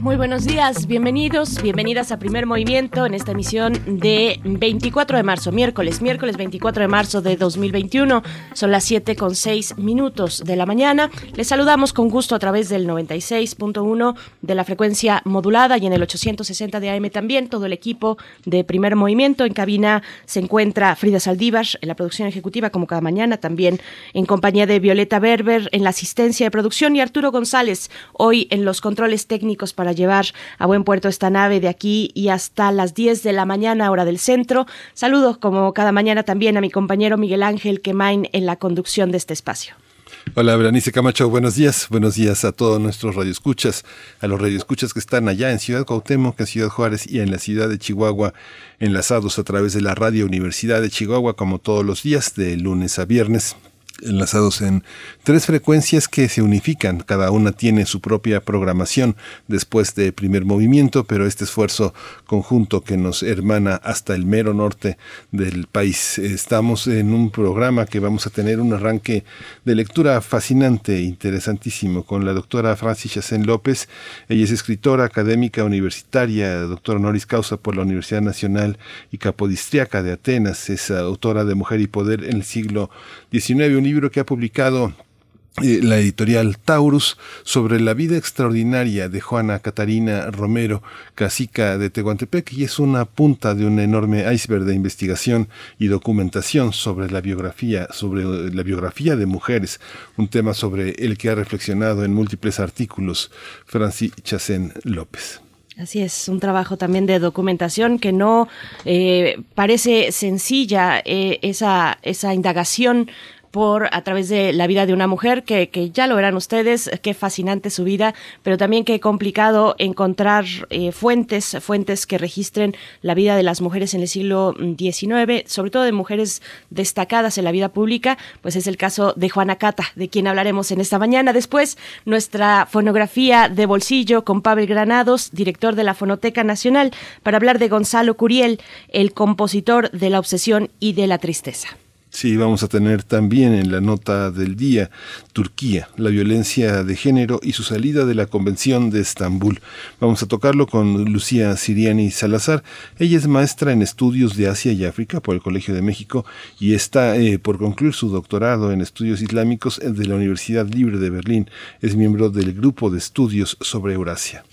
Muy buenos días, bienvenidos, bienvenidas a Primer Movimiento en esta emisión de 24 de marzo, miércoles, miércoles 24 de marzo de 2021. Son las 7 con 6 minutos de la mañana. Les saludamos con gusto a través del 96.1 de la frecuencia modulada y en el 860 de AM también. Todo el equipo de Primer Movimiento en cabina se encuentra Frida Saldívar en la producción ejecutiva como cada mañana, también en compañía de Violeta Berber en la asistencia de producción y Arturo González hoy en los controles técnicos para llevar a buen puerto esta nave de aquí y hasta las 10 de la mañana, hora del centro. Saludo como cada mañana también a mi compañero Miguel Ángel Quemain en la conducción de este espacio. Hola, Berenice Camacho, buenos días. Buenos días a todos nuestros radioescuchas, a los radioescuchas que están allá en Ciudad Cuauhtémoc, en Ciudad Juárez y en la ciudad de Chihuahua, enlazados a través de la Radio Universidad de Chihuahua, como todos los días, de lunes a viernes, enlazados en tres frecuencias que se unifican. Cada una tiene su propia programación después de primer movimiento, pero este esfuerzo conjunto que nos hermana hasta el mero norte del país. Estamos en un programa que vamos a tener un arranque de lectura fascinante, interesantísimo, con la doctora Francis Chacén López. Ella es escritora académica universitaria, doctora honoris causa por la Universidad Nacional y Capodistriaca de Atenas. Es autora de Mujer y Poder en el siglo XIX, un libro que ha publicado eh, la editorial Taurus sobre la vida extraordinaria de Juana Catarina Romero, casica de Tehuantepec, y es una punta de un enorme iceberg de investigación y documentación sobre la biografía, sobre la biografía de mujeres, un tema sobre el que ha reflexionado en múltiples artículos Francis Chacén López. Así es, un trabajo también de documentación que no eh, parece sencilla eh, esa, esa indagación por a través de la vida de una mujer que, que ya lo verán ustedes, qué fascinante su vida, pero también qué complicado encontrar eh, fuentes, fuentes que registren la vida de las mujeres en el siglo XIX, sobre todo de mujeres destacadas en la vida pública, pues es el caso de Juana Cata, de quien hablaremos en esta mañana. Después, nuestra fonografía de bolsillo con Pavel Granados, director de la Fonoteca Nacional, para hablar de Gonzalo Curiel, el compositor de la obsesión y de la tristeza. Sí, vamos a tener también en la nota del día Turquía, la violencia de género y su salida de la Convención de Estambul. Vamos a tocarlo con Lucía Siriani Salazar. Ella es maestra en estudios de Asia y África por el Colegio de México y está eh, por concluir su doctorado en estudios islámicos de la Universidad Libre de Berlín. Es miembro del grupo de estudios sobre Eurasia.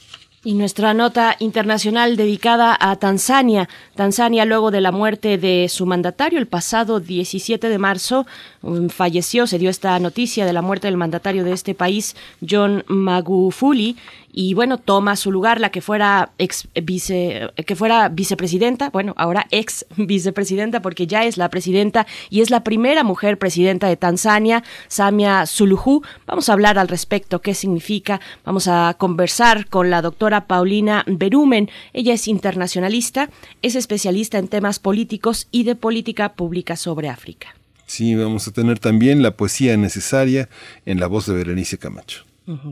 Y nuestra nota internacional dedicada a Tanzania. Tanzania, luego de la muerte de su mandatario el pasado 17 de marzo, um, falleció, se dio esta noticia de la muerte del mandatario de este país, John Magufuli, y bueno, toma su lugar la que fuera ex vice, que fuera vicepresidenta, bueno, ahora ex vicepresidenta porque ya es la presidenta y es la primera mujer presidenta de Tanzania, Samia Suluhu. Vamos a hablar al respecto, qué significa, vamos a conversar con la doctora Paulina Berumen. Ella es internacionalista, es especialista en temas políticos y de política pública sobre África. Sí, vamos a tener también la poesía necesaria en la voz de Berenice Camacho.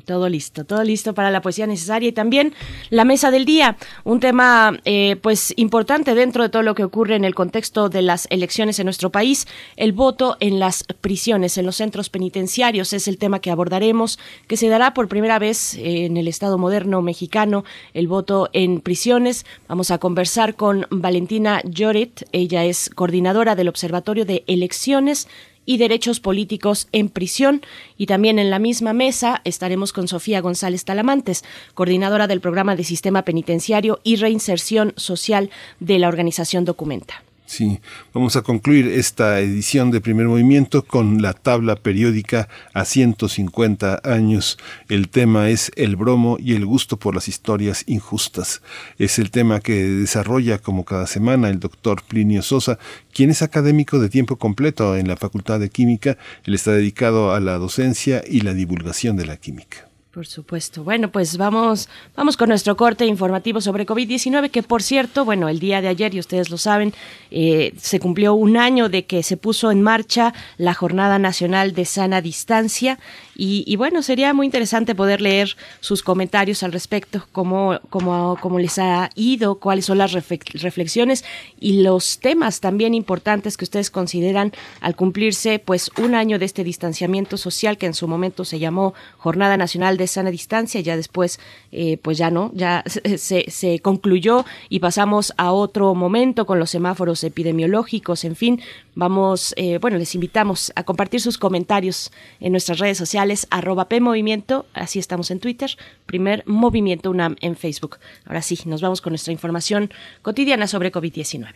Todo listo, todo listo para la poesía necesaria. Y también la mesa del día, un tema eh, pues importante dentro de todo lo que ocurre en el contexto de las elecciones en nuestro país, el voto en las prisiones, en los centros penitenciarios. Es el tema que abordaremos, que se dará por primera vez en el Estado moderno mexicano, el voto en prisiones. Vamos a conversar con Valentina Lloret, ella es coordinadora del Observatorio de Elecciones y Derechos Políticos en Prisión. Y también en la misma mesa estaremos con Sofía González Talamantes, coordinadora del programa de Sistema Penitenciario y Reinserción Social de la organización Documenta. Sí, vamos a concluir esta edición de primer movimiento con la tabla periódica a 150 años. El tema es el bromo y el gusto por las historias injustas. Es el tema que desarrolla como cada semana el doctor Plinio Sosa, quien es académico de tiempo completo en la Facultad de Química. Él está dedicado a la docencia y la divulgación de la química. Por supuesto. Bueno, pues vamos, vamos con nuestro corte informativo sobre COVID-19, que por cierto, bueno, el día de ayer, y ustedes lo saben, eh, se cumplió un año de que se puso en marcha la Jornada Nacional de Sana Distancia. Y, bueno, sería muy interesante poder leer sus comentarios al respecto, cómo, cómo, cómo les ha ido, cuáles son las reflexiones y los temas también importantes que ustedes consideran al cumplirse pues un año de este distanciamiento social que en su momento se llamó Jornada Nacional de sana distancia, ya después, eh, pues ya no, ya se, concluyó y pasamos a otro momento con los semáforos epidemiológicos, en fin, vamos, eh, bueno, les invitamos a compartir sus comentarios en nuestras redes sociales, arroba PMovimiento, así estamos en Twitter, primer Movimiento UNAM en Facebook. Ahora sí, nos vamos con nuestra información cotidiana sobre COVID-19.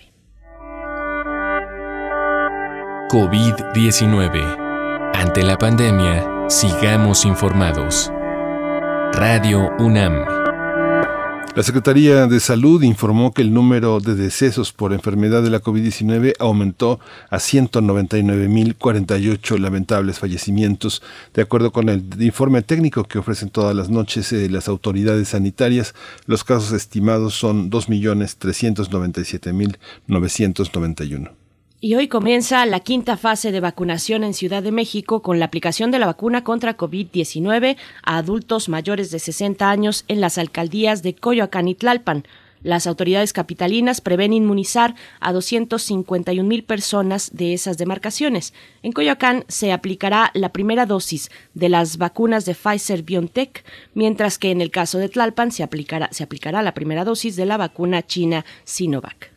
COVID-19. Ante la pandemia, sigamos informados. Radio UNAM. La Secretaría de Salud informó que el número de decesos por enfermedad de la COVID-19 aumentó a 199.048 lamentables fallecimientos. De acuerdo con el informe técnico que ofrecen todas las noches eh, las autoridades sanitarias, los casos estimados son 2.397.991. Y hoy comienza la quinta fase de vacunación en Ciudad de México con la aplicación de la vacuna contra COVID-19 a adultos mayores de 60 años en las alcaldías de Coyoacán y Tlalpan. Las autoridades capitalinas prevén inmunizar a 251 mil personas de esas demarcaciones. En Coyoacán se aplicará la primera dosis de las vacunas de Pfizer BioNTech, mientras que en el caso de Tlalpan se aplicará, se aplicará la primera dosis de la vacuna china Sinovac.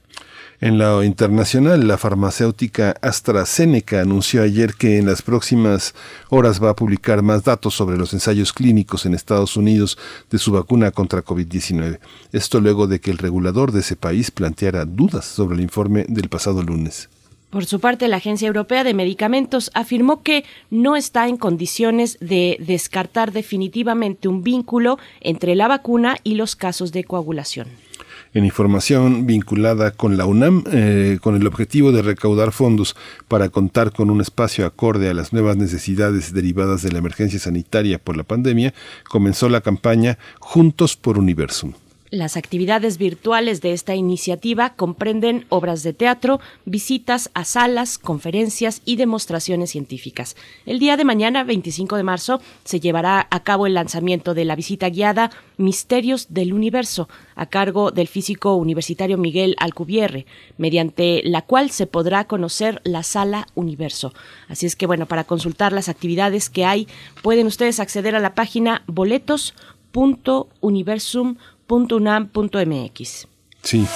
En lo internacional, la farmacéutica AstraZeneca anunció ayer que en las próximas horas va a publicar más datos sobre los ensayos clínicos en Estados Unidos de su vacuna contra COVID-19. Esto luego de que el regulador de ese país planteara dudas sobre el informe del pasado lunes. Por su parte, la Agencia Europea de Medicamentos afirmó que no está en condiciones de descartar definitivamente un vínculo entre la vacuna y los casos de coagulación en información vinculada con la UNAM, eh, con el objetivo de recaudar fondos para contar con un espacio acorde a las nuevas necesidades derivadas de la emergencia sanitaria por la pandemia, comenzó la campaña Juntos por Universum. Las actividades virtuales de esta iniciativa comprenden obras de teatro, visitas a salas, conferencias y demostraciones científicas. El día de mañana, 25 de marzo, se llevará a cabo el lanzamiento de la visita guiada Misterios del Universo, a cargo del físico universitario Miguel Alcubierre, mediante la cual se podrá conocer la sala Universo. Así es que, bueno, para consultar las actividades que hay, pueden ustedes acceder a la página boletos.universum.com unam.mx. Sí.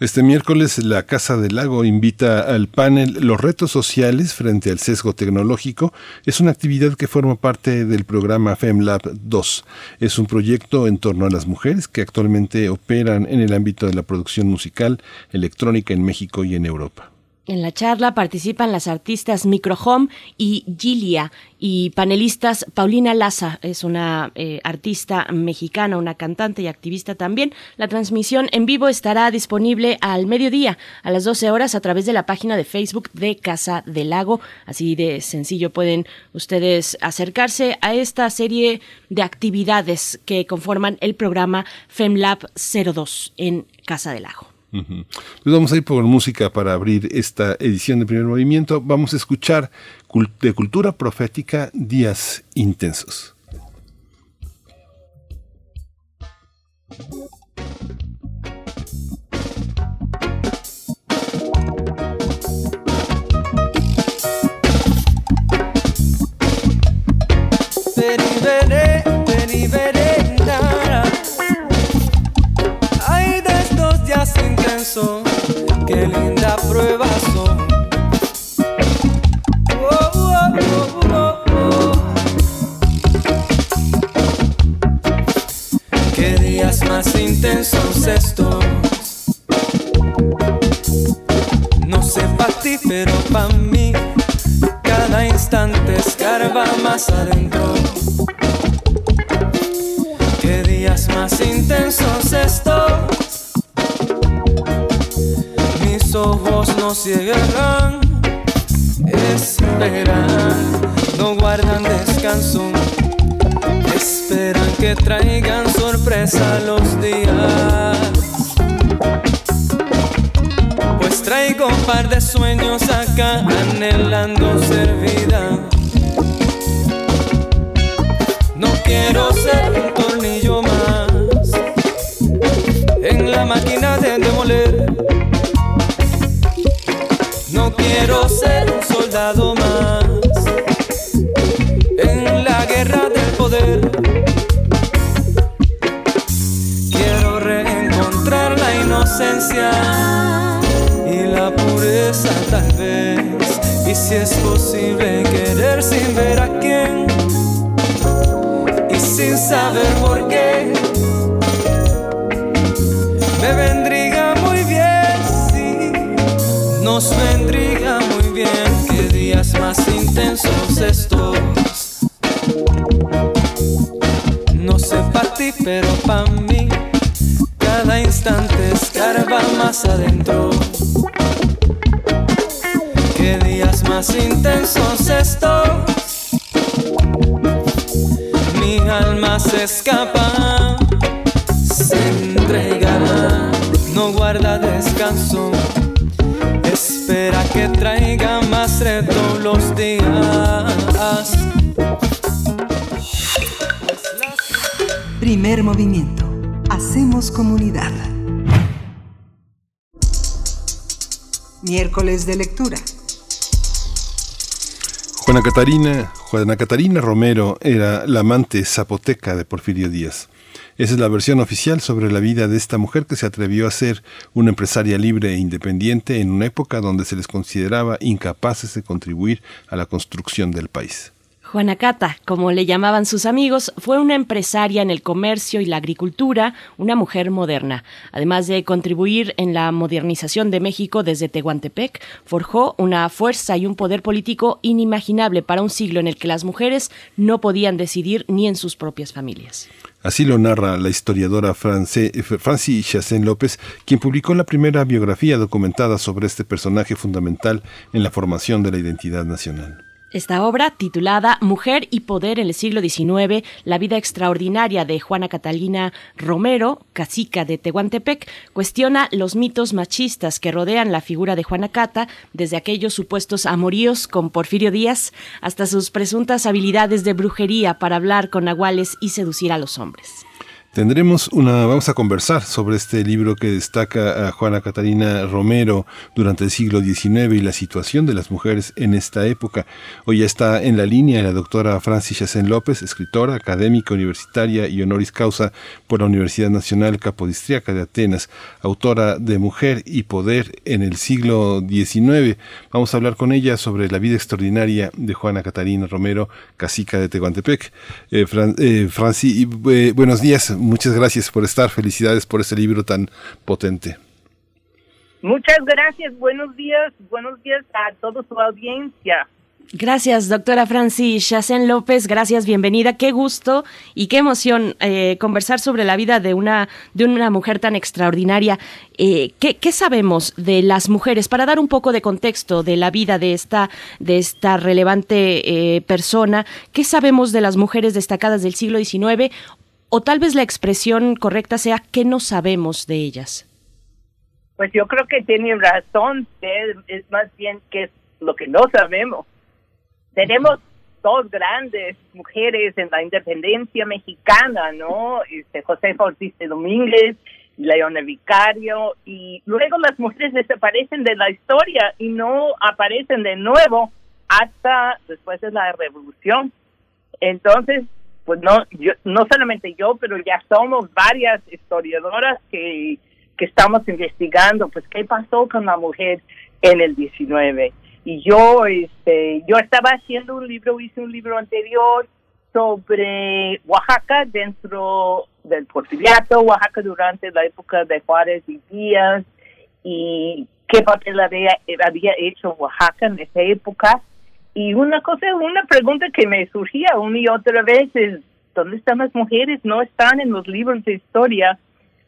Este miércoles la Casa del Lago invita al panel Los retos sociales frente al sesgo tecnológico. Es una actividad que forma parte del programa FemLab 2. Es un proyecto en torno a las mujeres que actualmente operan en el ámbito de la producción musical electrónica en México y en Europa. En la charla participan las artistas Microhome y Gilia y panelistas Paulina Laza, es una eh, artista mexicana, una cantante y activista también. La transmisión en vivo estará disponible al mediodía, a las 12 horas, a través de la página de Facebook de Casa del Lago. Así de sencillo pueden ustedes acercarse a esta serie de actividades que conforman el programa FemLab 02 en Casa del Lago. Pues vamos a ir por música para abrir esta edición de primer movimiento. Vamos a escuchar de cultura profética Días Intensos. Linda prueba son. Oh, oh, oh, qué días más intensos estos. No sé para ti, pero para mí, cada instante escarba más adentro. Qué días más intensos estos ojos no cierran, esperan, no guardan descanso, esperan que traigan sorpresa los días. Pues traigo un par de sueños acá anhelando ser vida. No quiero más en la guerra del poder. Quiero reencontrar la inocencia y la pureza tal vez. Y si es posible querer sin ver a quién y sin saber por qué. Me vendría muy bien, sí, nos vendría más intensos estos. No sé para ti, pero para mí, cada instante escarba más adentro. Que días más intensos estos. Mi alma se escapa, se entrega, no guarda descanso. Espera que traiga más reto los días. Primer movimiento. Hacemos comunidad. Miércoles de lectura. Juana Catarina, Juana Catarina Romero era la amante zapoteca de Porfirio Díaz. Esa es la versión oficial sobre la vida de esta mujer que se atrevió a ser una empresaria libre e independiente en una época donde se les consideraba incapaces de contribuir a la construcción del país. Juana Cata, como le llamaban sus amigos, fue una empresaria en el comercio y la agricultura, una mujer moderna. Además de contribuir en la modernización de México desde Tehuantepec, forjó una fuerza y un poder político inimaginable para un siglo en el que las mujeres no podían decidir ni en sus propias familias. Así lo narra la historiadora France, Francis Chassin López, quien publicó la primera biografía documentada sobre este personaje fundamental en la formación de la identidad nacional. Esta obra, titulada Mujer y Poder en el siglo XIX, la vida extraordinaria de Juana Catalina Romero, cacica de Tehuantepec, cuestiona los mitos machistas que rodean la figura de Juana Cata, desde aquellos supuestos amoríos con Porfirio Díaz hasta sus presuntas habilidades de brujería para hablar con nahuales y seducir a los hombres. Tendremos una, vamos a conversar sobre este libro que destaca a Juana Catarina Romero durante el siglo XIX y la situación de las mujeres en esta época. Hoy ya está en la línea la doctora Francis Chacén López, escritora, académica universitaria y honoris causa por la Universidad Nacional Capodistriaca de Atenas, autora de Mujer y Poder en el siglo XIX. Vamos a hablar con ella sobre la vida extraordinaria de Juana Catarina Romero, cacica de Tehuantepec. Eh, eh, Francis, eh, buenos días muchas gracias por estar. Felicidades por este libro tan potente. Muchas gracias. Buenos días. Buenos días a toda su audiencia. Gracias, doctora Francis Chacén López. Gracias, bienvenida. Qué gusto y qué emoción eh, conversar sobre la vida de una, de una mujer tan extraordinaria. Eh, ¿qué, ¿qué, sabemos de las mujeres? Para dar un poco de contexto de la vida de esta, de esta relevante eh, persona, ¿qué sabemos de las mujeres destacadas del siglo XIX o tal vez la expresión correcta sea que no sabemos de ellas. Pues yo creo que tiene razón, es más bien que es lo que no sabemos. Tenemos dos grandes mujeres en la independencia mexicana, ¿no? Este, José Ortiz de Domínguez, Leona Vicario, y luego las mujeres desaparecen de la historia y no aparecen de nuevo hasta después de la revolución. Entonces, pues no, yo, no solamente yo, pero ya somos varias historiadoras que, que estamos investigando, pues qué pasó con la mujer en el 19. Y yo, este, yo estaba haciendo un libro, hice un libro anterior sobre Oaxaca dentro del porfiriato, Oaxaca durante la época de Juárez y Díaz, y qué papel había, había hecho Oaxaca en esa época. Y una cosa, una pregunta que me surgía una y otra vez es, ¿dónde están las mujeres? No están en los libros de historia.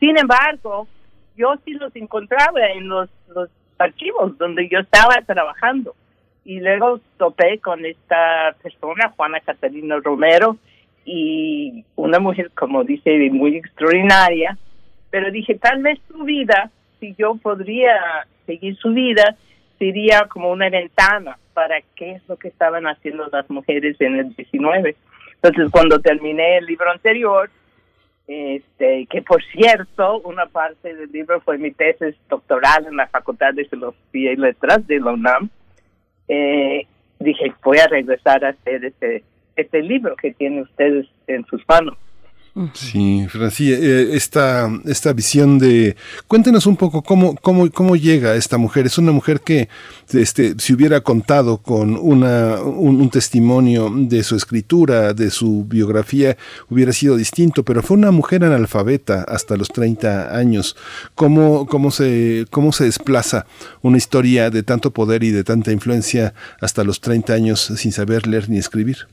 Sin embargo, yo sí los encontraba en los, los archivos donde yo estaba trabajando. Y luego topé con esta persona, Juana Catalina Romero, y una mujer, como dice, muy extraordinaria, pero dije, tal vez su vida, si yo podría seguir su vida, sería como una ventana para qué es lo que estaban haciendo las mujeres en el 19. Entonces, cuando terminé el libro anterior, este, que por cierto, una parte del libro fue mi tesis doctoral en la Facultad de Filosofía y Letras de la UNAM, eh, dije, voy a regresar a hacer este, este libro que tienen ustedes en sus manos. Sí, Francia, eh, esta, esta visión de... Cuéntenos un poco cómo, cómo, cómo llega esta mujer. Es una mujer que, este, si hubiera contado con una, un, testimonio de su escritura, de su biografía, hubiera sido distinto, pero fue una mujer analfabeta hasta los 30 años. ¿Cómo, cómo, se, ¿Cómo se desplaza una historia de tanto poder y de tanta influencia hasta los 30 años sin saber leer ni escribir?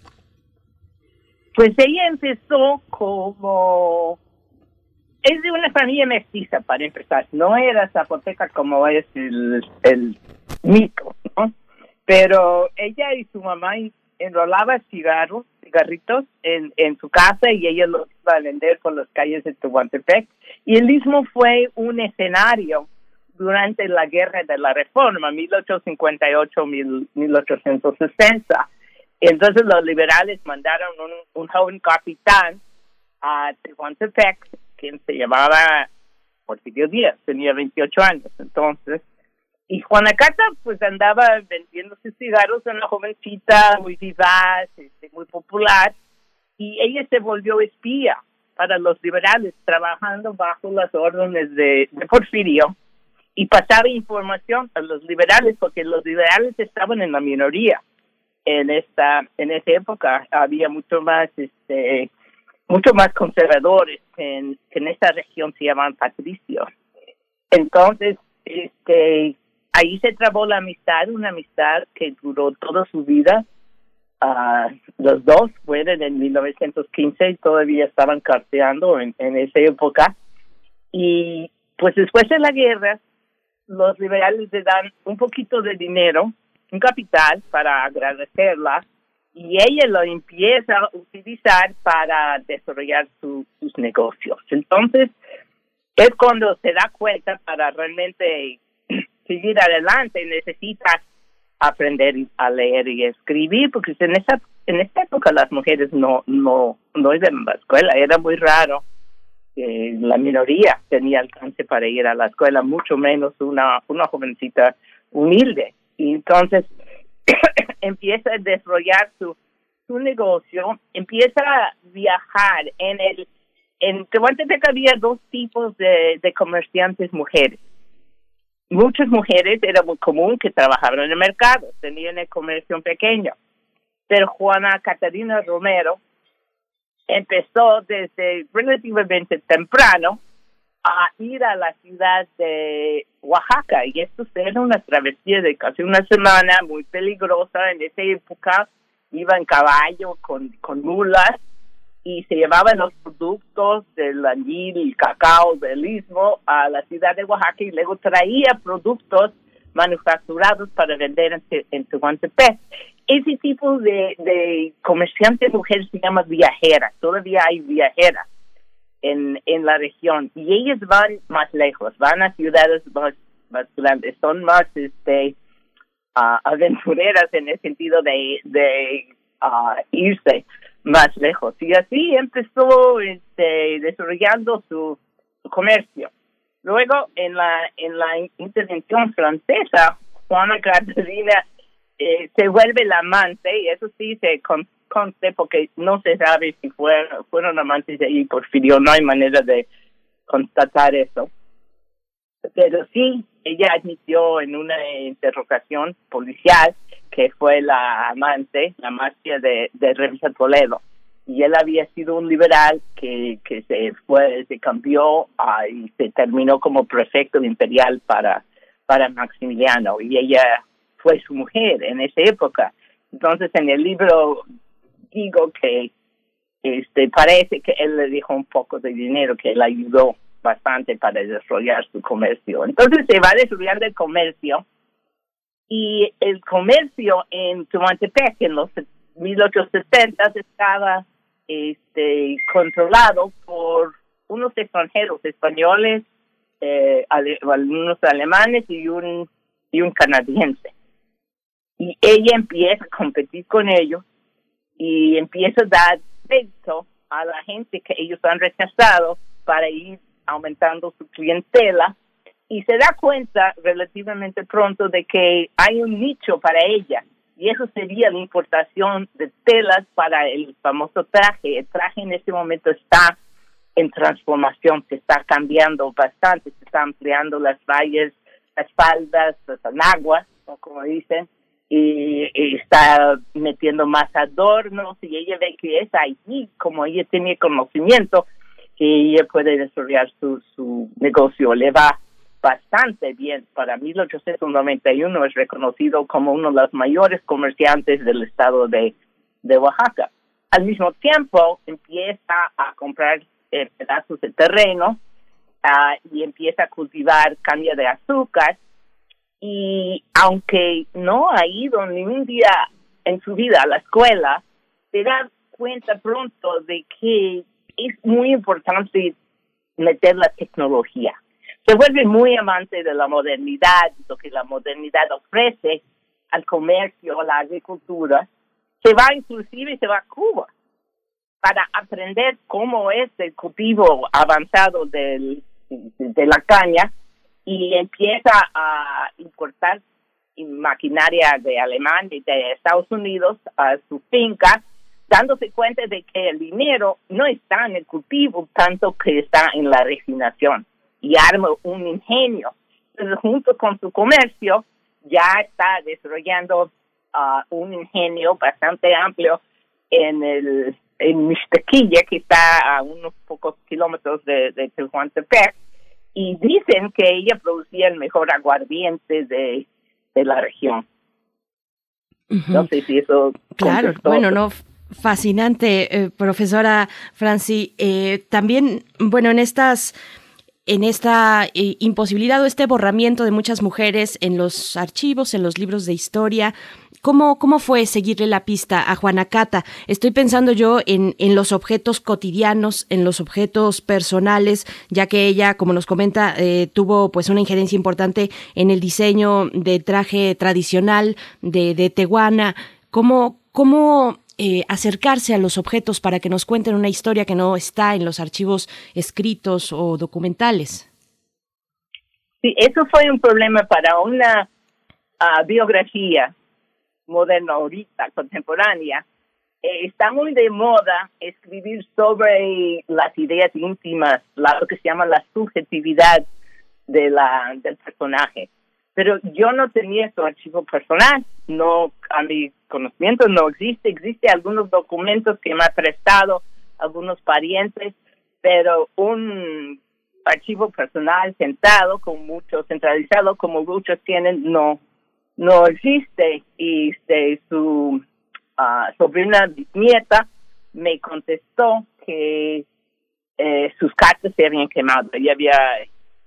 Pues ella empezó como... Es de una familia mestiza, para empezar. No era zapoteca como es el, el mito, ¿no? Pero ella y su mamá enrolaba cigarros, cigarritos en, en su casa y ella los iba a vender por las calles de Tehuantepec. Y el mismo fue un escenario durante la Guerra de la Reforma, 1858-1860 entonces los liberales mandaron un, joven capitán a Tehuantepec, quien se llamaba Porfirio Díaz, tenía 28 años entonces. Y Juana Cata pues andaba vendiendo sus cigarros, una jovencita muy vivaz, este, muy popular, y ella se volvió espía para los liberales, trabajando bajo las órdenes de, de Porfirio, y pasaba información a los liberales, porque los liberales estaban en la minoría en esta en esa época había mucho más este mucho más conservadores en, en esta región se llaman patricios entonces este ahí se trabó la amistad una amistad que duró toda su vida. Uh, los dos fueron en 1915 y todavía estaban carteando en, en esa época. Y pues después de la guerra los liberales le dan un poquito de dinero un capital para agradecerla y ella lo empieza a utilizar para desarrollar sus negocios. Entonces, es cuando se da cuenta para realmente seguir adelante, necesita aprender a leer y escribir, porque en esa en esta época las mujeres no no no iban a la escuela, era muy raro. que la minoría tenía alcance para ir a la escuela, mucho menos una, una jovencita humilde. Y entonces empieza a desarrollar su, su negocio, empieza a viajar. En el en Tehuantepec había dos tipos de, de comerciantes mujeres. Muchas mujeres, era muy común que trabajaban en el mercado, tenían el comercio pequeño. Pero Juana Catarina Romero empezó desde relativamente temprano a ir a la ciudad de Oaxaca y esto era una travesía de casi una semana muy peligrosa. En esa época iba en caballo con, con mulas y se llevaban los productos del añil y cacao del istmo a la ciudad de Oaxaca y luego traía productos manufacturados para vender en, en Tehuantepec. Ese tipo de, de comerciantes mujeres se llama viajeras, todavía hay viajeras en, en la región. Y ellos van más lejos, van a ciudades más, grandes, son más este uh, aventureras en el sentido de, de uh, irse más lejos. Y así empezó este, desarrollando su, comercio. Luego en la en la intervención francesa, Juana Catalina eh, se vuelve la amante y eso sí se conste porque no se sabe si fueron, amantes de Porfirio, no hay manera de constatar eso. Pero sí, ella admitió en una interrogación policial que fue la amante, la mafia de, de Revisa Toledo. Y él había sido un liberal que, se fue, se cambió ah, y se terminó como prefecto imperial para, para Maximiliano. Y ella fue su mujer en esa época. Entonces, en el libro digo que este parece que él le dijo un poco de dinero que él ayudó bastante para desarrollar su comercio. Entonces se va desarrollando el comercio y el comercio en Tumantepec en los 1870 estaba este, controlado por unos extranjeros españoles, eh, algunos alemanes y un, y un canadiense. Y ella empieza a competir con ellos y empieza a dar peso a la gente que ellos han rechazado para ir aumentando su clientela y se da cuenta relativamente pronto de que hay un nicho para ella y eso sería la importación de telas para el famoso traje. El traje en este momento está en transformación, se está cambiando bastante, se están ampliando las rayas, las faldas, las anaguas, como dicen, y, está metiendo más adornos y ella ve que es ahí, como ella tiene conocimiento, que ella puede desarrollar su, su negocio, le va bastante bien. Para 1891 es reconocido como uno de los mayores comerciantes del estado de, de Oaxaca. Al mismo tiempo empieza a comprar eh, pedazos de terreno uh, y empieza a cultivar caña de azúcar y aunque no ha ido ni un día en su vida a la escuela, se da cuenta pronto de que es muy importante meter la tecnología. Se vuelve muy amante de la modernidad, lo que la modernidad ofrece al comercio, a la agricultura. Se va inclusive, se va a Cuba para aprender cómo es el cultivo avanzado del, de la caña y empieza a importar maquinaria de Alemania y de Estados Unidos a su finca, dándose cuenta de que el dinero no está en el cultivo tanto que está en la refinación y arma un ingenio. Entonces, junto con su comercio, ya está desarrollando ah, un ingenio bastante amplio en el en Mixtequilla, que está a unos pocos kilómetros de, de Tehuantepec, y dicen que ella producía el mejor aguardiente de, de la región. No sé si eso. Claro, bueno, no, fascinante, eh, profesora Franci. Eh, también, bueno, en estas en esta eh, imposibilidad o este borramiento de muchas mujeres en los archivos, en los libros de historia. ¿Cómo, ¿Cómo fue seguirle la pista a Juanacata? Estoy pensando yo en, en los objetos cotidianos, en los objetos personales, ya que ella, como nos comenta, eh, tuvo pues una injerencia importante en el diseño de traje tradicional de, de Tehuana. ¿Cómo, cómo eh, acercarse a los objetos para que nos cuenten una historia que no está en los archivos escritos o documentales. Sí, eso fue un problema para una ah, biografía moderna ahorita, contemporánea. Eh, está muy de moda escribir sobre las ideas íntimas, lo que se llama la subjetividad del personaje pero yo no tenía su archivo personal, no a mi conocimiento no existe, existe algunos documentos que me ha prestado algunos parientes, pero un archivo personal sentado con mucho centralizado como muchos tienen no no existe. Y este, su uh, sobrina bisnieta me contestó que eh, sus cartas se habían quemado. Ella había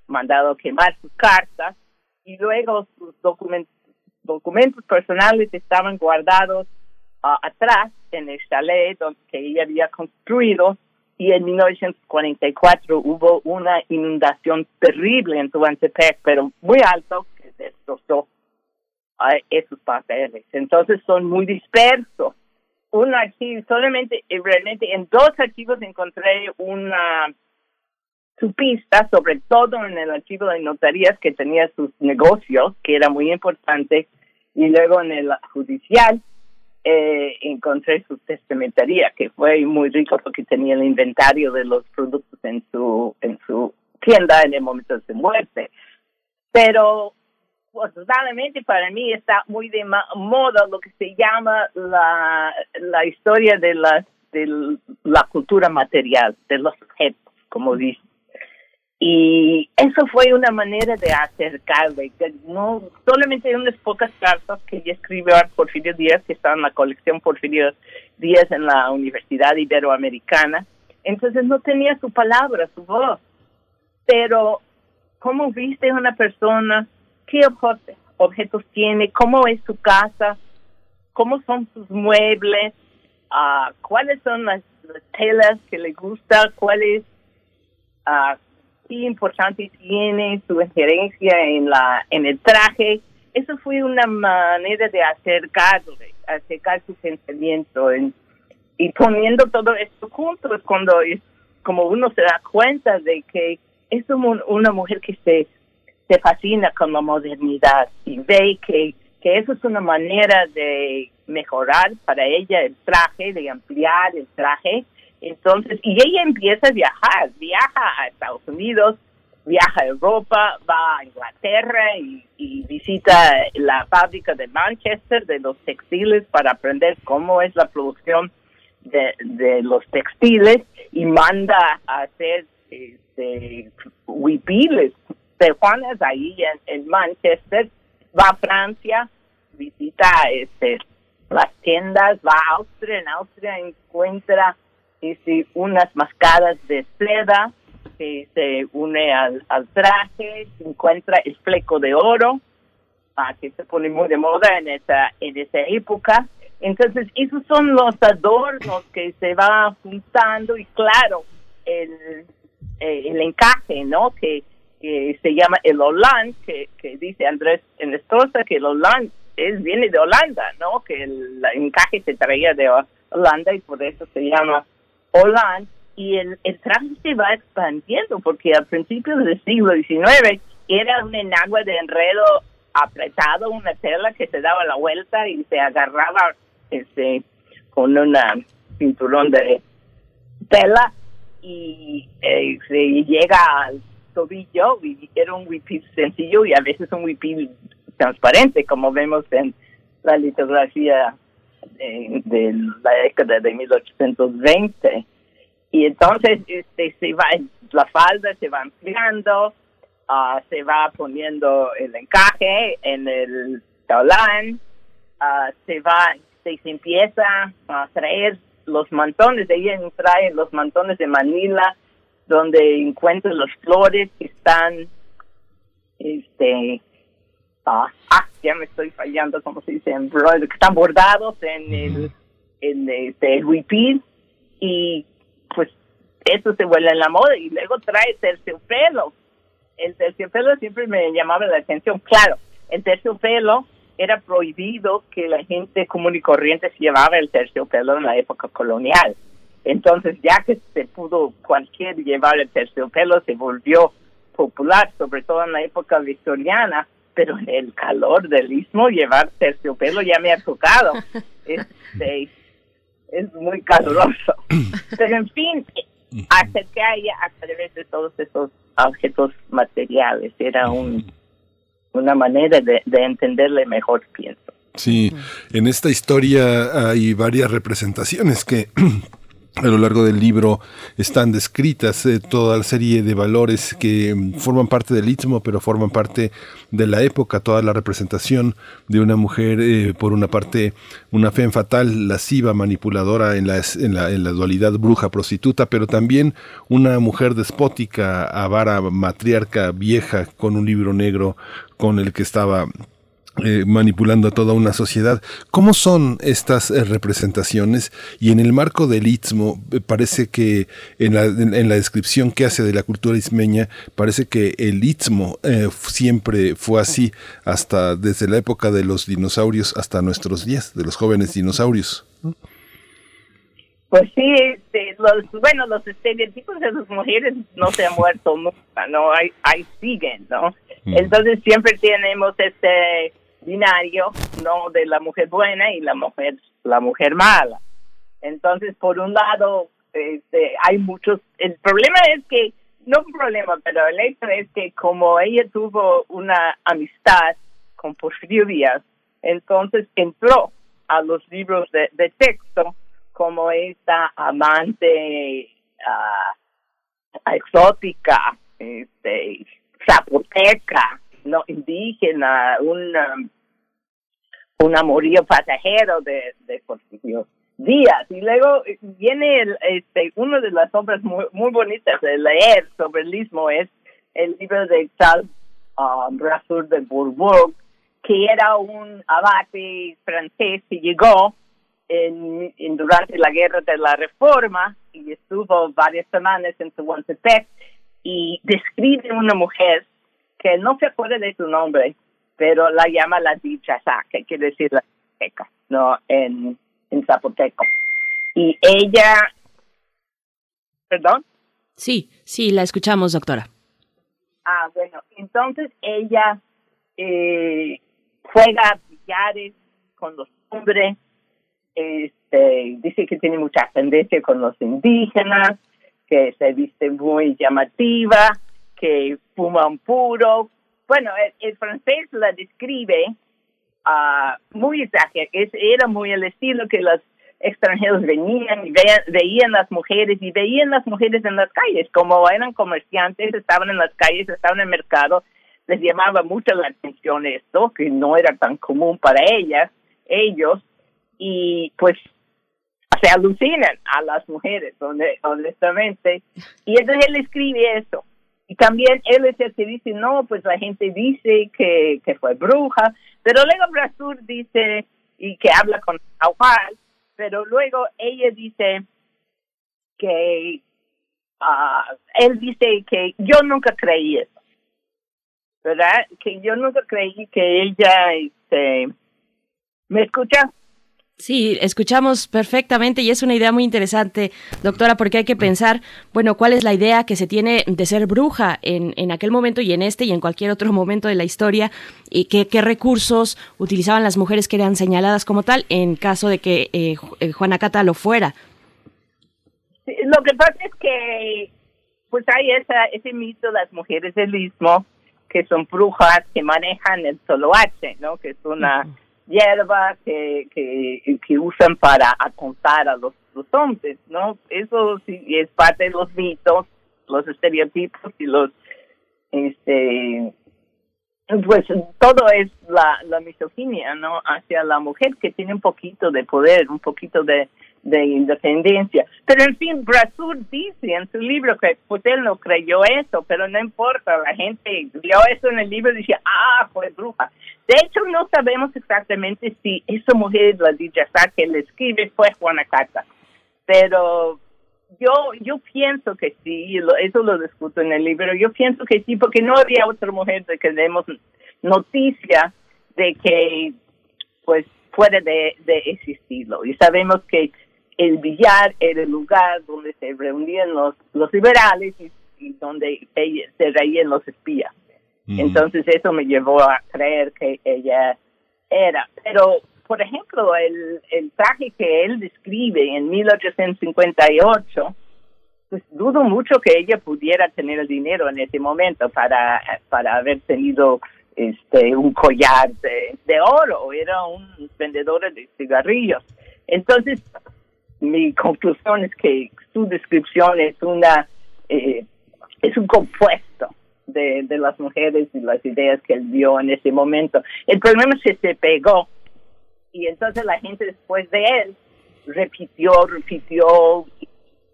mandado quemar sus cartas y luego sus documentos, personales estaban guardados ah, atrás en el chalet donde que ella había construido y en 1944 hubo una inundación terrible en Tehuantepec, pero muy alto, que destrozó uh, esos papeles. Entonces son muy dispersos. Un archivo, solamente, eh, realmente en dos archivos encontré una su pista, sobre todo en el archivo de notarías que tenía sus negocios, que era muy importante, y luego en el judicial eh, encontré su testamentaría, que fue muy rico porque tenía el inventario de los productos en su en su tienda en el momento de su muerte. Pero afortunadamente para mí está muy de moda lo que se llama la, la historia de la, de la cultura material, de los objetos, como dice y eso fue una manera de acercarle, no solamente unas pocas cartas que ella escribió Porfirio Díaz, que están en la colección Porfirio Díaz en la Universidad Iberoamericana, entonces no tenía su palabra, su voz. pero cómo viste a una persona, qué objetos tiene, cómo es su casa, cómo son sus muebles, uh, cuáles son las, telas que le gusta, cuál es, uh, qué importante tiene su injerencia en la en el traje. Eso fue una manera de acercarle, acercar su pensamiento en, y poniendo todo esto junto es cuando como uno se da cuenta de que es una mujer que se, se fascina con la modernidad y ve que, que eso es una manera de mejorar para ella el traje, de ampliar el traje. Entonces, y ella empieza a viajar, viaja a Estados Unidos, viaja a Europa, va a Inglaterra y, visita la fábrica de Manchester de los textiles para aprender cómo es la producción de, de los textiles y manda a hacer este, huipiles de Juanes ahí en, Manchester, va a Francia, visita este, las tiendas, va a Austria, en Austria encuentra este, unas mascadas de seda que se une al, al traje, encuentra el fleco de oro, ah, que se pone muy de moda en esa, en esa época. Entonces, esos son los adornos que se va juntando y claro, el, eh, el encaje, ¿no? Que, que se llama el Holland, que, que dice Andrés en que el Holland es, viene de Holanda, ¿no? Que el, encaje se traía de Holanda y por eso se llama Holland. Y el, el traje se va expandiendo porque a principios del siglo XIX era un enagua de enredo apretado, una tela que se daba la vuelta y se agarraba este con una cinturón de tela y eh, se llega al tobillo y era un huipil sencillo y a veces un huipil transparente, como vemos en la litografía de, la década de 1820. Y entonces este, se va, la falda se va ampliando, ah, se va poniendo el encaje en el tablán, uh, se va, se, se empieza a traer los mantones, de ella trae los mantones de Manila, donde encuentro las flores que están, este, ah, ah, ya me estoy fallando, como se dice, en que están bordados en el, en este, el huipil, y pues eso se vuelve en la moda, y luego trae terciopelo. El terciopelo siempre me llamaba la atención, claro, el terciopelo era prohibido que la gente común y corriente se llevara el terciopelo en la época colonial. Entonces, ya que se pudo cualquier llevar el terciopelo, se volvió popular, sobre todo en la época victoriana, pero en el calor del istmo llevar terciopelo ya me ha tocado. Este, es muy caluroso. Pero en fin, acerqué a ella a través de todos esos objetos materiales. Era un una manera de, entenderle mejor, pienso. Sí, en esta historia hay varias representaciones que a lo largo del libro están descritas eh, toda la serie de valores que mm, forman parte del istmo, pero forman parte de la época, toda la representación de una mujer, eh, por una parte, una fe fatal, lasciva, manipuladora en la, en, la, en la dualidad bruja-prostituta, pero también una mujer despótica, avara, matriarca, vieja, con un libro negro con el que estaba eh, manipulando a toda una sociedad. ¿Cómo son estas eh, representaciones? Y en el marco del istmo, eh, parece que en la, en, la, descripción que hace de la cultura ismeña, parece que el istmo siempre fue así, hasta desde la época de los dinosaurios hasta nuestros días, de los jóvenes dinosaurios. Pues sí, este, los, bueno, los estereotipos de las mujeres no se han muerto nunca, ¿no? Ahí, ahí siguen, ¿no? Mm. Entonces siempre tenemos este binario, ¿no? De la mujer buena y la mujer, la mujer mala. Entonces, por un lado, este, hay muchos, el problema es que, no un problema, pero el hecho es que como ella tuvo una amistad con Porfirio Díaz, entonces entró a los libros de, de texto como esta amante uh, exótica, este, zapoteca, no indígena, un, un amorío pasajero de, de Díaz. Y luego viene el, este, una de las obras muy, muy bonitas de leer sobre el istmo es el libro de Charles um, de Bourbourg, que era un abate francés que llegó en, durante la guerra de la Reforma y estuvo varias semanas en Tehuantepec y describe una mujer que no se acuerda de su nombre, pero la llama la dichaza, que quiere decir la zapoteca, ¿no? En, en zapoteco. Y ella, perdón. Sí, sí, la escuchamos, doctora. Ah, bueno, entonces ella eh, juega billares con los hombres, este, dice que tiene mucha ascendencia con los indígenas, que se viste muy llamativa, que fuma un puro. Bueno, el, francés la describe uh, muy exagerada, era muy el estilo que los extranjeros venían y veían, veían las mujeres y veían las mujeres en las calles, como eran comerciantes, estaban en las calles, estaban en el mercado, les llamaba mucho la atención esto, que no era tan común para ellas, ellos, y pues se alucinan a las mujeres, honestamente. Y entonces él escribe eso. Y también él es el que dice, no, pues la gente dice que, que fue bruja, pero luego Brasur dice, y que habla con Aujal, pero luego ella dice que, uh, él dice que yo nunca creí eso, ¿verdad? Que yo nunca creí que ella, este, ¿me escucha? Sí, escuchamos perfectamente y es una idea muy interesante, doctora, porque hay que pensar, bueno, cuál es la idea que se tiene de ser bruja en, en aquel momento y en este y en cualquier otro momento de la historia y qué, qué recursos utilizaban las mujeres que eran señaladas como tal en caso de que eh, eh Juana Cata lo fuera. lo que pasa es que pues hay esa, ese mito de las mujeres del istmo que son brujas que manejan el soloache, ¿no? Que es una hierba que, que, usan para acontar a los, los hombres, ¿no? Eso sí es parte de los mitos, los estereotipos y los, este, pues todo es la, la misoginia, ¿no? Hacia la mujer que tiene un poquito de poder, un poquito de, de independencia. Pero en fin, Brassur dice en su libro que pues no creyó eso, pero no importa, la gente vio eso en el libro y dice, ah, fue bruja. De hecho, no sabemos exactamente si esa mujer, la Dijasá que le escribe, fue Juana Cata, pero yo yo pienso que sí, eso lo discuto en el libro, yo pienso que sí, porque no había otra mujer de que demos noticia de que pues puede de, de existirlo. Y sabemos que el billar era el lugar donde se reunían los, los liberales y, donde se reían los espías. Entonces eso me llevó a creer que ella era. Pero, por ejemplo, el, el traje que él describe en 1858, pues dudo mucho que ella pudiera tener el dinero en ese momento para, para haber tenido este un collar de, de oro, era un vendedor de cigarrillos. Entonces, mi conclusión es que su descripción es una eh, es un compuesto de, de las mujeres y las ideas que él vio en ese momento. El problema es que se pegó y entonces la gente después de él repitió, repitió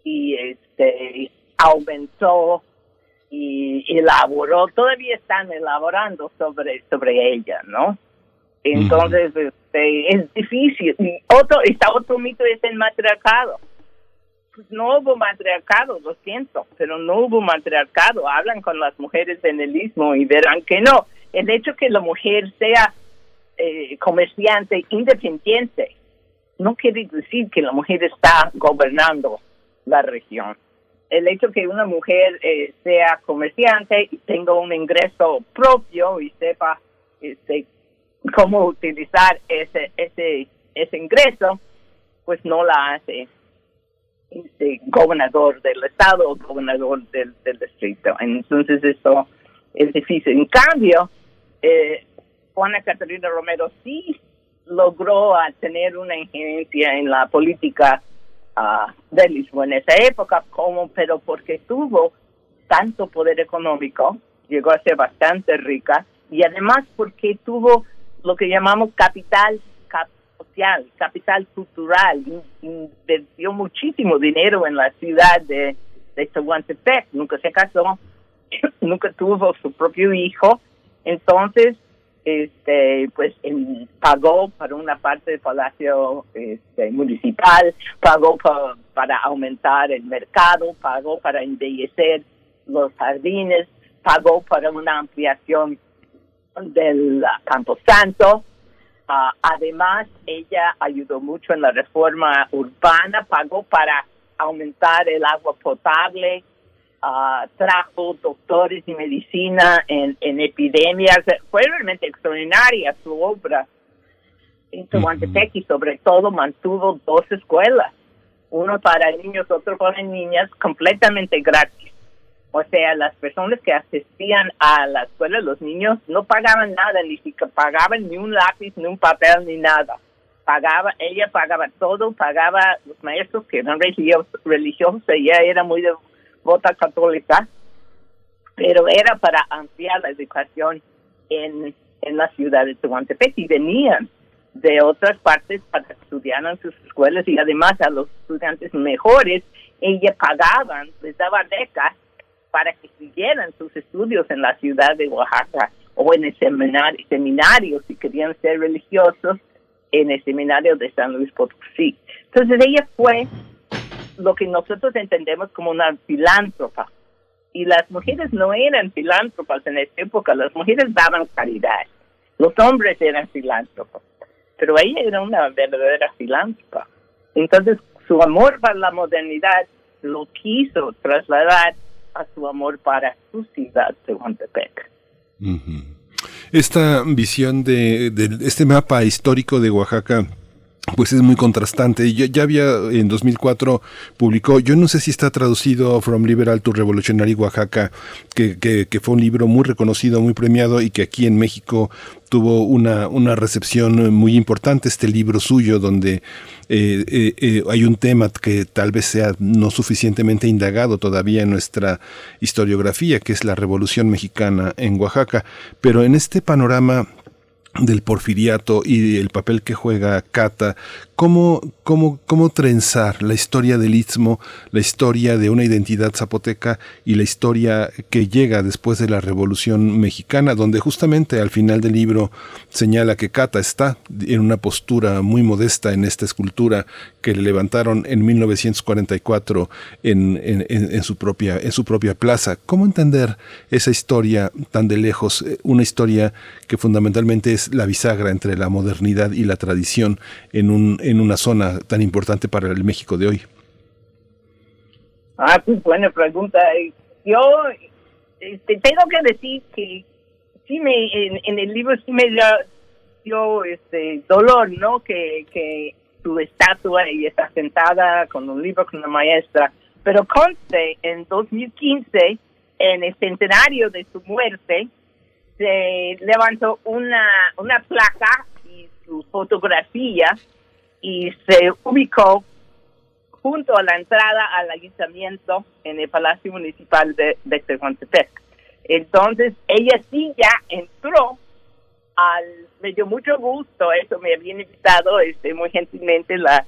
y, este aumentó y elaboró, todavía están elaborando sobre sobre ella, ¿no? Entonces, este, es difícil. Otro, está otro mito es el matriarcado. Pues no hubo matriarcado, lo siento, pero no hubo matriarcado. Hablan con las mujeres en el istmo y verán que no. El hecho que la mujer sea eh, comerciante independiente no quiere decir que la mujer está gobernando la región. El hecho que una mujer eh, sea comerciante y tenga un ingreso propio y sepa este, cómo utilizar ese ese ese ingreso, pues no la hace este gobernador del estado o gobernador del, del distrito. Entonces eso es difícil. En cambio, eh, Juana Catalina Romero sí logró tener una injerencia en la política uh, de Lisboa en esa época, como, pero porque tuvo tanto poder económico, llegó a ser bastante rica, y además porque tuvo lo que llamamos capital social, capital cultural. Invirtió muchísimo dinero en la ciudad de, de nunca se casó, nunca tuvo su propio hijo, entonces este pues pagó para una parte del palacio este, municipal, pagó para aumentar el mercado, pagó para embellecer los jardines, pagó para una ampliación del Campo Santo. Ah, además, ella ayudó mucho en la reforma urbana, pagó para aumentar el agua potable, uh, trajo doctores y medicina en, en epidemias. Fue realmente extraordinaria su obra en Tehuantepec y sobre todo mantuvo dos escuelas, uno para niños, otro para niñas, completamente gratis. O sea, las personas que asistían a la escuela, los niños, no pagaban nada, ni siquiera pagaban ni un lápiz, ni un papel, ni nada. Pagaba, ella pagaba todo, pagaba los maestros que eran religiosos, ella era muy de vota católica, pero era para ampliar la educación en, en la ciudad de Tehuantepec y venían de otras partes para estudiar en sus escuelas y además a los estudiantes mejores, ella pagaban, les daba becas para que siguieran sus estudios en la ciudad de Oaxaca o en el seminario, seminario si querían ser religiosos, en el seminario de San Luis Potosí. Entonces ella fue lo que nosotros entendemos como una filántropa. Y las mujeres no eran filántropas en esa época, las mujeres daban caridad, los hombres eran filántropos, pero ella era una verdadera filántropa. Entonces su amor para la modernidad lo quiso trasladar a su amor para su ciudad, Tehuantepec. Esta visión de, de este mapa histórico de Oaxaca pues es muy contrastante. Ya, ya, había en 2004 publicó, yo no sé si está traducido From Liberal to Revolutionary Oaxaca, que, que, fue un libro muy reconocido, muy premiado y que aquí en México tuvo una, una recepción muy importante, este libro suyo, donde eh, eh, eh, hay un tema que tal vez sea no suficientemente indagado todavía en nuestra historiografía, que es la Revolución Mexicana en Oaxaca. Pero en este panorama del porfiriato y el papel que juega Cata, cómo, cómo, cómo trenzar la historia del istmo, la historia de una identidad zapoteca y la historia que llega después de la Revolución Mexicana, donde justamente al final del libro señala que Cata está en una postura muy modesta en esta escultura que le levantaron en 1944 en, en, su, propia, en su propia plaza. ¿Cómo entender esa historia tan de lejos, eh, una historia que fundamentalmente es la bisagra entre la modernidad y la tradición en, un, en una zona tan importante para el México de hoy? Ah, pues buena pregunta. Yo este, tengo que decir que sí me, en, el libro sí me dio este, dolor, ¿no? Que, que su estatua y está sentada con un libro con una maestra. Pero conste, en 2015, en el centenario de su muerte, se levantó una, una placa y su fotografía y se ubicó junto a la entrada al ayuntamiento en el Palacio Municipal de, de Tehuantepec. Entonces, ella sí ya entró al, me dio mucho gusto, eso me habían invitado este, muy gentilmente la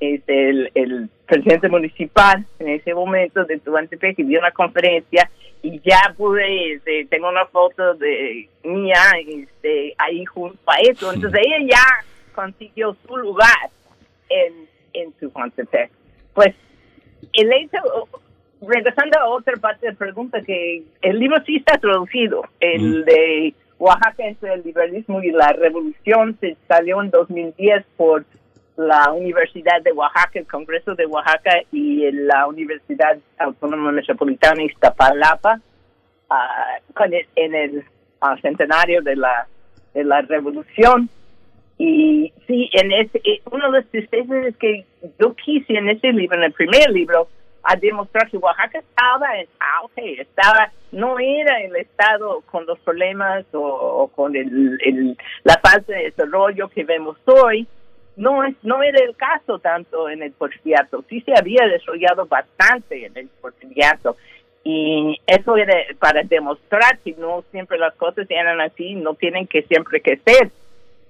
este, el, el presidente municipal en ese momento de Tehuantepec y dio una conferencia y ya pude, este, tengo una foto de mía este, ahí junto a eso. Entonces ella ya consiguió su lugar en, en Tehuantepec. Pues el hecho, regresando a otra parte de la pregunta, que el libro sí está traducido, el de Oaxaca entre el liberalismo y la revolución, se salió en 2010 por la Universidad de Oaxaca, el Congreso de Oaxaca y la Universidad Autónoma Metropolitana Iztapalapa uh, en el centenario de la, de la Revolución. Y sí, en ese, eh, uno de los tristezas es que yo quise en ese libro, en el primer libro, a demostrar que Oaxaca estaba en auge, estaba, no era el estado con los problemas o, con el, el, la falta de desarrollo que vemos hoy, no es no era el caso tanto en el porfiriato. Sí se había desarrollado bastante en el porfiriato. Y eso era para demostrar que no siempre las cosas eran así no tienen que siempre que ser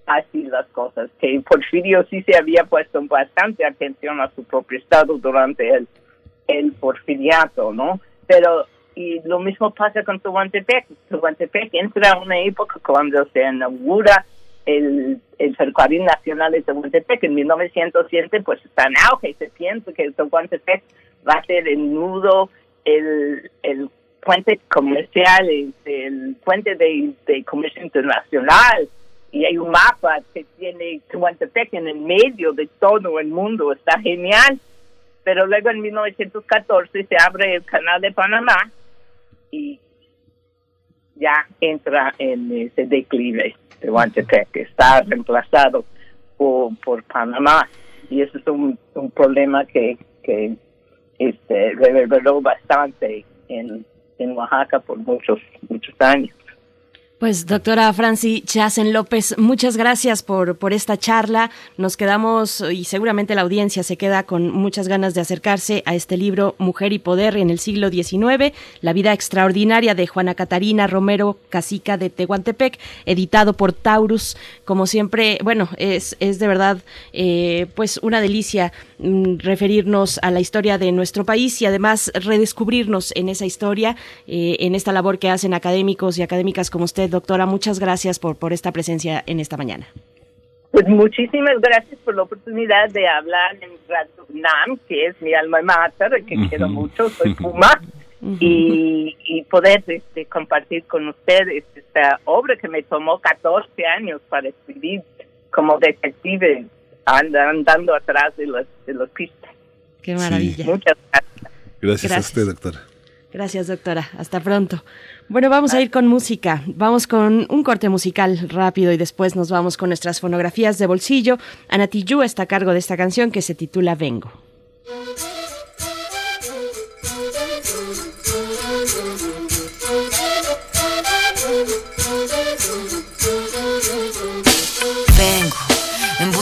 así las cosas que Porfirio sí se había puesto bastante atención a su propio estado durante el el porfiriato no pero y lo mismo pasa con Tehuantepec. Tehuantepec entra a una época cuando se inaugura el, el ferrocarril nacional de Tehuantepec en 1907, pues está en auge. Se piensa que Tehuantepec va a ser el nudo, el, el puente comercial, el, puente de, de comercio internacional. Y hay un mapa que tiene Tehuantepec en el medio de todo el mundo. Está genial. Pero luego en 1914 se abre el canal de Panamá y ya entra en ese declive de Tehuantepec, está reemplazado por, Panamá. Y eso es un, un problema que, que este, reverberó bastante en, en Oaxaca por muchos, muchos años. Pues doctora Franci Chasen López, muchas gracias por, por esta charla. Nos quedamos y seguramente la audiencia se queda con muchas ganas de acercarse a este libro Mujer y Poder en el siglo XIX, La vida extraordinaria de Juana Catarina Romero Casica de Tehuantepec, editado por Taurus. Como siempre, bueno, es, es de verdad eh, pues una delicia referirnos a la historia de nuestro país y además redescubrirnos en esa historia, eh, en esta labor que hacen académicos y académicas como usted doctora, muchas gracias por, por esta presencia en esta mañana. Pues muchísimas gracias por la oportunidad de hablar en Radio UNAM, que es mi alma mater, que quiero mucho, soy Puma, y, y, poder este, compartir con ustedes esta obra que me tomó 14 años para escribir como detective, andando atrás de los, de los pistas. Qué maravilla. Sí. Muchas gracias. gracias. Gracias a usted, doctora. Gracias, doctora. Hasta pronto. Bueno, vamos a ir con música. Vamos con un corte musical rápido y después nos vamos con nuestras fonografías de bolsillo. Anatiyu está a cargo de esta canción que se titula Vengo. Vengo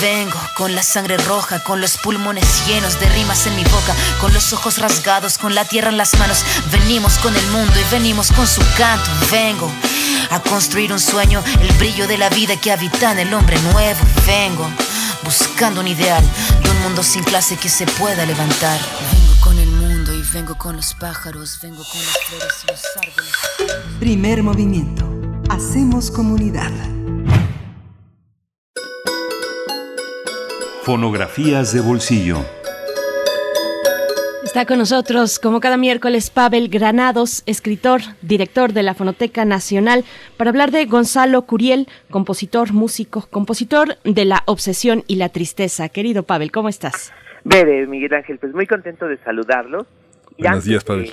Vengo con la sangre roja, con los pulmones llenos de rimas en mi boca, con los ojos rasgados, con la tierra en las manos. Venimos con el mundo y venimos con su canto. Vengo a construir un sueño, el brillo de la vida que habita en el hombre nuevo. Vengo buscando un ideal de un mundo sin clase que se pueda levantar. Vengo con el mundo y vengo con los pájaros, vengo con las flores y los árboles. Primer movimiento. Hacemos comunidad. Fonografías de bolsillo. Está con nosotros, como cada miércoles, Pavel Granados, escritor, director de la Fonoteca Nacional, para hablar de Gonzalo Curiel, compositor, músico, compositor de La Obsesión y la Tristeza. Querido Pavel, ¿cómo estás? Bebe, Miguel Ángel, pues muy contento de saludarlos. Y Buenos antes días, Pavel.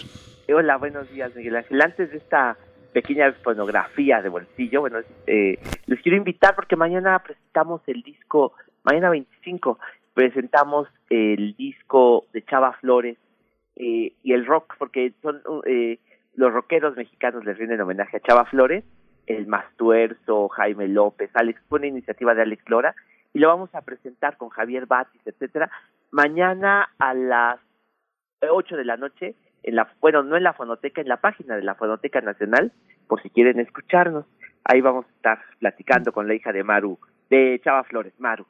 hola, buenos días, Miguel Ángel. Antes de esta pequeña fonografía de bolsillo, bueno, eh, les quiero invitar porque mañana presentamos el disco, mañana 25, presentamos el disco de Chava Flores eh, y el rock, porque son eh, los rockeros mexicanos les rinden homenaje a Chava Flores el Mastuerzo, Jaime López, Alex, fue una iniciativa de Alex Lora, y lo vamos a presentar con Javier Batis, etcétera, mañana a las 8 de la noche, en la, bueno, no en la fonoteca, en la página de la Fonoteca Nacional, por si quieren escucharnos. Ahí vamos a estar platicando con la hija de Maru, de Chava Flores, Maru.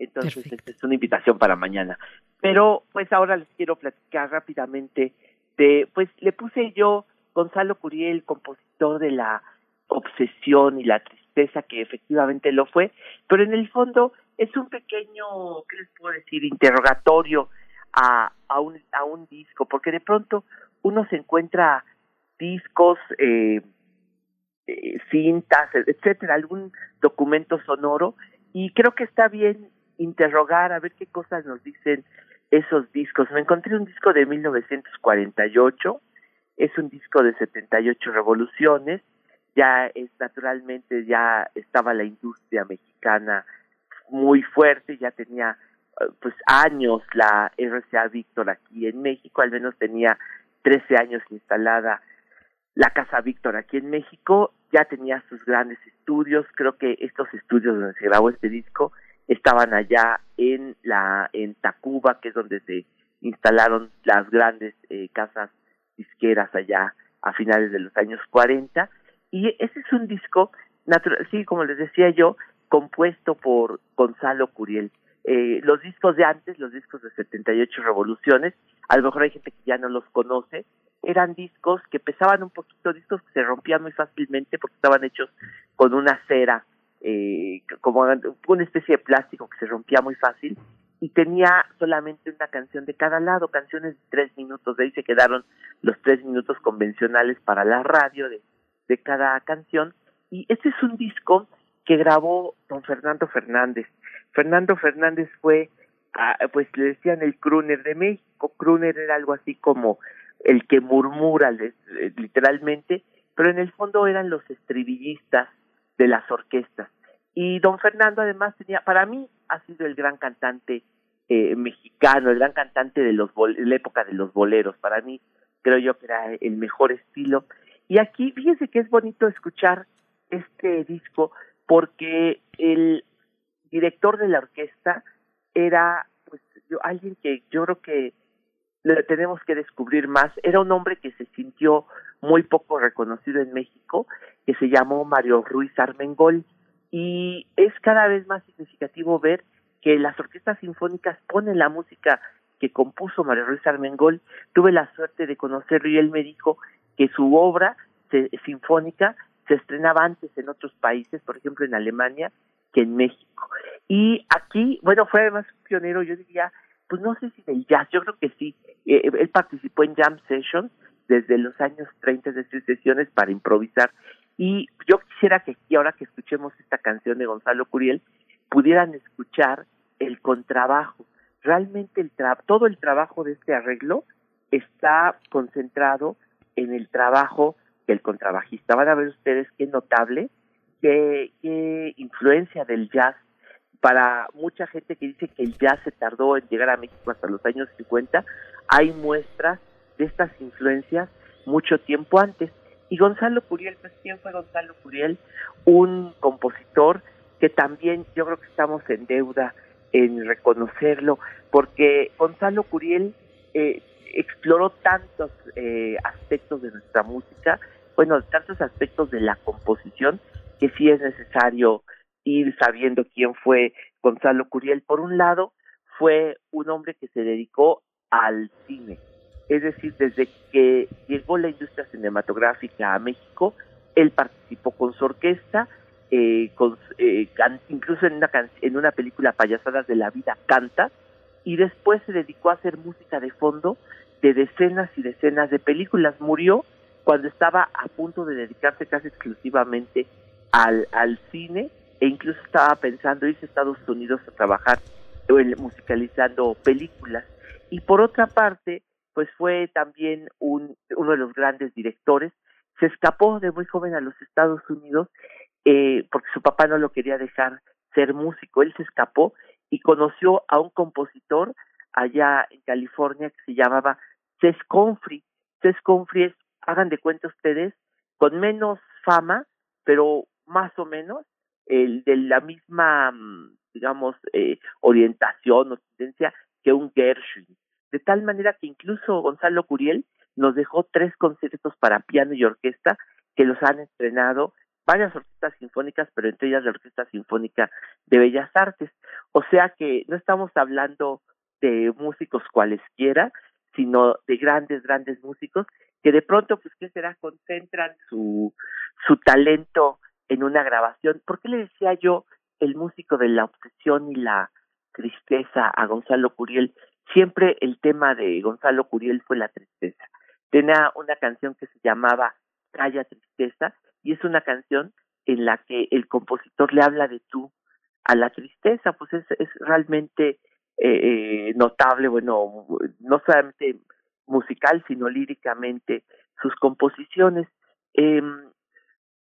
Entonces, esta es una invitación para mañana. Pero, pues ahora les quiero platicar rápidamente de, pues le puse yo Gonzalo Curiel, compositor de la obsesión y la tristeza que efectivamente lo fue, pero en el fondo es un pequeño, ¿qué les puedo decir?, interrogatorio a, a, un, a un disco, porque de pronto uno se encuentra discos, eh, eh, cintas, etcétera, algún documento sonoro, y creo que está bien interrogar a ver qué cosas nos dicen esos discos. Me encontré un disco de 1948, es un disco de 78 revoluciones, ya es naturalmente ya estaba la industria mexicana muy fuerte, ya tenía eh, pues años la RCA Víctor aquí en México, al menos tenía 13 años instalada la Casa Víctor aquí en México, ya tenía sus grandes estudios, creo que estos estudios donde se grabó este disco estaban allá en la en Tacuba, que es donde se instalaron las grandes eh, casas disqueras allá a finales de los años 40 y ese es un disco natural, sí, como les decía yo, compuesto por Gonzalo Curiel. Eh, los discos de antes, los discos de 78 revoluciones, a lo mejor hay gente que ya no los conoce, eran discos que pesaban un poquito, discos que se rompían muy fácilmente porque estaban hechos con una cera, eh, como una especie de plástico que se rompía muy fácil y tenía solamente una canción de cada lado, canciones de tres minutos, de ahí se quedaron los tres minutos convencionales para la radio de, de cada canción y este es un disco que grabó don Fernando Fernández. Fernando Fernández fue, ah, pues le decían el crooner de México, crooner era algo así como el que murmura eh, literalmente, pero en el fondo eran los estribillistas de las orquestas. Y don Fernando además tenía, para mí ha sido el gran cantante eh, mexicano, el gran cantante de los de la época de los boleros. Para mí creo yo que era el mejor estilo. Y aquí fíjese que es bonito escuchar este disco porque el director de la orquesta era pues yo, alguien que yo creo que le tenemos que descubrir más. Era un hombre que se sintió muy poco reconocido en México, que se llamó Mario Ruiz Armengol, y es cada vez más significativo ver que las orquestas sinfónicas ponen la música que compuso Mario Ruiz Armengol. Tuve la suerte de conocerlo y él me dijo que su obra sinfónica se estrenaba antes en otros países, por ejemplo en Alemania, que en México. Y aquí, bueno, fue además un pionero, yo diría, pues no sé si del jazz, yo creo que sí. Eh, él participó en jam sessions desde los años 30, de sus sesiones para improvisar. Y yo quisiera que aquí, ahora que escuchemos esta canción de Gonzalo Curiel, pudieran escuchar el contrabajo. Realmente el todo el trabajo de este arreglo está concentrado en el trabajo del contrabajista. Van a ver ustedes qué notable, qué, qué influencia del jazz para mucha gente que dice que el jazz se tardó en llegar a México hasta los años 50, hay muestras de estas influencias mucho tiempo antes. Y Gonzalo Curiel, pues ¿quién fue Gonzalo Curiel? Un compositor que también yo creo que estamos en deuda en reconocerlo, porque Gonzalo Curiel eh, exploró tantos eh, aspectos de nuestra música, bueno, tantos aspectos de la composición, que sí es necesario ir sabiendo quién fue Gonzalo Curiel. Por un lado, fue un hombre que se dedicó al cine, es decir, desde que llegó la industria cinematográfica a México, él participó con su orquesta, eh, con, eh, incluso en una, en una película Payasadas de la Vida canta, y después se dedicó a hacer música de fondo de decenas y decenas de películas. Murió cuando estaba a punto de dedicarse casi exclusivamente al, al cine e incluso estaba pensando irse a Estados Unidos a trabajar musicalizando películas. Y por otra parte, pues fue también un, uno de los grandes directores. Se escapó de muy joven a los Estados Unidos eh, porque su papá no lo quería dejar ser músico. Él se escapó y conoció a un compositor allá en California que se llamaba Cés Confri. Cés Confri es, hagan de cuenta ustedes, con menos fama, pero más o menos el de la misma, mm, digamos, eh, orientación o tendencia que un Gershwin. De tal manera que incluso Gonzalo Curiel nos dejó tres conciertos para piano y orquesta que los han estrenado varias orquestas sinfónicas, pero entre ellas la Orquesta Sinfónica de Bellas Artes. O sea que no estamos hablando de músicos cualesquiera, sino de grandes, grandes músicos que de pronto, pues, ¿qué será? Concentran su, su talento en una grabación. ¿Por qué le decía yo el músico de la obsesión y la tristeza a Gonzalo Curiel? Siempre el tema de Gonzalo Curiel fue la tristeza. Tenía una canción que se llamaba Calla Tristeza y es una canción en la que el compositor le habla de tú a la tristeza, pues es, es realmente eh, notable, bueno, no solamente musical, sino líricamente sus composiciones. Eh,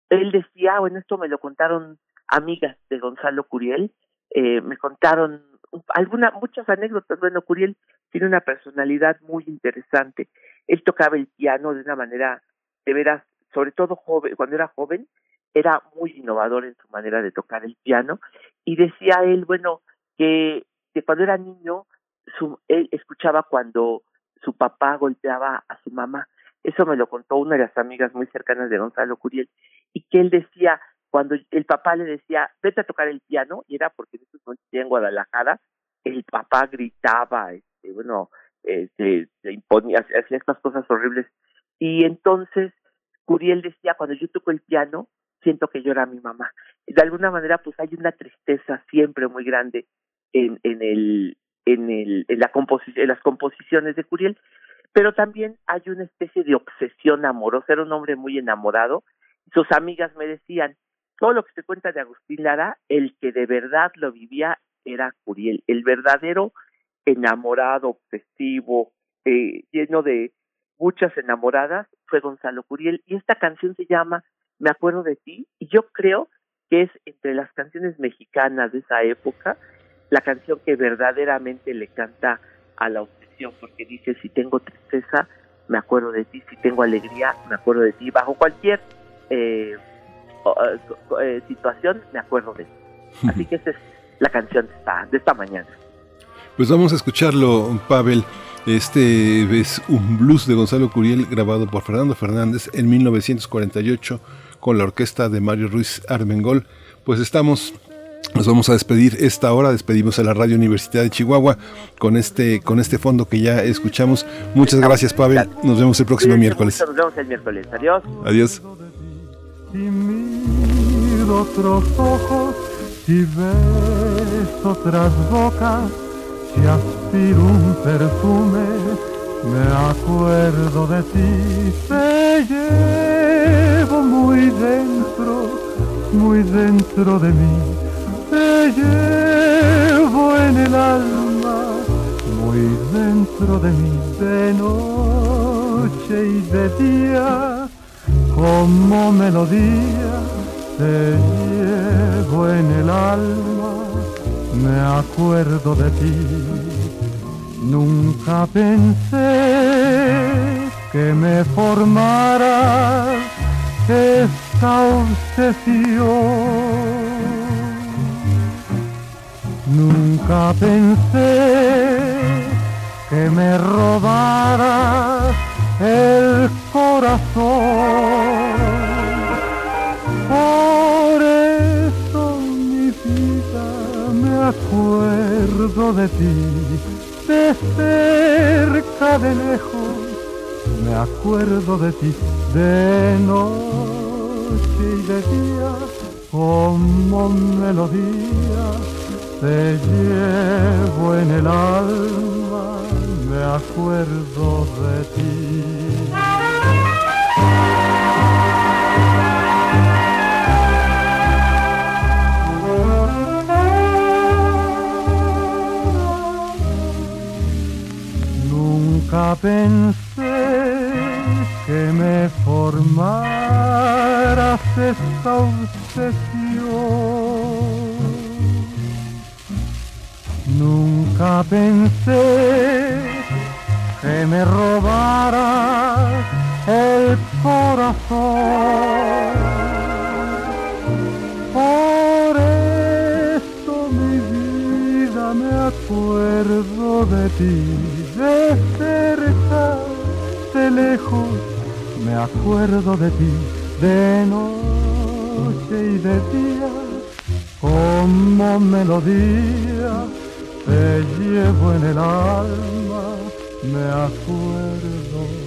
él decía, bueno, esto me lo contaron amigas de Gonzalo Curiel, eh, me contaron algunas, muchas anécdotas. Bueno, Curiel tiene una personalidad muy interesante. Él tocaba el piano de una manera, de veras, sobre todo joven, cuando era joven, era muy innovador en su manera de tocar el piano y decía él, bueno, que, que cuando era niño, su, él escuchaba cuando su papá golpeaba a su mamá. Eso me lo contó una de las amigas muy cercanas de Gonzalo Curiel y que él decía, cuando el papá le decía, vete a tocar el piano, y era porque en ese momento en Guadalajara, el papá gritaba, este, bueno, eh, se, imponía, hacía estas cosas horribles. Y entonces Curiel decía, cuando yo toco el piano, siento que llora mi mamá. De alguna manera, pues hay una tristeza siempre muy grande en, en el, en el, en la composición, en las composiciones de Curiel, pero también hay una especie de obsesión amorosa, era un hombre muy enamorado, sus amigas me decían, todo lo que se cuenta de Agustín Lara, el que de verdad lo vivía era Curiel, el verdadero enamorado, obsesivo, eh, lleno de muchas enamoradas, fue Gonzalo Curiel. Y esta canción se llama Me acuerdo de ti, y yo creo que es entre las canciones mexicanas de esa época, la canción que verdaderamente le canta a la obsesión, porque dice, si tengo tristeza, me acuerdo de ti, si tengo alegría, me acuerdo de ti, bajo cualquier eh, eh, situación, me acuerdo de ti. Así que esa es la canción de esta, de esta mañana. Pues vamos a escucharlo, Pavel. Este es un blues de Gonzalo Curiel grabado por Fernando Fernández en 1948 con la orquesta de Mario Ruiz Armengol. Pues estamos nos vamos a despedir esta hora, despedimos a la Radio Universidad de Chihuahua con este, con este fondo que ya escuchamos. Muchas gracias, Pavel. Nos vemos el próximo miércoles. Nos vemos el miércoles. Adiós. Adiós. Y otros ojos y ves otras bocas, si aspiro un perfume, me acuerdo de ti, te llevo muy dentro, muy dentro de mí. Te llevo en el alma, muy dentro de mí, de noche y de día, como melodía, te llevo en el alma, me acuerdo de ti. Nunca pensé que me formara esta obsesión Nunca pensé que me robaras el corazón. Por eso mi vida me acuerdo de ti, de cerca, de lejos, me acuerdo de ti, de noche y de día, como melodía te llevo en el alma, me acuerdo de ti. Nunca pensé que me formaras esta obsesión. Nunca pensé que me robara el corazón. Por esto mi vida me acuerdo de ti, de cerca, de lejos, me acuerdo de ti, de noche y de día, como melodía te llevo en el alma, me acuerdo.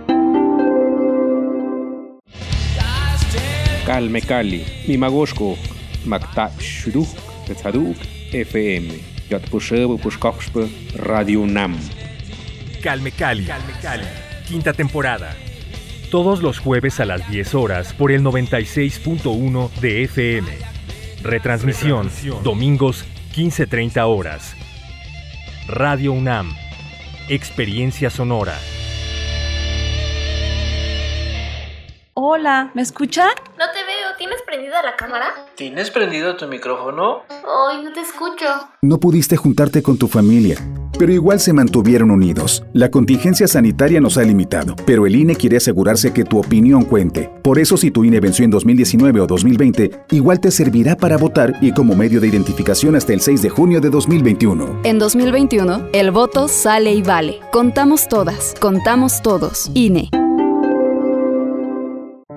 Calme Cali, Mimagoshko, Makta Shuduk, Tetzaduk, FM, Yatpushebo Pushkoxpe, Radio Nam. Calme Cali, quinta temporada. Todos los jueves a las 10 horas por el 96.1 de FM. Retransmisión, domingos 15.30 horas. Radio UNAM. Experiencia sonora. Hola, ¿me escuchan? No te veo, ¿tienes prendida la cámara? ¿Tienes prendido tu micrófono? Ay, no te escucho. No pudiste juntarte con tu familia, pero igual se mantuvieron unidos. La contingencia sanitaria nos ha limitado, pero el INE quiere asegurarse que tu opinión cuente. Por eso si tu INE venció en 2019 o 2020, igual te servirá para votar y como medio de identificación hasta el 6 de junio de 2021. En 2021, el voto sale y vale. Contamos todas, contamos todos. INE.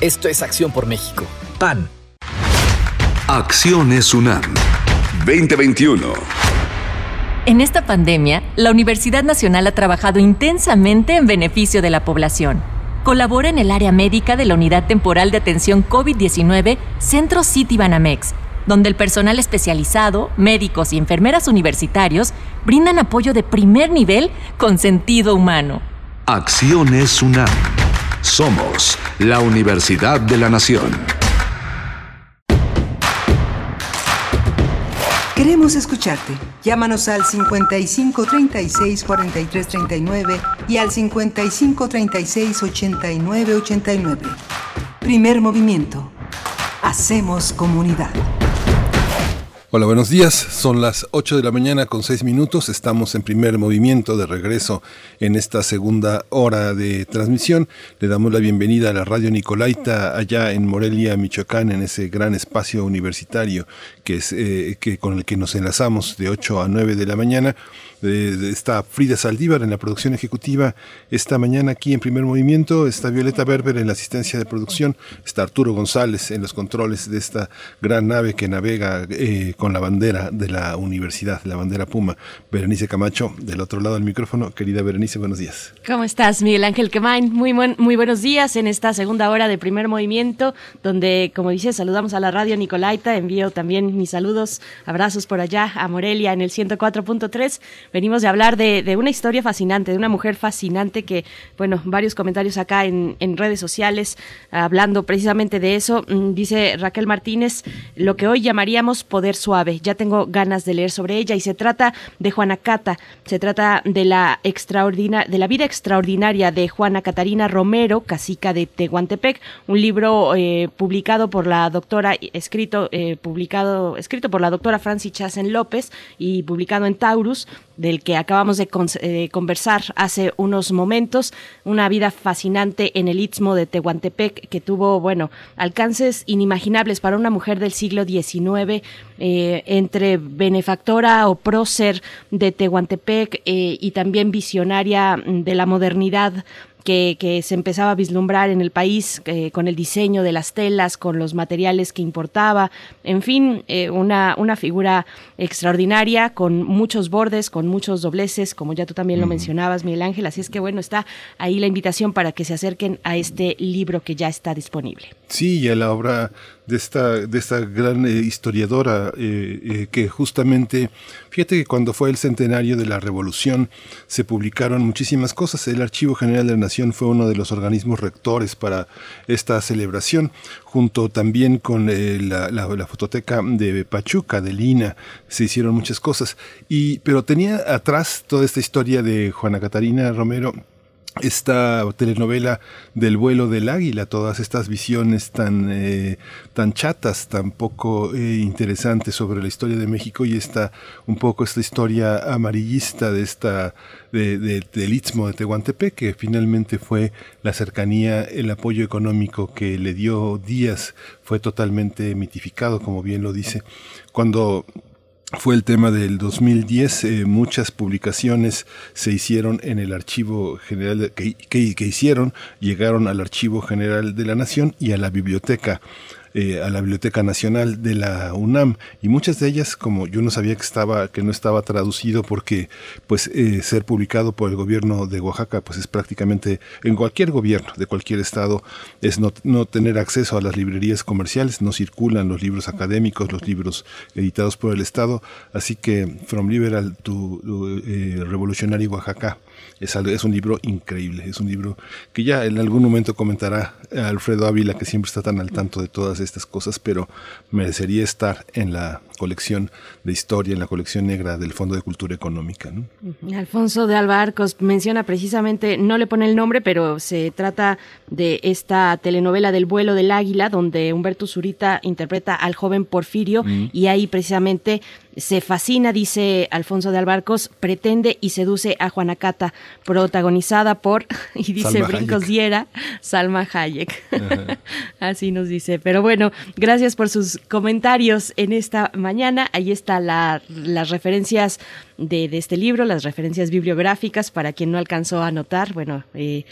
Esto es Acción por México. PAN. Acciones UNAM 2021. En esta pandemia, la Universidad Nacional ha trabajado intensamente en beneficio de la población. Colabora en el área médica de la Unidad Temporal de Atención COVID-19 Centro City Banamex, donde el personal especializado, médicos y enfermeras universitarios brindan apoyo de primer nivel con sentido humano. Acciones UNAM. Somos la Universidad de la Nación. Queremos escucharte. Llámanos al 55 36 43 39 y al 55 36 89 89. Primer movimiento. Hacemos comunidad. Hola, buenos días. Son las 8 de la mañana con 6 minutos. Estamos en primer movimiento de regreso en esta segunda hora de transmisión. Le damos la bienvenida a la radio Nicolaita allá en Morelia, Michoacán, en ese gran espacio universitario eh, que con el que nos enlazamos de 8 a 9 de la mañana. Eh, está Frida Saldívar en la producción ejecutiva. Esta mañana aquí en primer movimiento está Violeta Berber en la asistencia de producción. Está Arturo González en los controles de esta gran nave que navega eh, con la bandera de la universidad, la bandera Puma. Berenice Camacho, del otro lado del micrófono. Querida Berenice, buenos días. ¿Cómo estás, Miguel Ángel Quemain? Muy, buen, muy buenos días en esta segunda hora de primer movimiento, donde, como dices, saludamos a la radio Nicolaita. Envío también mis saludos, abrazos por allá a Morelia en el 104.3. Venimos de hablar de, una historia fascinante, de una mujer fascinante que, bueno, varios comentarios acá en, en redes sociales hablando precisamente de eso. Mm, dice Raquel Martínez, lo que hoy llamaríamos poder suave. Ya tengo ganas de leer sobre ella y se trata de Juana Cata, se trata de la extraordina de la vida extraordinaria de Juana Catarina Romero, cacica de Tehuantepec, un libro eh, publicado por la doctora, escrito, eh, publicado, escrito por la doctora Francis Chasen López y publicado en Taurus, del que acabamos de eh, conversar hace unos momentos, una vida fascinante en el istmo de Tehuantepec que tuvo, bueno, alcances inimaginables para una mujer del siglo XIX, eh, entre benefactora o prócer de Tehuantepec eh, y también visionaria de la modernidad que, que, se empezaba a vislumbrar en el país eh, con el diseño de las telas, con los materiales que importaba, en fin, eh, una, una figura extraordinaria con muchos bordes, con muchos dobleces, como ya tú también lo mencionabas, Miguel Ángel, así es que bueno, está ahí la invitación para que se acerquen a este libro que ya está disponible. Sí, y a la obra de esta, de esta gran eh, historiadora eh, eh, que justamente, fíjate que cuando fue el centenario de la revolución se publicaron muchísimas cosas. El Archivo General de la Nación fue uno de los organismos rectores para esta celebración, junto también con la, la, la, fototeca de Pachuca, de Lina, se hicieron muchas cosas. Y, pero tenía atrás toda esta historia de Juana Catarina Romero esta telenovela del vuelo del águila, todas estas visiones tan, eh, tan chatas, tan poco eh, interesantes sobre la historia de México y esta, un poco esta historia amarillista de esta, de, de, del Istmo de Tehuantepec, que finalmente fue la cercanía, el apoyo económico que le dio Díaz, fue totalmente mitificado, como bien lo dice. Cuando fue el tema del 2010. Eh, muchas publicaciones se hicieron en el Archivo General que, hicieron, llegaron al Archivo General de la Nación y a la Biblioteca eh, a la Biblioteca Nacional de la UNAM. Y muchas de ellas como yo no sabía que estaba que no estaba traducido porque pues eh, ser publicado por el gobierno de Oaxaca pues es prácticamente en cualquier gobierno de cualquier estado es no, no tener acceso a las librerías comerciales. No circulan los libros académicos los libros editados por el estado. Así que From Liberal to eh, Revolutionary Oaxaca es, un libro increíble, es un libro que ya en algún momento comentará Alfredo Ávila, que siempre está tan al tanto de todas estas cosas, pero merecería estar en la colección de historia, en la colección negra del Fondo de Cultura Económica. ¿no? Alfonso de Alba Arcos menciona precisamente, no le pone el nombre, pero se trata de esta telenovela del vuelo del águila, donde Humberto Zurita interpreta al joven Porfirio mm. y ahí precisamente se fascina, dice Alfonso de Albarcos, pretende y seduce a Juanacata, protagonizada por, y dice Salma Brincos Hayek. Diera, Salma Hayek. Así nos dice. Pero bueno, gracias por sus comentarios en esta mañana. Ahí está la, las referencias de, este libro, las referencias bibliográficas, para quien no alcanzó a notar, bueno, eh,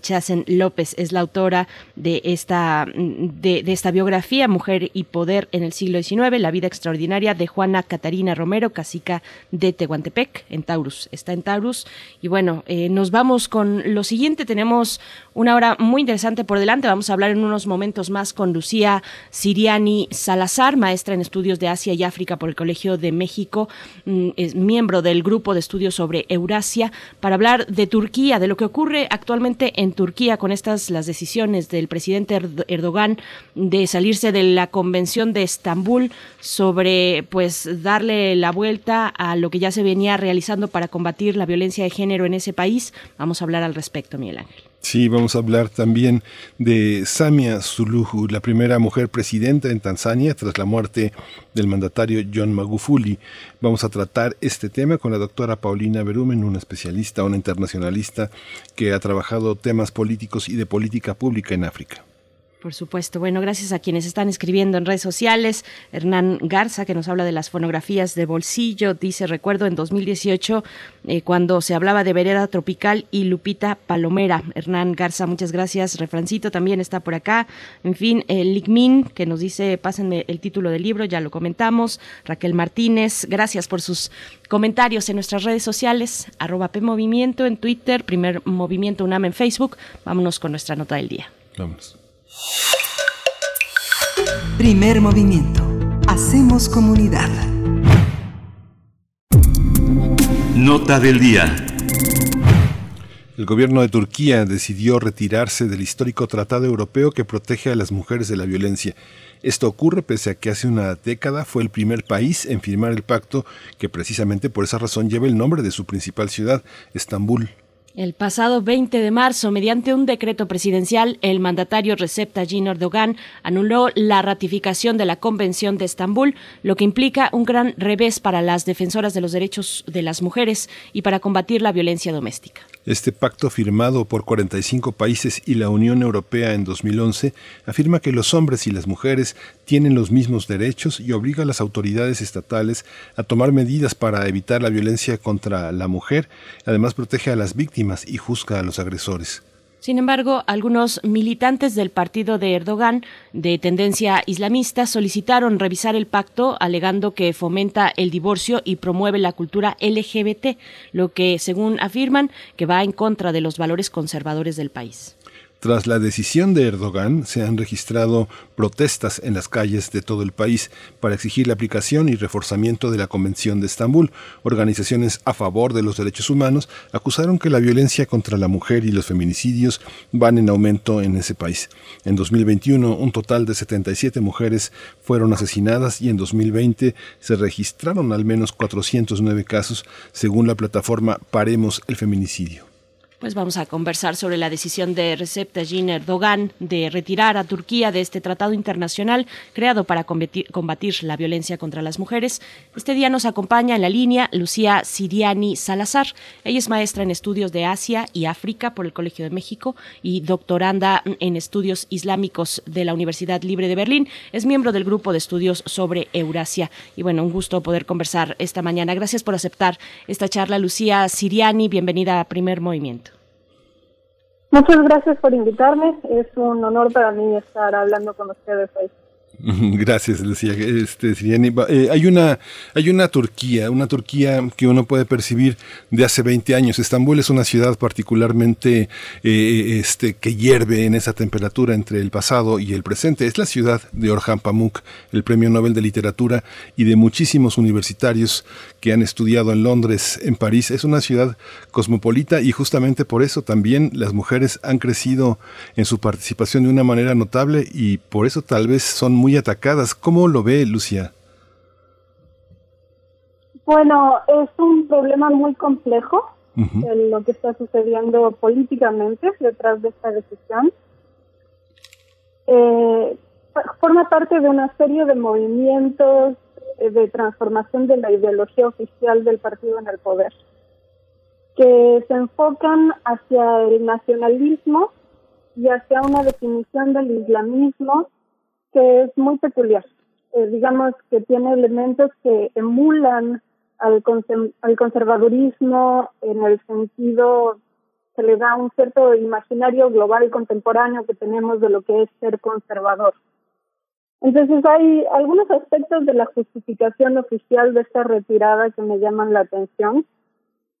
Chasen López es la autora de esta, de, esta biografía, Mujer y Poder en el siglo XIX, la vida extraordinaria de Juana Catarina Romero, casica de Tehuantepec, en Taurus. Está en Taurus. Y bueno, eh, nos vamos con lo siguiente. Tenemos una hora muy interesante por delante. Vamos a hablar en unos momentos más con Lucía Siriani Salazar, maestra en estudios de Asia y África por el Colegio de México, mm, es miembro del grupo de estudios sobre Eurasia, para hablar de Turquía, de lo que ocurre actualmente en Turquía con estas las decisiones del presidente Erdogan de salirse de la convención de Estambul sobre pues darle la vuelta a lo que ya se venía realizando para combatir la violencia de género en ese país. Vamos a hablar al respecto, Miguel Ángel. Sí, vamos a hablar también de Samia Suluhu, la primera mujer presidenta en Tanzania tras la muerte del mandatario John Magufuli. Vamos a tratar este tema con la doctora Paulina Berumen, una especialista, una internacionalista que ha trabajado temas políticos y de política pública en África. Por supuesto. Bueno, gracias a quienes están escribiendo en redes sociales. Hernán Garza, que nos habla de las fonografías de bolsillo, dice, recuerdo en 2018, eh, cuando se hablaba de Vereda Tropical y Lupita Palomera. Hernán Garza, muchas gracias. Refrancito también está por acá. En fin, el Ligmin, que nos dice, pásenme el título del libro, ya lo comentamos. Raquel Martínez, gracias por sus comentarios en nuestras redes sociales, arroba PMovimiento en Twitter, Primer Movimiento UNAM en Facebook. Vámonos con nuestra nota del día. Vamos. Primer movimiento. Hacemos comunidad. Nota del día. El gobierno de Turquía decidió retirarse del histórico tratado europeo que protege a las mujeres de la violencia. Esto ocurre pese a que hace una década fue el primer país en firmar el pacto que precisamente por esa razón lleva el nombre de su principal ciudad, Estambul. El pasado 20 de marzo, mediante un decreto presidencial, el mandatario Recep Tayyip Erdogan anuló la ratificación de la Convención de Estambul, lo que implica un gran revés para las defensoras de los derechos de las mujeres y para combatir la violencia doméstica. Este pacto firmado por 45 países y la Unión Europea en 2011 afirma que los hombres y las mujeres tienen los mismos derechos y obliga a las autoridades estatales a tomar medidas para evitar la violencia contra la mujer. Además protege a las víctimas y juzga a los agresores. Sin embargo, algunos militantes del partido de Erdogan, de tendencia islamista, solicitaron revisar el pacto alegando que fomenta el divorcio y promueve la cultura LGBT, lo que, según afirman, que va en contra de los valores conservadores del país. Tras la decisión de Erdogan, se han registrado protestas en las calles de todo el país para exigir la aplicación y reforzamiento de la Convención de Estambul. Organizaciones a favor de los derechos humanos acusaron que la violencia contra la mujer y los feminicidios van en aumento en ese país. En 2021, un total de 77 mujeres fueron asesinadas y en 2020 se registraron al menos 409 casos, según la plataforma Paremos el Feminicidio. Pues vamos a conversar sobre la decisión de Recep Tayyip Erdogan de retirar a Turquía de este tratado internacional creado para combatir, la violencia contra las mujeres. Este día nos acompaña en la línea Lucía Siriani Salazar. Ella es maestra en estudios de Asia y África por el Colegio de México y doctoranda en estudios islámicos de la Universidad Libre de Berlín. Es miembro del grupo de estudios sobre Eurasia. Y bueno, un gusto poder conversar esta mañana. Gracias por aceptar esta charla, Lucía Siriani. Bienvenida a Primer Movimiento. Muchas gracias por invitarme. Es un honor para mí estar hablando con ustedes hoy. Gracias, Lucía. Este, eh, hay una hay una Turquía, una Turquía que uno puede percibir de hace 20 años. Estambul es una ciudad particularmente eh, este, que hierve en esa temperatura entre el pasado y el presente. Es la ciudad de Orhan Pamuk, el Premio Nobel de Literatura y de muchísimos universitarios que han estudiado en Londres, en París. Es una ciudad cosmopolita y justamente por eso también las mujeres han crecido en su participación de una manera notable y por eso tal vez son muy atacadas. ¿Cómo lo ve Lucia? Bueno, es un problema muy complejo lo que está sucediendo políticamente detrás de esta decisión. Eh, forma parte de una serie de movimientos eh, de transformación de la ideología oficial del partido en el poder, que se enfocan hacia el nacionalismo y hacia una definición del islamismo que es muy peculiar. Eh, digamos que tiene elementos que emulan al, al conservadurismo en el sentido que le da un cierto imaginario global contemporáneo que tenemos de lo que es ser conservador. Entonces hay algunos aspectos de la justificación oficial de esta retirada que me llaman la atención.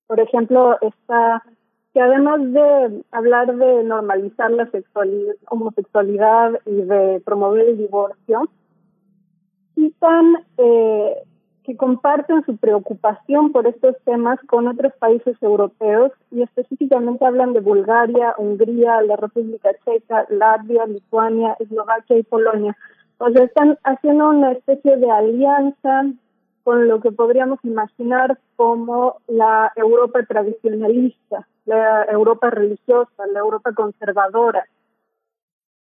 Por ejemplo, está que además de hablar de normalizar la sexualidad, homosexualidad y de promover el divorcio, citan eh, que comparten su preocupación por estos temas con otros países europeos y específicamente hablan de Bulgaria, Hungría, la República Checa, Latvia, Lituania, Eslovaquia y Polonia. O sea, están haciendo una especie de alianza con lo que podríamos imaginar como la Europa tradicionalista, la Europa religiosa, la Europa conservadora.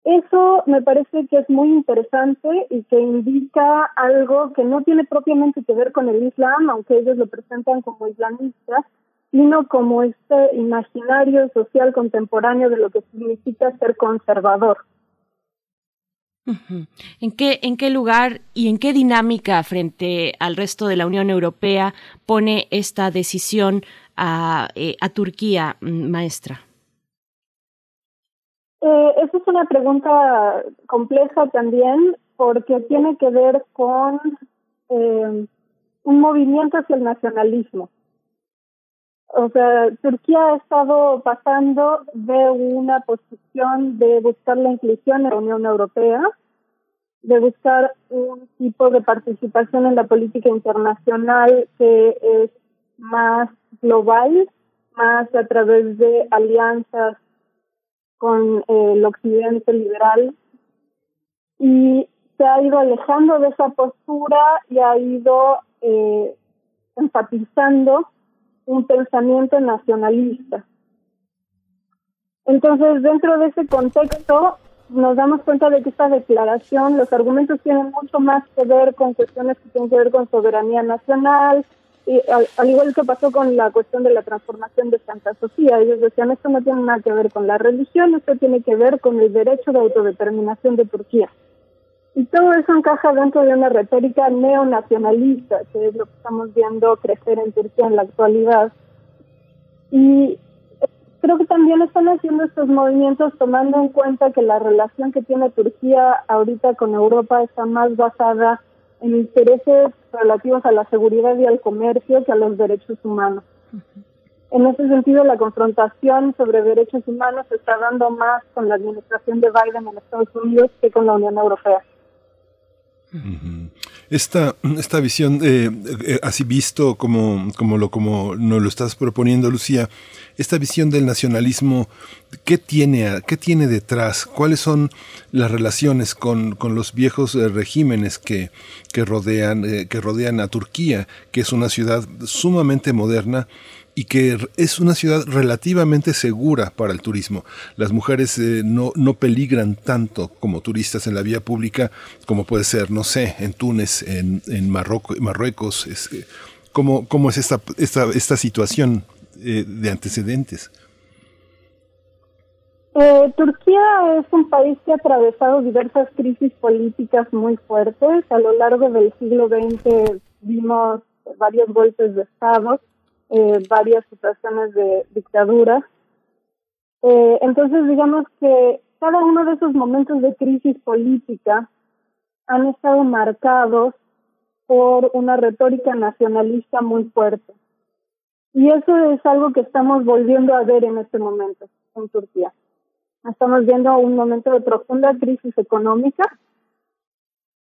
Eso me parece que es muy interesante y que indica algo que no tiene propiamente que ver con el Islam, aunque ellos lo presentan como islamistas, sino como este imaginario social contemporáneo de lo que significa ser conservador. ¿En qué, ¿En qué lugar y en qué dinámica frente al resto de la Unión Europea pone esta decisión a, eh, a Turquía, mm, maestra? Eh, esa es una pregunta compleja también porque tiene que ver con eh, un movimiento hacia el nacionalismo. O sea, Turquía ha estado pasando de una posición de buscar la inclusión en la Unión Europea, de buscar un tipo de participación en la política internacional que es más global, más a través de alianzas con eh, el occidente liberal. Y se ha ido alejando de esa postura y ha ido eh, enfatizando un pensamiento nacionalista. Entonces, dentro de ese contexto, nos damos cuenta de que esta declaración, los argumentos tienen mucho más que ver con cuestiones que tienen que ver con soberanía nacional, y al, igual que pasó con la cuestión de la transformación de Santa Sofía, ellos decían esto no tiene nada que ver con la religión, esto tiene que ver con el derecho de autodeterminación de Turquía. Y todo eso encaja dentro de una retórica neonacionalista, que es lo que estamos viendo crecer en Turquía en la actualidad. Y creo que también están haciendo estos movimientos tomando en cuenta que la relación que tiene Turquía ahorita con Europa está más basada en intereses relativos a la seguridad y al comercio que a los derechos humanos. En ese sentido, la confrontación sobre derechos humanos se está dando más con la administración de Biden en Estados Unidos que con la Unión Europea. Esta, esta visión, eh, eh, así visto como, como, lo, como nos lo estás proponiendo, Lucía, esta visión del nacionalismo, ¿qué tiene, qué tiene detrás? ¿Cuáles son las relaciones con, con los viejos eh, regímenes que, que, rodean, que rodean a Turquía, que es una ciudad sumamente moderna? Y que es una ciudad relativamente segura para el turismo. Las mujeres eh, no, no peligran tanto como turistas en la vía pública como puede ser, no sé, en Túnez, en, en Marruecos. Es, eh, ¿cómo, ¿Cómo es esta, esta, esta situación eh, de antecedentes? Turquía es un país que ha atravesado diversas crisis políticas muy fuertes. A lo largo del siglo XX vimos varios golpes de Estado eh, varias situaciones de dictadura. Eh, entonces, digamos que cada uno de esos momentos de crisis política han estado marcados por una retórica nacionalista muy fuerte. Y eso es algo que estamos volviendo a ver en este momento en Turquía. Estamos viendo un momento de profunda crisis económica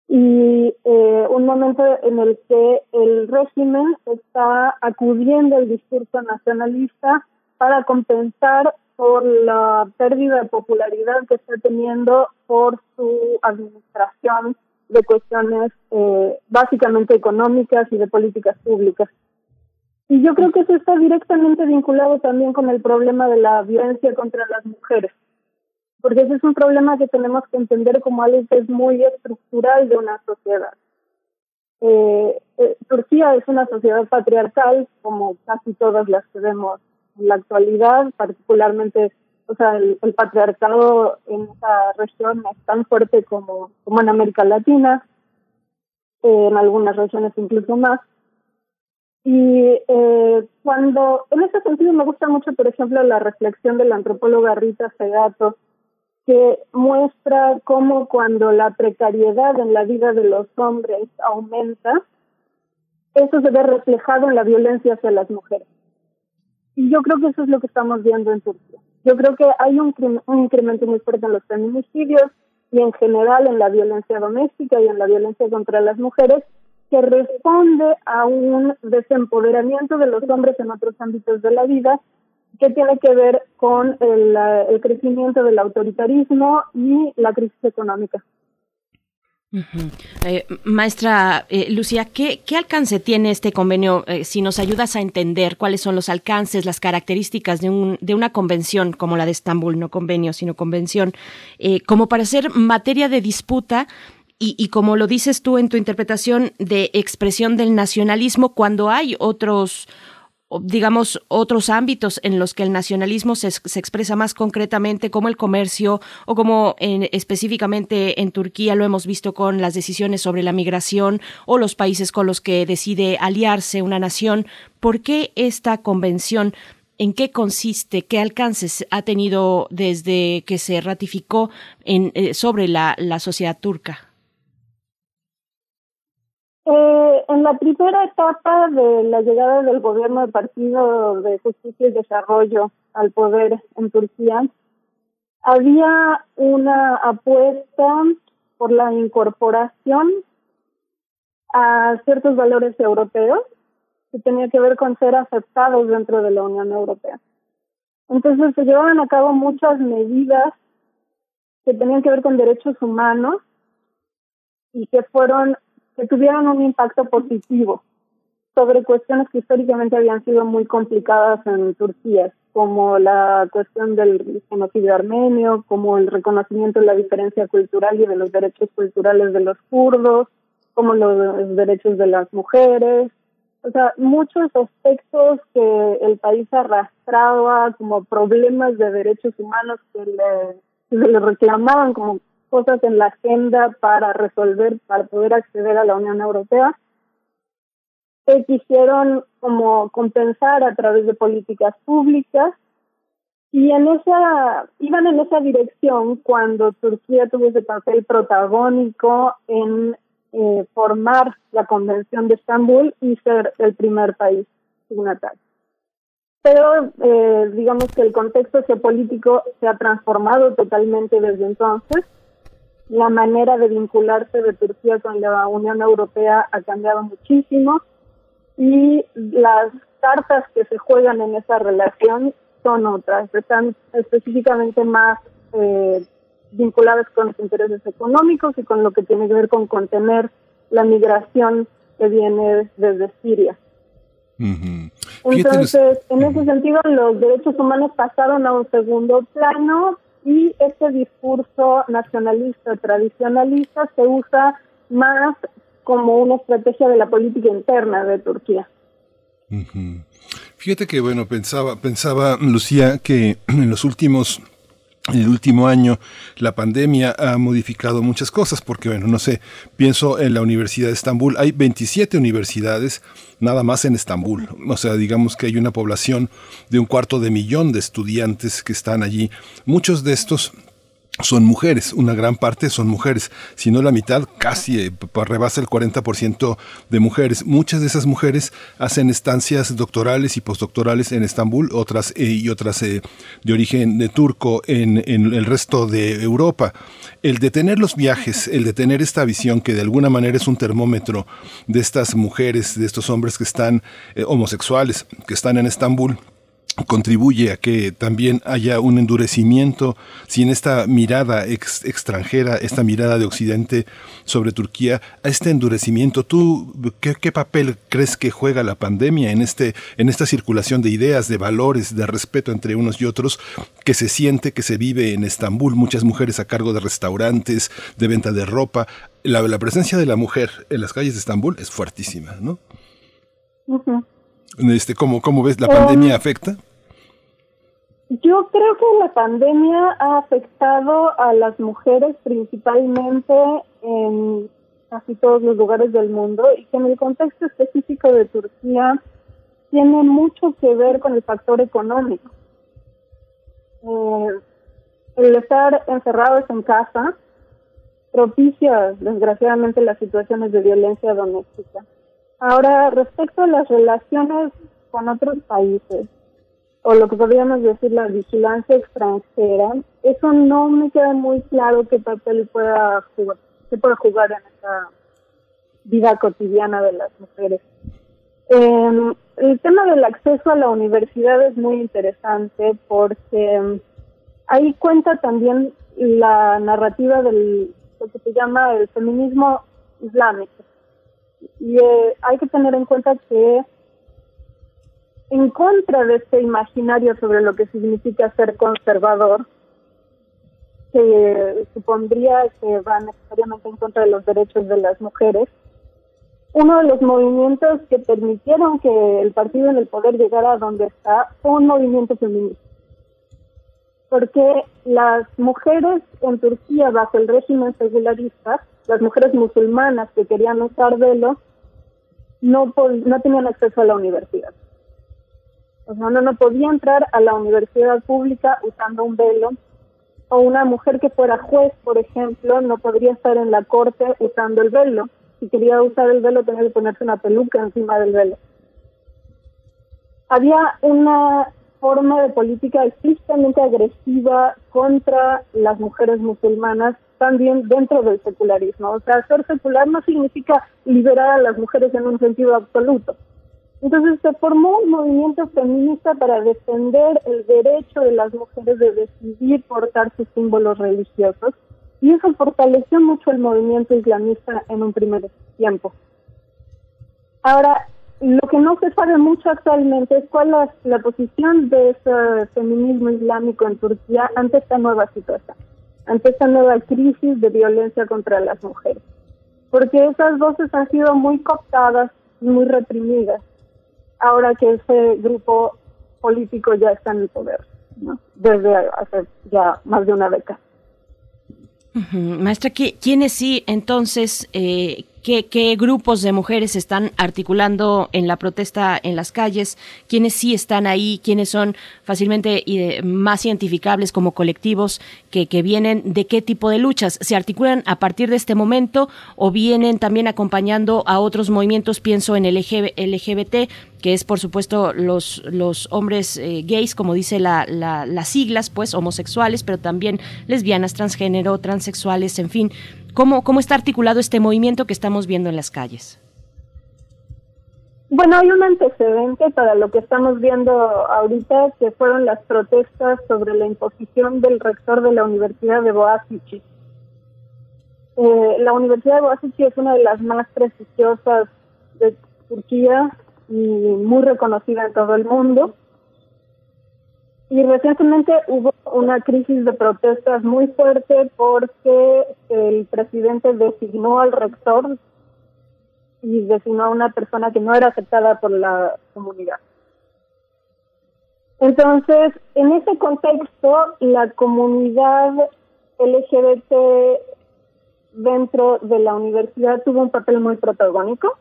y eh, un momento en el que el régimen está acudiendo al discurso nacionalista para compensar por la pérdida de popularidad que está teniendo por su administración de cuestiones eh, básicamente económicas y de políticas públicas. Y yo creo que eso está directamente vinculado también con el problema de la violencia contra las mujeres porque ese es un problema que tenemos que entender como algo que es muy estructural de una sociedad. Eh, eh, Turquía es una sociedad patriarcal, como casi todas las que vemos en la actualidad, particularmente, o sea, el, patriarcado en esa región es tan fuerte como, como en América Latina, eh, en algunas regiones incluso más. Y eh, cuando, en ese sentido me gusta mucho, por ejemplo, la reflexión de la antropóloga Rita Segato, que muestra cómo cuando la precariedad en la vida de los hombres aumenta, eso se ve reflejado en la violencia hacia las mujeres. Y yo creo que eso es lo que estamos viendo en Turquía. Yo creo que hay un, un incremento muy fuerte en los feminicidios y en general en la violencia doméstica y en la violencia contra las mujeres, que responde a un desempoderamiento de los hombres en otros ámbitos de la vida que tiene que ver con el, crecimiento del autoritarismo y la crisis económica. Eh, maestra eh, Lucía, ¿qué, ¿qué, alcance tiene este convenio? Eh, si nos ayudas a entender cuáles son los alcances, las características de, un, de una convención como la de Estambul, no convenio, sino convención, como para ser materia de disputa y, y, como lo dices tú en tu interpretación de expresión del nacionalismo, cuando hay otros digamos, otros ámbitos en los que el nacionalismo se, expresa más concretamente, como el comercio o como en, específicamente en Turquía lo hemos visto con las decisiones sobre la migración o los países con los que decide aliarse una nación. ¿Por qué esta convención? ¿En qué consiste? ¿Qué alcances ha tenido desde que se ratificó eh, sobre la sociedad turca? Eh, en la primera etapa de la llegada del gobierno del Partido de Justicia y Desarrollo al poder en Turquía, había una apuesta por la incorporación a ciertos valores europeos que tenía que ver con ser aceptados dentro de la Unión Europea. Entonces se llevaban a cabo muchas medidas que tenían que ver con derechos humanos y que fueron que tuvieran un impacto positivo sobre cuestiones que históricamente habían sido muy complicadas en Turquía, como la cuestión del genocidio armenio, como el reconocimiento de la diferencia cultural y de los derechos culturales de los kurdos, como los derechos de las mujeres, o sea, muchos aspectos que el país arrastraba como problemas de derechos humanos que que le reclamaban como cosas en la agenda para resolver, para poder acceder a la Unión Europea, que quisieron como compensar a través de políticas públicas y en esa iban en esa dirección cuando Turquía tuvo ese papel protagónico en eh, formar la Convención de Estambul y ser el primer país signatario. Pero eh, digamos que el contexto geopolítico se ha transformado totalmente desde entonces la manera de vincularse de Turquía con la Unión Europea ha cambiado muchísimo y las cartas que se juegan en esa relación son otras, están específicamente más eh, vinculadas con los intereses económicos y con lo que tiene que ver con contener la migración que viene desde Siria. Entonces, en ese sentido, los derechos humanos pasaron a un segundo plano, y este discurso nacionalista tradicionalista se usa más como una estrategia de la política interna de Turquía. Fíjate que bueno pensaba pensaba Lucía que en los últimos en el último año la pandemia ha modificado muchas cosas porque, bueno, no sé, pienso en la Universidad de Estambul, hay 27 universidades nada más en Estambul, o sea, digamos que hay una población de un cuarto de millón de estudiantes que están allí, muchos de estos son mujeres, una gran parte son mujeres, si no la mitad, casi eh, rebasa el 40% de mujeres. Muchas de esas mujeres hacen estancias doctorales y postdoctorales en Estambul, otras eh, y otras eh, de origen de turco en, el resto de Europa. El de tener los viajes, el de tener esta visión que de alguna manera es un termómetro de estas mujeres, de estos hombres que están homosexuales, que están en Estambul, contribuye a que también haya un endurecimiento sin esta mirada extranjera, esta mirada de Occidente sobre Turquía, a este endurecimiento. ¿Tú qué, papel crees que juega la pandemia en, este, en esta circulación de ideas, de valores, de respeto entre unos y otros que se siente, que se vive en Estambul? Muchas mujeres a cargo de restaurantes, de venta de ropa. La, presencia de la mujer en las calles de Estambul es fuertísima, ¿no? Este, ¿cómo, ¿Cómo ves la pandemia um, afecta? Yo creo que la pandemia ha afectado a las mujeres principalmente en casi todos los lugares del mundo y que en el contexto específico de Turquía tiene mucho que ver con el factor económico. Eh, el estar encerrados en casa propicia desgraciadamente las situaciones de violencia doméstica. Ahora, respecto a las relaciones con otros países, o lo que podríamos decir la vigilancia extranjera, eso no me queda muy claro qué papel pueda jugar, qué puede jugar en esa vida cotidiana de las mujeres. Eh, el tema del acceso a la universidad es muy interesante porque em, ahí cuenta también la narrativa del lo que se llama el feminismo islámico. Y eh, hay que tener en cuenta que en contra de este imaginario sobre lo que significa ser conservador, que supondría que va necesariamente en contra de los derechos de las mujeres, uno de los movimientos que permitieron que el partido en el poder llegara a donde está fue un movimiento feminista. Porque las mujeres en Turquía bajo el régimen secularista, las mujeres musulmanas que querían usar velo, no, no tenían acceso a la universidad. O sea, uno no podía entrar a la universidad pública usando un velo, o una mujer que fuera juez, por ejemplo, no podría estar en la corte usando el velo si quería usar el velo tenía que ponerse una peluca encima del velo. Había una forma de política explícitamente agresiva contra las mujeres musulmanas también dentro del secularismo. O sea, ser secular no significa liberar a las mujeres en un sentido absoluto. Entonces se formó un movimiento feminista para defender el derecho de las mujeres de decidir portar sus símbolos religiosos y eso fortaleció mucho el movimiento islamista en un primer tiempo. Ahora, lo que no se sabe mucho actualmente es cuál es la posición de ese feminismo islámico en Turquía ante esta nueva situación, ante esta nueva crisis de violencia contra las mujeres. Porque esas voces han sido muy cooptadas y muy reprimidas ahora que ese grupo político ya está en el poder, desde hace ya más de una década. Maestra, ¿quiénes sí entonces eh, ¿Qué, grupos de mujeres están articulando en la protesta en las calles? ¿Quiénes sí están ahí? ¿Quiénes son fácilmente más identificables como colectivos que, que vienen de qué tipo de luchas? ¿Se articulan a partir de este momento o vienen también acompañando a otros movimientos? Pienso en el LGBT, que es por supuesto los, los hombres eh, gays, como dice la, las siglas, pues homosexuales, pero también lesbianas, transgénero, transexuales, en fin. ¿Cómo, ¿Cómo está articulado este movimiento que estamos viendo en las calles? Bueno, hay un antecedente para lo que estamos viendo ahorita, que fueron las protestas sobre la imposición del rector de la Universidad de Boğaziçi. Eh, la Universidad de Boğaziçi es una de las más prestigiosas de Turquía y muy reconocida en todo el mundo. Y recientemente hubo una crisis de protestas muy fuerte porque el presidente designó al rector y designó a una persona que no era aceptada por la comunidad. Entonces, en ese contexto, la comunidad LGBT dentro de la universidad tuvo un papel muy protagónico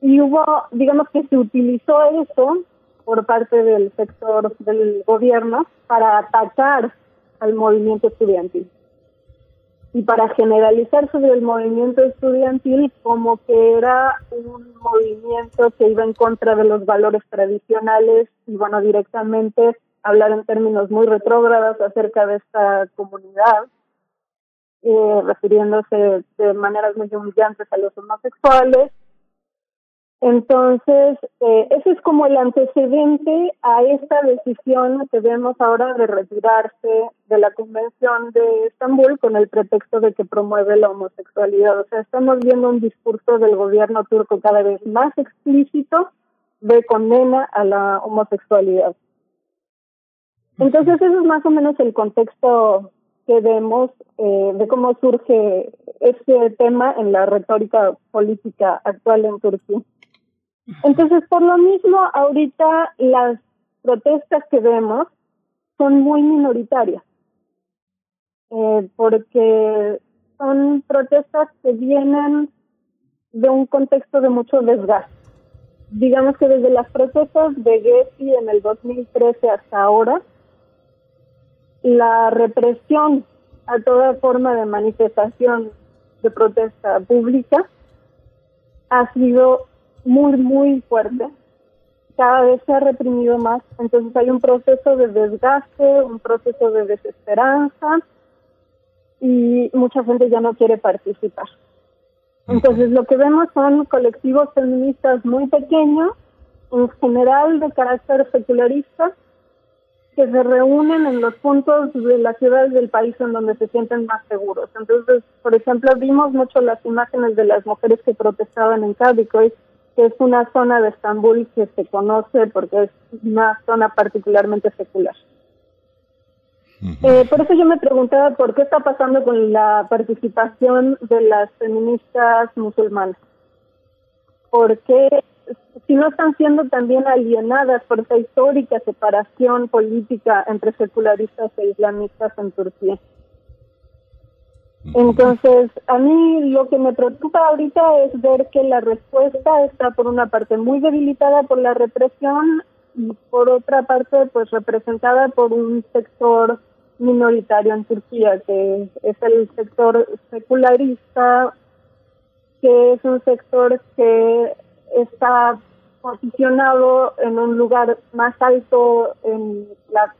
y hubo, digamos que se utilizó eso por parte del sector del gobierno para atacar al movimiento estudiantil. Y para generalizar sobre el movimiento estudiantil como que era un movimiento que iba en contra de los valores tradicionales y bueno directamente hablar en términos muy retrógrados acerca de esta comunidad eh, refiriéndose de maneras muy humillantes a los homosexuales entonces, eh, ese es como el antecedente a esta decisión que vemos ahora de retirarse de la Convención de Estambul con el pretexto de que promueve la homosexualidad. O sea, estamos viendo un discurso del gobierno turco cada vez más explícito de condena a la homosexualidad. Entonces, ese es más o menos el contexto que vemos eh, de cómo surge este tema en la retórica política actual en Turquía. Entonces, por lo mismo, ahorita las protestas que vemos son muy minoritarias, eh, porque son protestas que vienen de un contexto de mucho desgaste. Digamos que desde las protestas de Getty en el 2013 hasta ahora, la represión a toda forma de manifestación de protesta pública ha sido muy, muy fuerte. Cada vez se ha reprimido más, entonces hay un proceso de desgaste, un proceso de desesperanza y mucha gente ya no quiere participar. Entonces lo que vemos son colectivos feministas muy pequeños, en general de carácter secularista, que se reúnen en los puntos de las ciudades del país en donde se sienten más seguros. Entonces, por ejemplo, vimos mucho las imágenes de las mujeres que protestaban en Kadikoy, que es una zona de Estambul que se conoce porque es una zona particularmente secular. Eh, por eso yo me preguntaba por qué está pasando con la participación de las feministas musulmanas. ¿Por qué si no están siendo también alienadas por esa histórica separación política entre secularistas e islamistas en Turquía. Entonces, a mí lo que me preocupa ahorita es ver que la respuesta está por una parte muy debilitada por la represión y por otra parte pues representada por un sector minoritario en Turquía que es el sector secularista que es un sector que está posicionado en un lugar más alto en la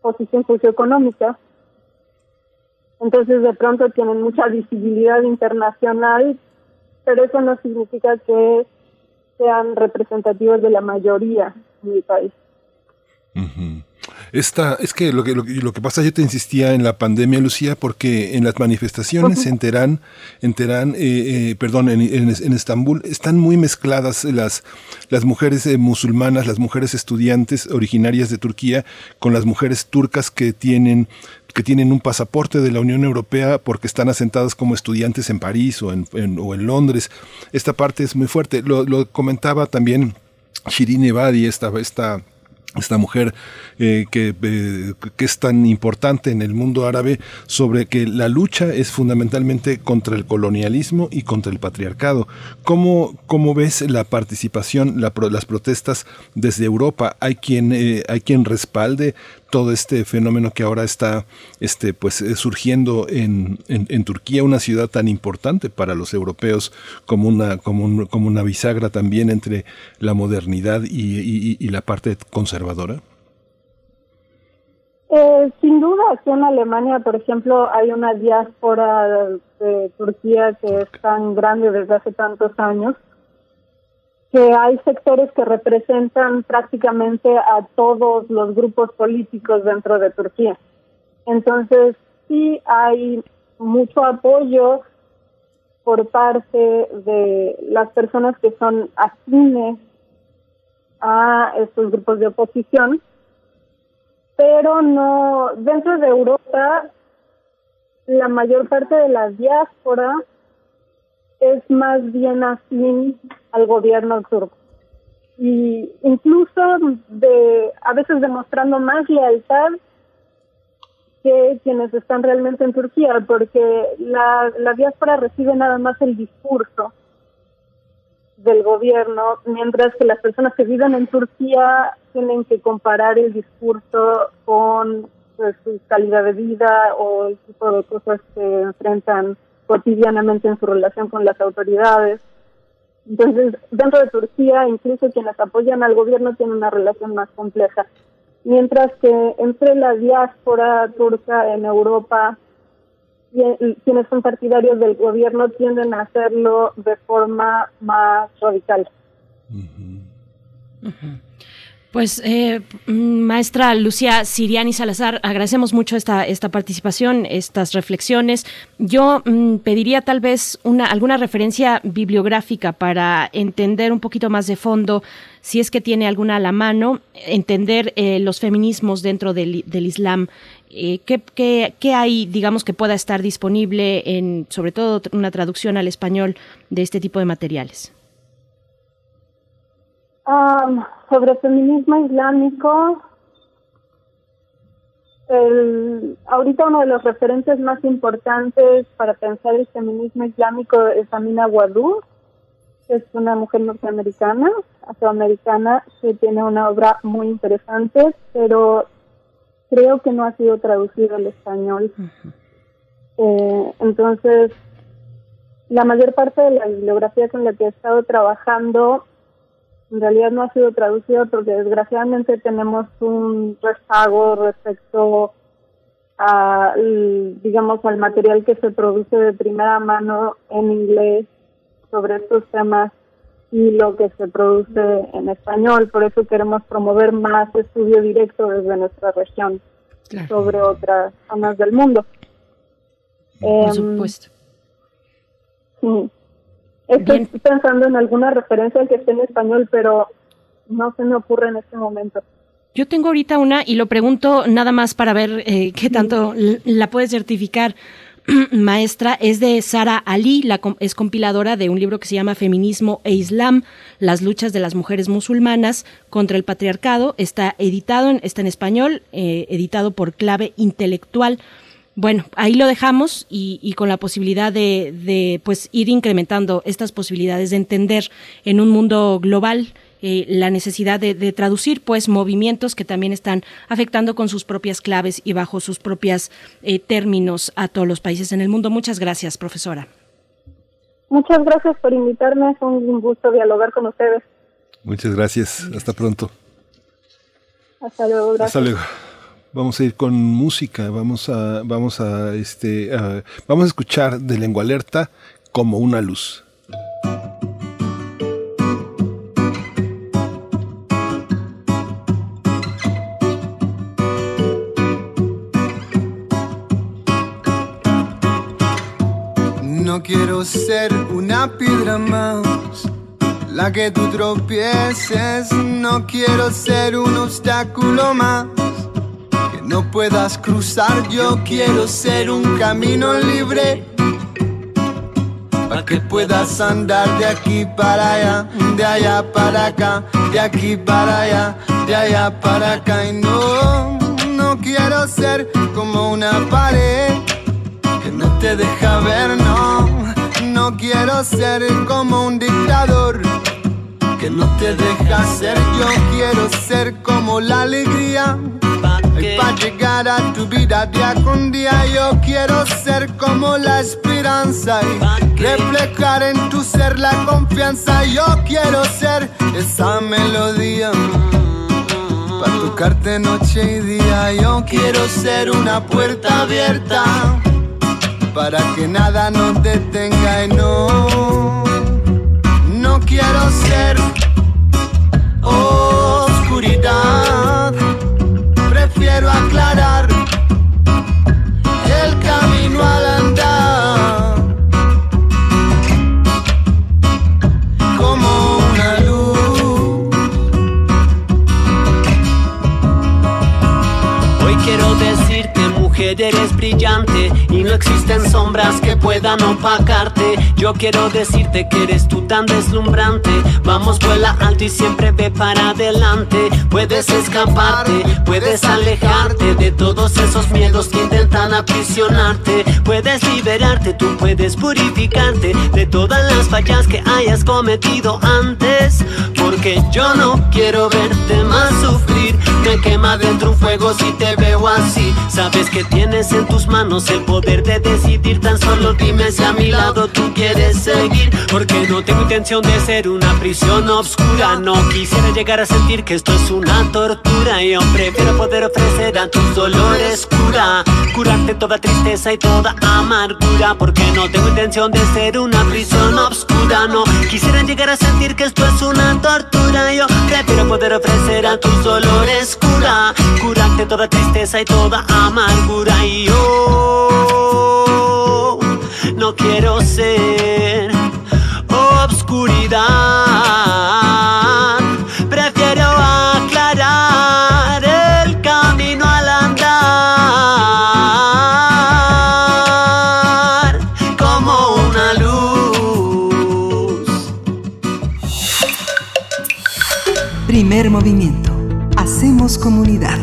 posición socioeconómica. Entonces de pronto tienen mucha visibilidad internacional, pero eso no significa que sean representativos de la mayoría en mi país. Esta, es que lo, que lo, que pasa, yo te insistía en la pandemia, Lucía, porque en las manifestaciones en Teherán, en Teherán, eh, eh, perdón, en, en, Estambul, están muy mezcladas las, las mujeres eh, musulmanas, las mujeres estudiantes originarias de Turquía, con las mujeres turcas que tienen que tienen un pasaporte de la Unión Europea porque están asentadas como estudiantes en París o en, o en Londres. Esta parte es muy fuerte. Lo, comentaba también Shirin Ebadi, esta, esta esta mujer eh, que, eh, que, es tan importante en el mundo árabe sobre que la lucha es fundamentalmente contra el colonialismo y contra el patriarcado. ¿Cómo, cómo ves la participación, la, las protestas desde Europa? ¿Hay quien, eh, ¿Hay quien respalde todo este fenómeno que ahora está este, pues, eh, surgiendo en, en, Turquía, una ciudad tan importante para los europeos como una, como, como una bisagra también entre la modernidad y, y, la parte conservadora? Eh, sin duda, aquí en Alemania, por ejemplo, hay una diáspora de Turquía que es tan grande desde hace tantos años que hay sectores que representan prácticamente a todos los grupos políticos dentro de Turquía. Entonces, sí hay mucho apoyo por parte de las personas que son afines a estos grupos de oposición, pero no, dentro de Europa, la mayor parte de la diáspora es más bien afín al gobierno turco. Y incluso de a veces demostrando más lealtad que quienes están realmente en Turquía, porque la, la diáspora recibe nada más el discurso del gobierno, mientras que las personas que viven en Turquía tienen que comparar el discurso con pues, su calidad de vida o el tipo de cosas que enfrentan cotidianamente en su relación con las autoridades. Entonces, dentro de Turquía, incluso quienes apoyan al gobierno tienen una relación más compleja. Mientras que entre la diáspora turca en Europa, quienes son partidarios del gobierno tienden a hacerlo de forma más radical. Pues, eh, maestra Lucía Siriani Salazar, agradecemos mucho esta, esta participación, estas reflexiones. Yo mm, pediría tal vez una, alguna referencia bibliográfica para entender un poquito más de fondo, si es que tiene alguna a la mano, entender eh, los feminismos dentro del, del Islam. Eh, ¿qué, qué, qué, hay, digamos, que pueda estar disponible en, sobre todo, una traducción al español de este tipo de materiales? Sobre feminismo islámico, el, ahorita uno de los referentes más importantes para pensar el feminismo islámico es Amina Wadud, que es una mujer norteamericana, afroamericana, que tiene una obra muy interesante, pero creo que no ha sido traducido al español. Eh, entonces, la mayor parte de la bibliografía con la que he estado trabajando en realidad no ha sido traducido porque desgraciadamente tenemos un rezago respecto a, digamos, al material que se produce de primera mano en inglés sobre estos temas y lo que se produce en español. Por eso queremos promover más estudio directo desde nuestra región sobre otras zonas del mundo. Por em, supuesto. Sí. Estoy pensando en alguna referencia que esté en español, pero no se me ocurre en este momento. Yo tengo ahorita una y lo pregunto nada más para ver eh, qué tanto la puede certificar. Maestra es de Sara Ali, la, es compiladora de un libro que se llama Feminismo e Islam, las luchas de las mujeres musulmanas contra el patriarcado. Está editado, en, está en español, eh, editado por Clave Intelectual. Bueno, ahí lo dejamos y, con la posibilidad de, pues ir incrementando estas posibilidades de entender en un mundo global eh, la necesidad de, traducir pues movimientos que también están afectando con sus propias claves y bajo sus propios eh, términos a todos los países en el mundo. Muchas gracias, profesora. Muchas gracias por invitarme, es un gusto dialogar con ustedes. Muchas gracias, hasta pronto. Hasta luego, gracias. Hasta luego. Vamos a ir con música, vamos a, vamos a, este, vamos a escuchar de lengua alerta como una luz. No quiero ser una piedra más, la que tú tropieces. No quiero ser un obstáculo más no puedas cruzar. Yo quiero ser un camino libre. Para que puedas andar de aquí para allá, de allá para acá, de aquí para allá, de allá para acá. Y no, no quiero ser como una pared que no te deja ver, no. No quiero ser como un dictador que no te deja ser. Yo quiero ser como la alegría para llegar a tu vida día con día yo quiero ser como la esperanza y reflejar en tu ser la confianza. Yo quiero ser esa melodía para tocarte noche y día. Yo quiero ser una puerta abierta para que nada nos detenga y no, no quiero ser oscuridad quiero aclarar mujer, eres brillante y no existen sombras que puedan opacarte. Yo quiero decirte que eres tú tan deslumbrante. Vamos, vuela alto y siempre ve para adelante. Puedes escaparte, puedes alejarte de todos esos miedos que intentan aprisionarte. Puedes liberarte, tú puedes purificarte de todas las fallas que hayas cometido antes. Porque yo no quiero verte más sufrir. Me quema dentro un fuego si te veo así. Sabes que tienes en tus manos el poder de decidir. Tan solo dime si a mi lado tú quieres seguir. Porque no tengo intención de ser una prisión oscura. No quisiera llegar a sentir que esto es una tortura. Yo prefiero poder ofrecer a tus dolores cura. Curarte toda tristeza y toda amargura. Porque no tengo intención de ser una prisión oscura. No quisiera llegar a sentir que esto es una tortura. Yo prefiero poder ofrecer a tus dolores cura. Curarte toda tristeza y toda amargura. Y yo no quiero ser obscuridad. Prefiero aclarar el camino al andar como una luz. Primer movimiento. Hacemos comunidad.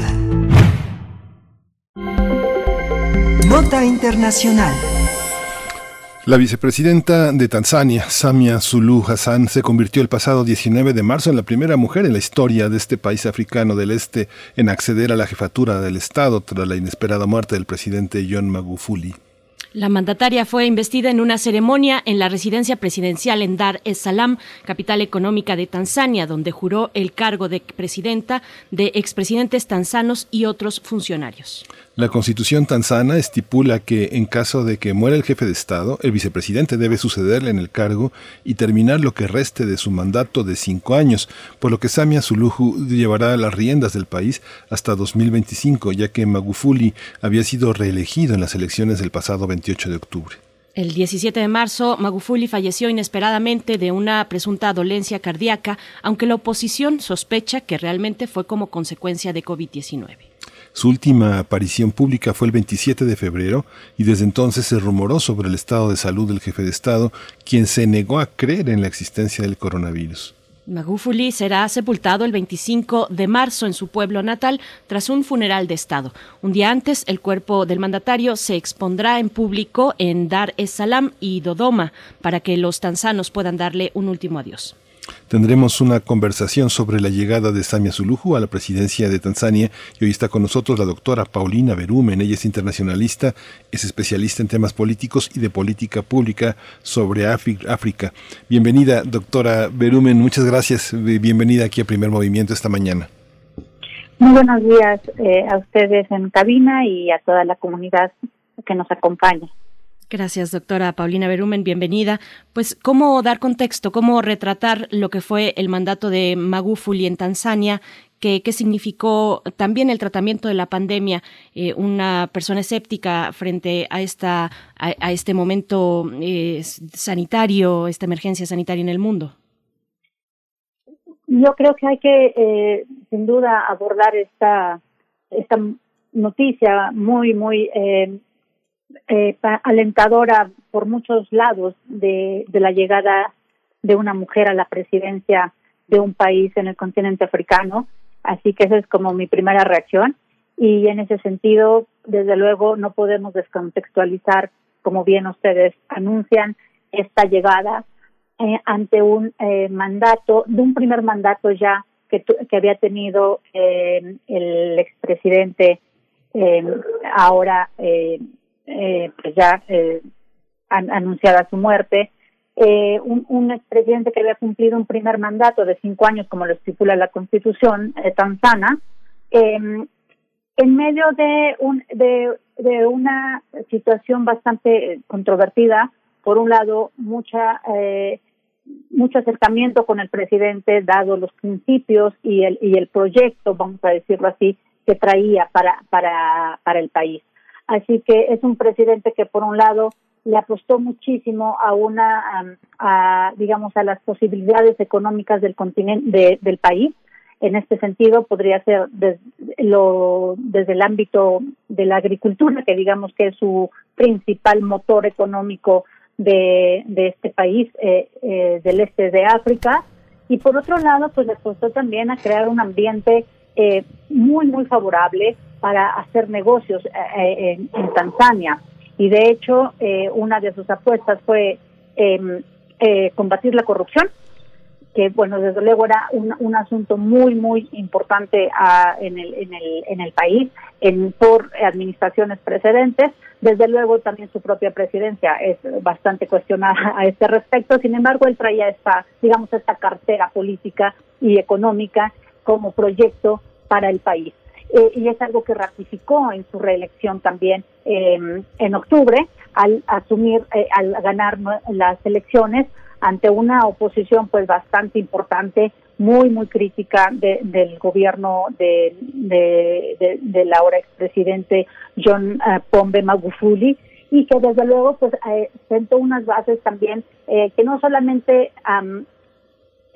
Nota Internacional. La vicepresidenta de Tanzania, Samia Suluhu Hassan, se convirtió el pasado 19 de marzo en la primera mujer en la historia de este país africano del este en acceder a la jefatura del Estado tras la inesperada muerte del presidente John Magufuli. La mandataria fue investida en una ceremonia en la residencia presidencial en Dar es Salaam, capital económica de Tanzania, donde juró el cargo de presidenta de expresidentes tanzanos y otros funcionarios. La constitución tanzana estipula que en caso de que muera el jefe de Estado, el vicepresidente debe sucederle en el cargo y terminar lo que reste de su mandato de cinco años, por lo que Samia Suluhu llevará las riendas del país hasta 2025, ya que Magufuli había sido reelegido en las elecciones del pasado 28 de octubre. El 17 de marzo, Magufuli falleció inesperadamente de una presunta dolencia cardíaca, aunque la oposición sospecha que realmente fue como consecuencia de COVID-19. Su última aparición pública fue el 27 de febrero y desde entonces se rumoró sobre el estado de salud del jefe de Estado, quien se negó a creer en la existencia del coronavirus. Magufuli será sepultado el 25 de marzo en su pueblo natal tras un funeral de Estado. Un día antes, el cuerpo del mandatario se expondrá en público en Dar es Salaam y Dodoma para que los tanzanos puedan darle un último adiós. Tendremos una conversación sobre la llegada de Samia Suluhu a la presidencia de Tanzania y hoy está con nosotros la doctora Paulina Berumen. Ella es internacionalista, es especialista en temas políticos y de política pública sobre África. Bienvenida, doctora Berumen. Muchas gracias. Bienvenida aquí a Primer Movimiento esta mañana. Muy buenos días eh, a ustedes en cabina y a toda la comunidad que nos acompaña. Gracias, doctora Paulina Berumen, bienvenida. Pues, ¿cómo dar contexto, cómo retratar lo que fue el mandato de Magufuli en Tanzania? ¿Qué, qué significó también el tratamiento de la pandemia? Eh, una persona escéptica frente a, esta, a, este momento eh, sanitario, esta emergencia sanitaria en el mundo. Yo creo que hay que, eh, sin duda, abordar esta, esta noticia muy, muy eh, alentadora por muchos lados de, de la llegada de una mujer a la presidencia de un país en el continente africano. Así que esa es como mi primera reacción. Y en ese sentido, desde luego, no podemos descontextualizar, como bien ustedes anuncian, esta llegada eh, ante un eh, mandato, de un primer mandato ya que, que había tenido eh, el expresidente eh, ahora eh, eh, pues ya eh, anunciada su muerte, eh, un, un expresidente que había cumplido un primer mandato de cinco años, como lo estipula la Constitución eh, tanzana, eh, en medio de, un, de, de una situación bastante controvertida, por un lado, mucha eh, mucho acercamiento con el presidente, dado los principios y el, y el proyecto, vamos a decirlo así, que traía para, para, para el país. Así que es un presidente que por un lado le apostó muchísimo a una, a, digamos, a las posibilidades económicas del continente, del país. En este sentido, podría ser desde, lo, desde el ámbito de la agricultura, que digamos que es su principal motor económico de, de este país, eh, eh, del este de África. Y por otro lado, pues le apostó también a crear un ambiente eh, muy, muy favorable para hacer negocios eh, eh, en, Tanzania. Y de hecho, eh, una de sus apuestas fue em, eh, combatir la corrupción, que bueno, desde luego era un, un asunto muy, muy importante uh, en, el, en, el, en el país en, por administraciones precedentes. Desde luego también su propia presidencia es bastante cuestionada a este respecto. Sin embargo, él traía esta, digamos, esta cartera política y económica como proyecto para el país eh, y es algo que ratificó en su reelección también eh, en octubre al asumir, eh, al ganar las elecciones ante una oposición pues bastante importante, muy, muy crítica de, del gobierno de, de, de, del ahora expresidente John uh, Pombe Magufuli y que desde luego pues eh, sentó unas bases también eh, que no solamente um,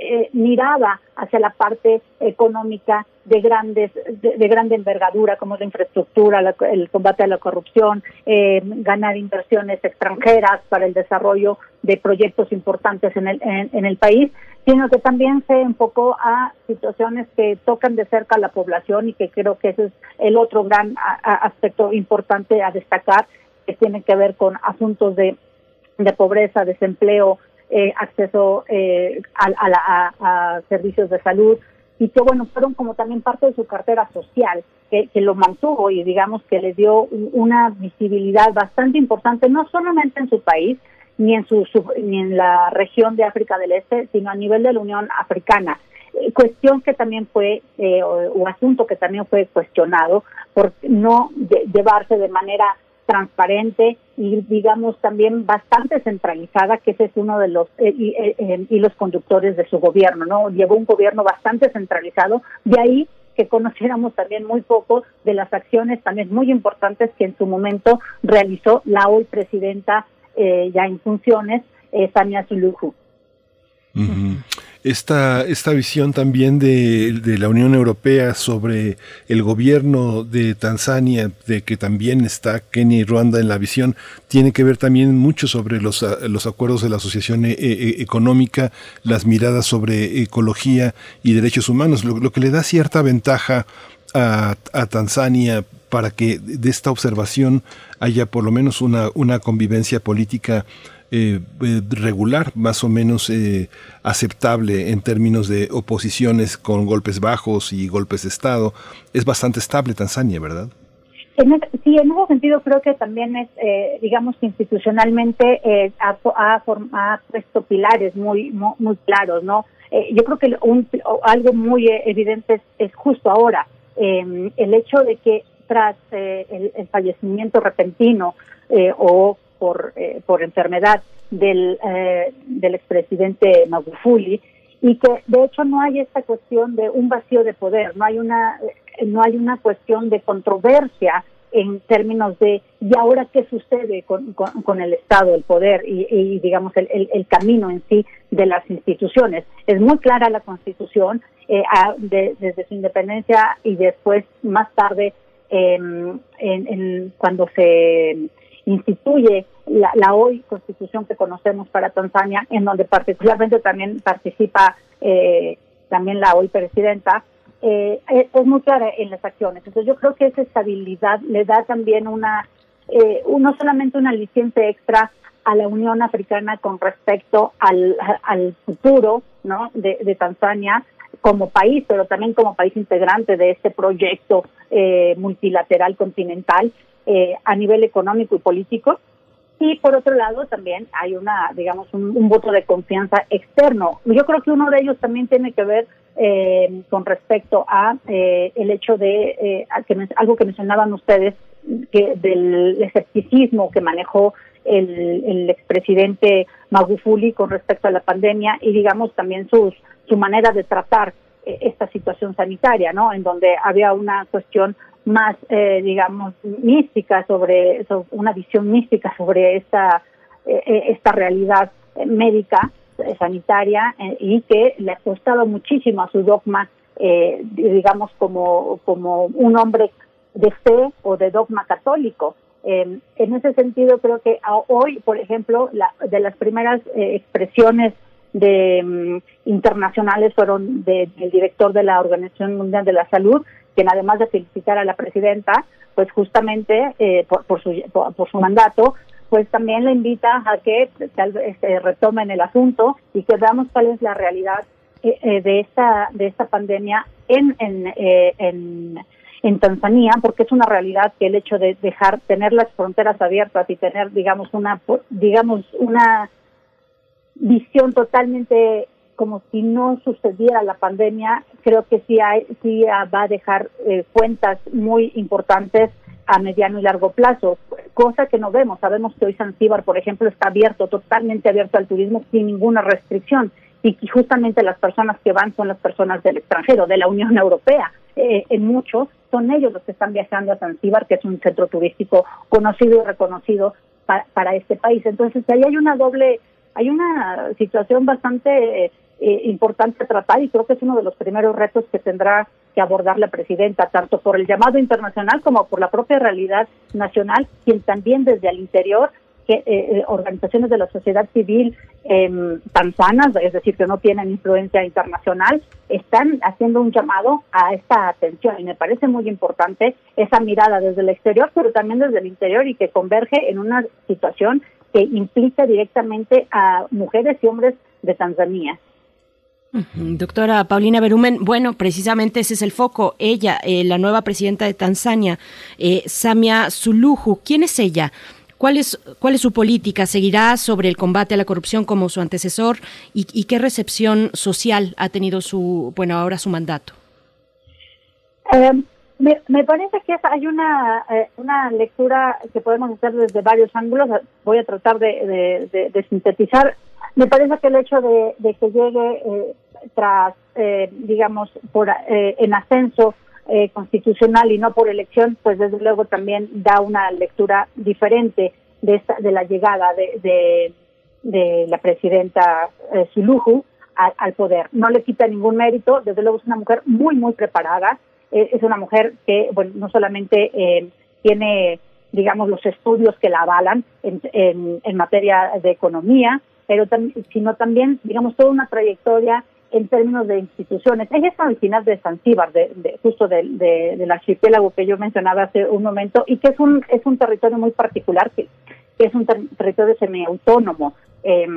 eh, miraba hacia la parte económica de grandes de, de grande envergadura como la infraestructura, la, el combate a la corrupción, eh, ganar inversiones extranjeras para el desarrollo de proyectos importantes en el en, el país, sino que también se enfocó a situaciones que tocan de cerca a la población y que creo que ese es el otro gran a, aspecto importante a destacar que tiene que ver con asuntos de pobreza, desempleo, eh, acceso eh, a, a, servicios de salud. Y que bueno fueron como también parte de su cartera social que, que lo mantuvo y digamos que le dio una visibilidad bastante importante no solamente en su país ni en su, ni en la región de África del Este sino a nivel de la Unión Africana. Eh, cuestión que también fue eh, o, asunto que también fue cuestionado por no llevarse de manera transparente y digamos también bastante centralizada, que ese es uno de los eh, eh, eh, hilos conductores de su gobierno, ¿no? Llevó un gobierno bastante centralizado, de ahí que conociéramos también muy poco de las acciones también muy importantes que en su momento realizó la hoy presidenta ya en funciones, Samia Suluhu esta, esta visión también de, de, la Unión Europea sobre el gobierno de Tanzania, de que también está Kenia y Ruanda en la visión, tiene que ver también mucho sobre los, los acuerdos de la Asociación e, e, Económica, las miradas sobre ecología y derechos humanos, lo, lo que le da cierta ventaja a, a Tanzania para que de esta observación haya por lo menos una, una convivencia política eh, eh, regular, más o menos eh, aceptable en términos de oposiciones con golpes bajos y golpes de Estado. Es bastante estable Tanzania, ¿verdad? sí, en ese sentido creo que también es, digamos, institucionalmente ha, ha, puesto pilares muy, muy, claros, ¿no? yo creo que un, algo muy evidente es, justo ahora em, el hecho de que tras el, el, fallecimiento repentino o por, eh, por enfermedad del, eh, del expresidente Magufuli y que de hecho no hay esta cuestión de un vacío de poder, no hay una, eh, no hay una cuestión de controversia en términos de y ahora qué sucede con, con, el Estado, el poder y, digamos el, el, camino en sí de las instituciones. Es muy clara la Constitución eh, desde su independencia y después más tarde em, en, en, cuando se instituye la, hoy constitución que conocemos para Tanzania, en donde particularmente también participa eh, también la hoy presidenta, eh, es muy clara en las acciones. Entonces yo creo que esa estabilidad le da también una, eh, no solamente una aliciente extra a la Unión Africana con respecto al, al futuro ¿no? de, de Tanzania como país, pero también como país integrante de este proyecto eh, multilateral continental, eh, a nivel económico y político. Y por otro lado también hay una, digamos, un, voto de confianza externo. Yo creo que uno de ellos también tiene que ver eh, con respecto a eh, el hecho de que algo que mencionaban ustedes que del escepticismo que manejó el, el expresidente Magufuli con respecto a la pandemia y digamos también sus su manera de tratar esta situación sanitaria, ¿no? En donde había una cuestión más, eh, digamos, mística sobre, una visión mística sobre esta, eh, eh, esta realidad médica, sanitaria, y que le ha costado muchísimo a su dogma, digamos, como, como un hombre de fe o de dogma católico. en ese sentido, creo que hoy, por ejemplo, la, de las primeras expresiones de mm, internacionales fueron del director de la Organización Mundial de la Salud, quien además de felicitar a la presidenta, pues justamente eh, por, su, por, su mandato, pues también le invita a que tal vez este, retomen el asunto y que veamos cuál es la realidad eh, eh, de esta de esta pandemia en en, en en Tanzania porque es una realidad que el hecho de dejar tener las fronteras abiertas y tener digamos una digamos una visión totalmente como si no sucediera la pandemia, creo que sí, hay, sí va a dejar eh, cuentas muy importantes a mediano y largo plazo, cosa que no vemos. Sabemos que hoy Zanzíbar, por ejemplo, está abierto, totalmente abierto al turismo sin ninguna restricción y justamente las personas que van son las personas del extranjero, de la Unión Europea. Eh, en muchos son ellos los que están viajando a Zanzíbar, que es un centro turístico conocido y reconocido para este país. Entonces, ahí hay una doble, hay una situación bastante eh, eh, importante tratar y creo que es uno de los primeros retos que tendrá que abordar la presidenta, tanto por el llamado internacional como por la propia realidad nacional, quien también desde el interior que eh, eh, organizaciones de la sociedad civil eh, tanzanas, es decir, que no tienen influencia internacional, están haciendo un llamado a esta atención y me parece muy importante esa mirada desde el exterior, pero también desde el interior y que converge en una situación que implica directamente a mujeres y hombres de Tanzania. Doctora Paulina Berumen, bueno, precisamente ese es el foco. Ella, eh, la nueva presidenta de Tanzania, eh, Samia Suluhu, ¿quién es ella? ¿Cuál es, ¿Cuál es su política? ¿Seguirá sobre el combate a la corrupción como su antecesor? ¿Y, qué recepción social ha tenido su, bueno, ahora su mandato? Eh, me, parece que hay una, una lectura que podemos hacer desde varios ángulos. Voy a tratar de, sintetizar. Me parece que el hecho de, que llegue eh, tras, digamos, por en ascenso eh, constitucional y no por elección, pues desde luego también da una lectura diferente de, de la llegada de, de, la presidenta eh, Suluhu al poder. No le quita ningún mérito, desde luego es una mujer muy, muy preparada, eh, es una mujer que, bueno, no solamente eh, tiene, digamos, los estudios que la avalan en, en materia de economía, pero sino también, digamos, toda una trayectoria en términos de instituciones. Ella es original de Zanzíbar, de, de, justo del archipiélago que yo mencionaba hace un momento, y que es un, es un territorio muy particular, que, es un territorio semiautónomo eh,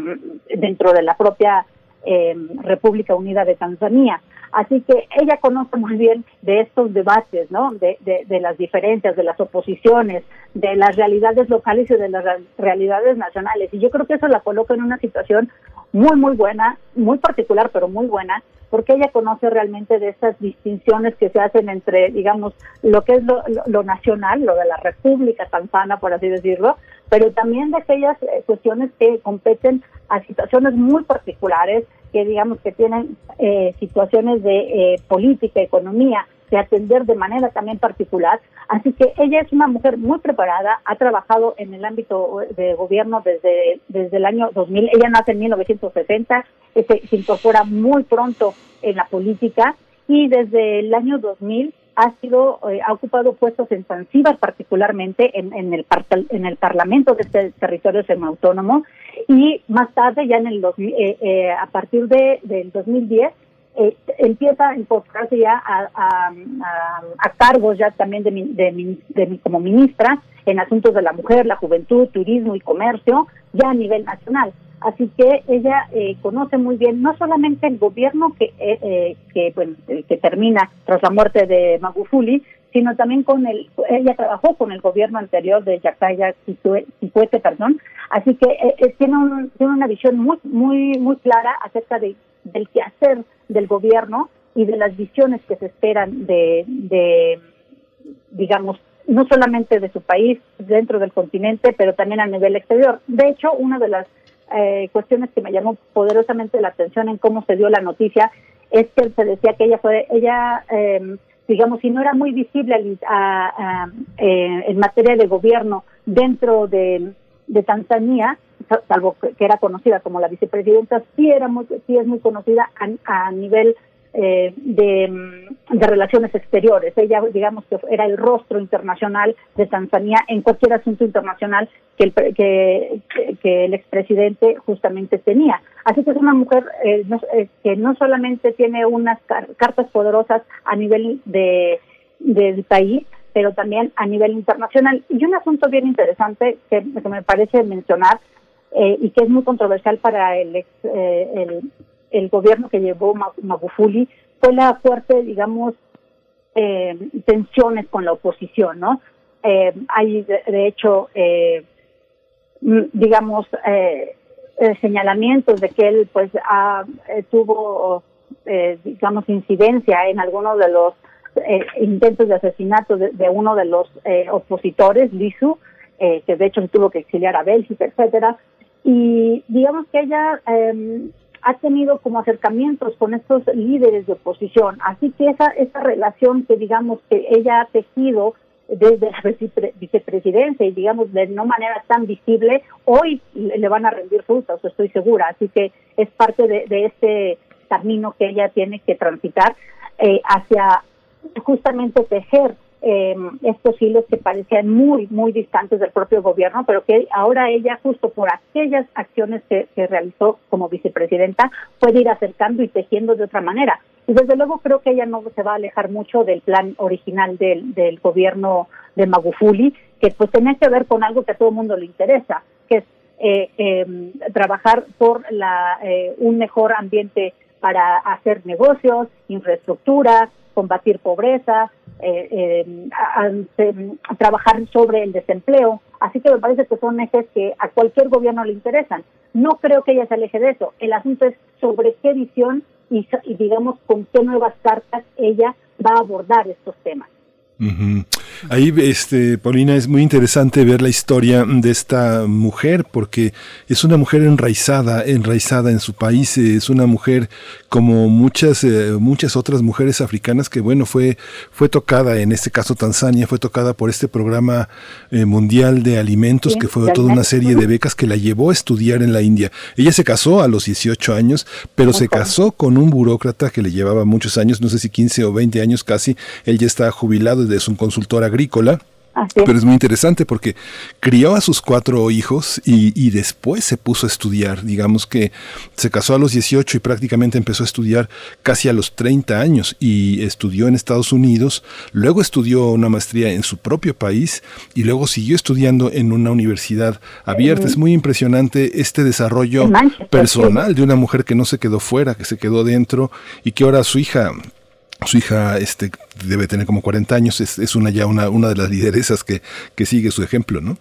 dentro de la propia eh, República Unida de Tanzania. Así que ella conoce muy bien de estos debates, ¿no? De, de, de, las diferencias, de las oposiciones, de las realidades locales y de las realidades nacionales. Y yo creo que eso la coloca en una situación muy, muy buena, muy particular, pero muy buena, porque ella conoce realmente de esas distinciones que se hacen entre, digamos, lo que es lo, nacional, lo de la República Tanzana, por así decirlo, pero también de aquellas eh, cuestiones que competen a situaciones muy particulares, que digamos que tienen eh, situaciones de eh, política, economía, de atender de manera también particular. Así que ella es una mujer muy preparada, ha trabajado en el ámbito de gobierno desde, desde el año 2000. Ella nace en 1960, se, se incorpora muy pronto en la política y desde el año 2000 ha sido eh, ha ocupado puestos en Zanzíbar particularmente en, en el en el parlamento de este territorio semiautónomo y más tarde ya en el eh, eh, a partir de del 2010 eh, empieza a incorporarse ya a, a, cargos ya también de, de, de, como ministra en asuntos de la mujer, la juventud, turismo y comercio, ya a nivel nacional. Así que ella eh, conoce muy bien no solamente el gobierno que eh, eh que bueno que termina tras la muerte de Magufuli, sino también con el ella trabajó con el gobierno anterior de Yacaya Kikwete, perdón. Así que eh, tiene un, tiene una visión muy muy muy clara acerca de del quehacer del gobierno y de las visiones que se esperan de, de, digamos, no solamente de su país dentro del continente, pero también a nivel exterior. De hecho, una de las eh, cuestiones que me llamó poderosamente la atención en cómo se dio la noticia es que se decía que ella fue, ella, eh, digamos, si no era muy visible a, eh, en materia de gobierno dentro de, de Tanzania, salvo que era conocida como la vicepresidenta, sí, era muy, sí es muy conocida a, nivel eh, de, de, relaciones exteriores. Ella, digamos que era el rostro internacional de Tanzania en cualquier asunto internacional que el, que, que el expresidente justamente tenía. Así que es una mujer eh, eh, que no solamente tiene unas cartas poderosas a nivel de del país, pero también a nivel internacional. Y un asunto bien interesante que, me parece mencionar eh, y que es muy controversial para el, ex, eh, el, el, gobierno que llevó Magufuli fue la fuerte, digamos, eh, tensiones con la oposición, ¿no? Eh, hay, de, de hecho, eh, digamos, eh, señalamientos de que él, pues, tuvo, digamos, incidencia en algunos de los intentos de asesinato de, de uno de los opositores, Lisu, que de hecho se tuvo que exiliar a Bélgica, etcétera, y digamos que ella eh, ha tenido como acercamientos con estos líderes de oposición, así que esa, esa relación que digamos que ella ha tejido desde la vicepresidencia y digamos de no manera tan visible, hoy le van a rendir frutos, estoy segura, así que es parte de, de este camino que ella tiene que transitar eh, hacia justamente tejer eh, estos hilos que parecían muy, muy distantes del propio gobierno, pero que ahora ella, justo por aquellas acciones que, realizó como vicepresidenta, puede ir acercando y tejiendo de otra manera. Y desde luego creo que ella no se va a alejar mucho del plan original del, del gobierno de Magufuli, que pues tenía que ver con algo que a todo el mundo le interesa, que es eh, em, trabajar por la, eh, un mejor ambiente para hacer negocios, infraestructura, combatir pobreza, eh, em, trabajar sobre el desempleo. Así que me parece que son ejes que a cualquier gobierno le interesan. No creo que ella se aleje de eso. El asunto es sobre qué visión y, y digamos con qué nuevas cartas ella va a abordar estos temas. Ahí, este, Paulina, es muy interesante ver la historia de esta mujer, porque es una mujer enraizada, enraizada en su país, es una mujer como muchas, eh, muchas otras mujeres africanas que, bueno, fue, fue tocada, en este caso Tanzania, fue tocada por este programa eh, mundial de alimentos, que fue toda una serie de becas que la llevó a estudiar en la India. Ella se casó a los 18 años, pero se casó con un burócrata que le llevaba muchos años, no sé si 15 o 20 años casi, él ya está jubilado, es un consultor agrícola. Pero es muy interesante porque crió a sus cuatro hijos y, después se puso a estudiar. Digamos que se casó a los 18 y prácticamente empezó a estudiar casi a los 30 años y estudió en Estados Unidos. Luego estudió una maestría en su propio país y luego siguió estudiando en una universidad abierta. Es muy impresionante este desarrollo personal de una mujer que no se quedó fuera, que se quedó dentro y que ahora su hija su hija este, debe tener como 40 años, es, una ya una, una de las lideresas que, que sigue su ejemplo, ¿no?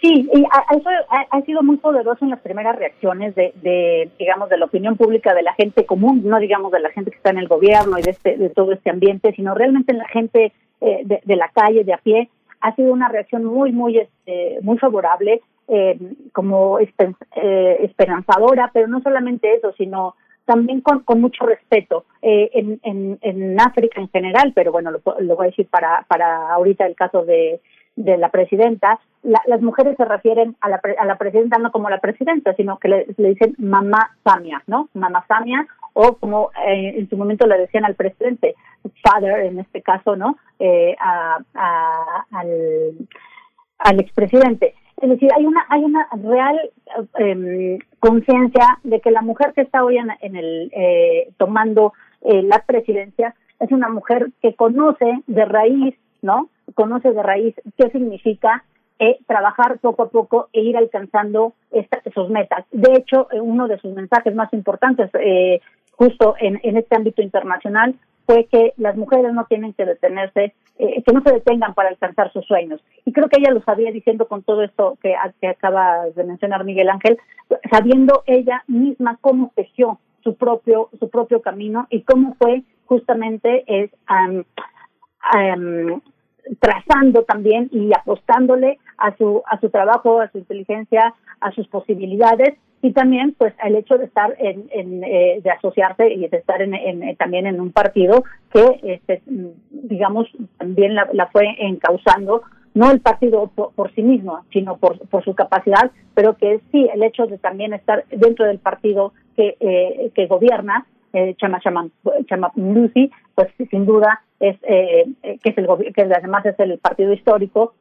Sí, y eso ha, sido muy poderoso en las primeras reacciones de, de, digamos, de la opinión pública de la gente común, no digamos de la gente que está en el gobierno y de, este, de todo este ambiente, sino realmente en la gente eh, de, de, la calle, de a pie. Ha sido una reacción muy, muy, este, muy favorable, eh, como eh, esperanzadora, pero no solamente eso, sino también con, con mucho respeto eh, en, en, en, África en general, pero bueno, lo, lo, voy a decir para, para ahorita el caso de, de la presidenta, las mujeres se refieren a la, a la presidenta no como la presidenta, sino que le, dicen mamá Samia, ¿no? Mamá Samia, o como eh, en su momento le decían al presidente, father en este caso, ¿no? Eh, a, al, al expresidente. Es decir, hay una hay una real eh, conciencia de que la mujer que está hoy en, el eh, tomando eh, la presidencia es una mujer que conoce de raíz, ¿no? Conoce de raíz qué significa eh, trabajar poco a poco e ir alcanzando esta, sus metas. De hecho, uno de sus mensajes más importantes, justo en, en este ámbito internacional, fue que las mujeres no tienen que detenerse, eh, que no se detengan para alcanzar sus sueños. Y creo que ella lo sabía diciendo con todo esto que, que acaba de mencionar Miguel Ángel, sabiendo ella misma cómo tejió su propio su propio camino y cómo fue justamente es trazando también y apostándole a su a su trabajo, a su inteligencia, a sus posibilidades y también pues el hecho de estar en, en eh, de asociarse y de estar en, en, también en un partido que este digamos también la, la fue encauzando no el partido por, sí mismo sino por, por su capacidad pero que sí el hecho de también estar dentro del partido que eh, que gobierna eh, Chama Chama Chama Lucy pues sin duda es eh, que es el que además es el partido histórico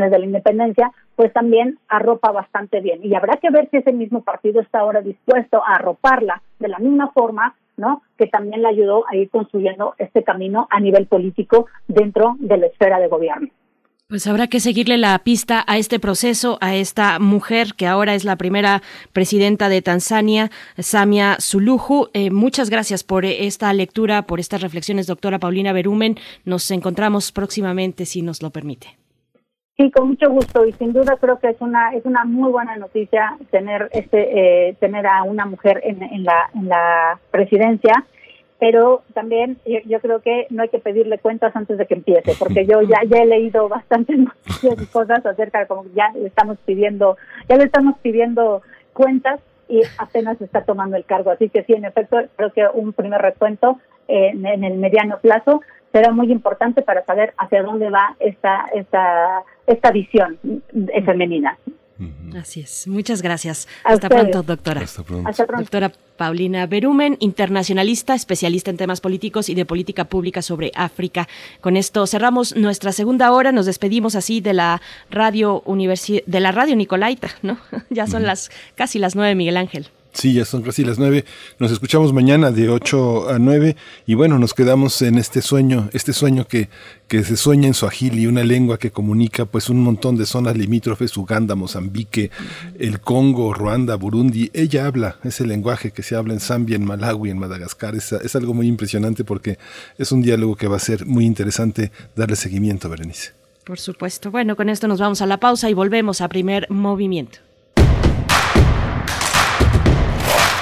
desde la independencia, pues también arropa bastante bien. Y habrá que ver si ese mismo partido está ahora dispuesto a arroparla de la misma forma, ¿no? Que también le ayudó a ir construyendo este camino a nivel político dentro de la esfera de gobierno. Pues habrá que seguirle la pista a este proceso, a esta mujer que ahora es la primera presidenta de Tanzania, Samia Suluhu. Eh, muchas gracias por esta lectura, por estas reflexiones, doctora Paulina Berumen. Nos encontramos próximamente, si nos lo permite. Sí, con mucho gusto. Y sin duda creo que es una es una muy buena noticia tener este eh, tener a una mujer en, en la en la presidencia, pero también yo, creo que no hay que pedirle cuentas antes de que empiece, porque yo ya ya he leído bastantes cosas acerca de cómo ya le estamos pidiendo ya le estamos pidiendo cuentas y apenas está tomando el cargo, así que sí, en efecto creo que un primer recuento eh, en el mediano plazo será muy importante para saber hacia dónde va esta, esta, esta visión femenina. Así es. Muchas gracias. Hasta pronto, doctora. Hasta pronto. Doctora Paulina Berumen, internacionalista, especialista en temas políticos y de política pública sobre África. Con esto cerramos nuestra segunda hora. Nos despedimos así de la radio universi de la radio Nicolaita, ¿no? ya son las casi las nueve, Miguel Ángel. Sí, ya son casi las nueve. Nos escuchamos mañana de ocho a nueve y bueno, nos quedamos en este sueño, este sueño que, que se sueña en y una lengua que comunica pues un montón de zonas limítrofes, Uganda, Mozambique, el Congo, Ruanda, Burundi. Ella habla ese lenguaje que se habla en Zambia, en Malawi, en Madagascar. Es, es algo muy impresionante porque es un diálogo que va a ser muy interesante darle seguimiento, Berenice. Por supuesto. Bueno, con esto nos vamos a la pausa y volvemos a primer movimiento.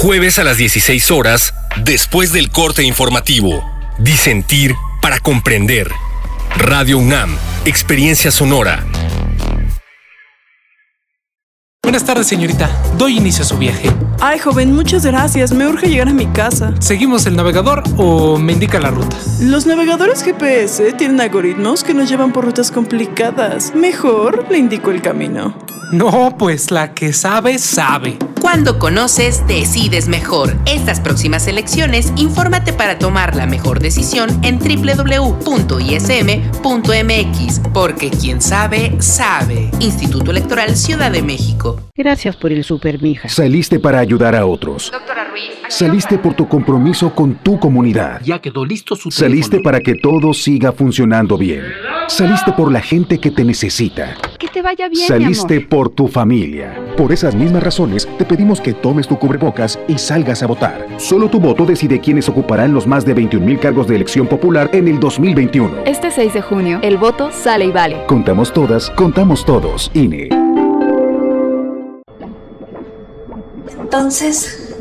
Jueves a las 16 horas, después del corte informativo. Disentir para comprender. Radio UNAM, Experiencia Sonora. Buenas tardes, señorita. Doy inicio a su viaje. Ay, joven, muchas gracias. Me urge llegar a mi casa. ¿Seguimos el navegador o me indica la ruta? Los navegadores GPS tienen algoritmos que nos llevan por rutas complicadas. Mejor le indico el camino. No, pues la que sabe, sabe. Cuando conoces, decides mejor. Estas próximas elecciones, infórmate para tomar la mejor decisión en www.ism.mx, porque quien sabe, sabe. Instituto Electoral Ciudad de México. Gracias por el super, mija. Saliste para ayudar a otros. Doctora Ruiz. Saliste por tu compromiso con tu comunidad. Ya quedó listo su Saliste para que todo siga funcionando bien. Saliste por la gente que te necesita. Que te vaya bien. Saliste por tu familia. Por esas mismas razones, te pedimos que tomes tu cubrebocas y salgas a votar. Solo tu voto decide quiénes ocuparán los más de 21 mil cargos de elección popular en el 2021. Este 6 de junio, el voto sale y vale. Contamos todas, contamos todos. INE. Entonces,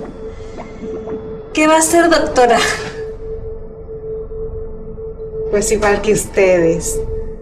¿qué va a hacer, doctora? Pues igual que ustedes.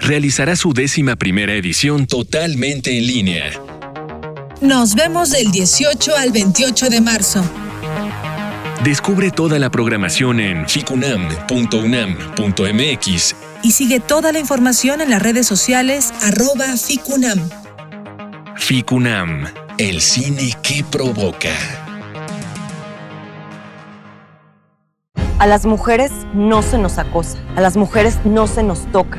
realizará su décima primera edición totalmente en línea. Nos vemos del 18 al 28 de marzo. Descubre toda la programación en ficunam.unam.mx y sigue toda la información en las redes sociales arroba FICUNAM. Ficunam, el cine que provoca. A las mujeres no se nos acosa, a las mujeres no se nos toca.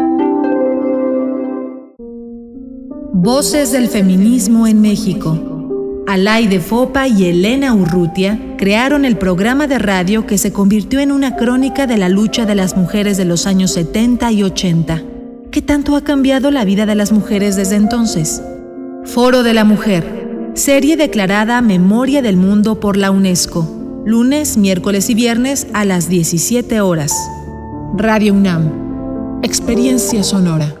Voces del feminismo en México. Alaide Fopa y Elena Urrutia crearon el programa de radio que se convirtió en una crónica de la lucha de las mujeres de los años 70 y 80. ¿Qué tanto ha cambiado la vida de las mujeres desde entonces? Foro de la Mujer, serie declarada Memoria del Mundo por la UNESCO, lunes, miércoles y viernes a las 17 horas. Radio UNAM, experiencia sonora.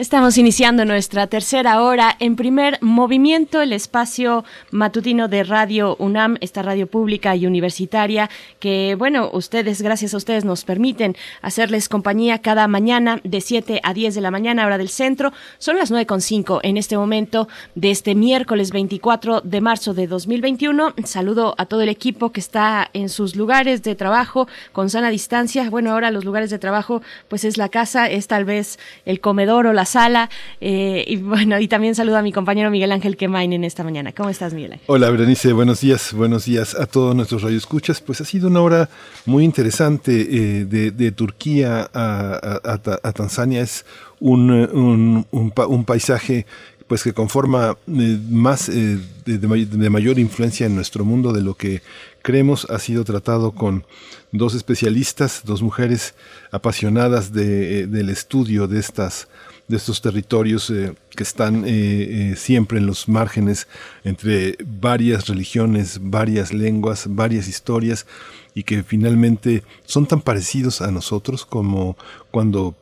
Estamos iniciando nuestra tercera hora en primer movimiento, el espacio matutino de Radio UNAM, esta radio pública y universitaria que, bueno, ustedes, gracias a ustedes, nos permiten hacerles compañía cada mañana de 7 a 10 de la mañana, hora del centro. Son las 9.5 en este momento de este miércoles 24 de marzo de 2021. Saludo a todo el equipo que está en sus lugares de trabajo con sana distancia. Bueno, ahora los lugares de trabajo, pues es la casa, es tal vez el comedor o la sala. Eh, y bueno, y también saludo a mi compañero Miguel Ángel Quemain en esta mañana. ¿Cómo estás, Miguel Ángel? Hola, Berenice, buenos días, buenos días a todos nuestros radioescuchas. Pues ha sido una hora muy interesante eh, de, Turquía a, Tanzania. Es un, un, paisaje pues que conforma eh, más de, de, mayor influencia en nuestro mundo de lo que creemos ha sido tratado con dos especialistas, dos mujeres apasionadas de, del estudio de estas de estos territorios eh, que están eh, eh, siempre en los márgenes entre varias religiones, varias lenguas, varias historias y que finalmente son tan parecidos a nosotros como cuando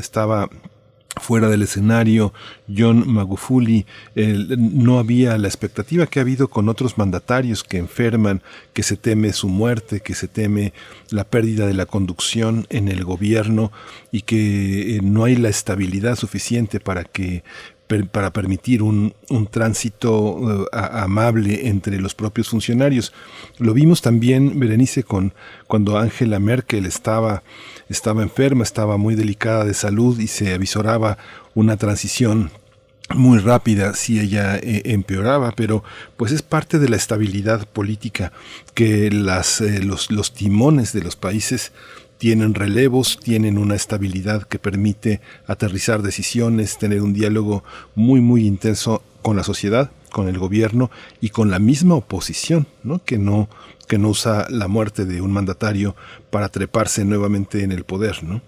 estaba fuera del escenario, John Magufuli, no había la expectativa que ha habido con otros mandatarios que enferman, que se teme su muerte, que se teme la pérdida de la conducción en el gobierno y que eh, no hay la estabilidad suficiente para que para permitir un, tránsito eh, amable entre los propios funcionarios. Lo vimos también, Berenice, con cuando Angela Merkel estaba, estaba enferma, estaba muy delicada de salud y se avisoraba una transición muy rápida si ella eh, empeoraba, pero pues es parte de la estabilidad política que las, eh, los, los timones de los países tienen relevos, tienen una estabilidad que permite aterrizar decisiones, tener un diálogo muy, muy intenso con la sociedad, con el gobierno y con la misma oposición, ¿no? Que no, que no usa la muerte de un mandatario para treparse nuevamente en el poder, ¿no?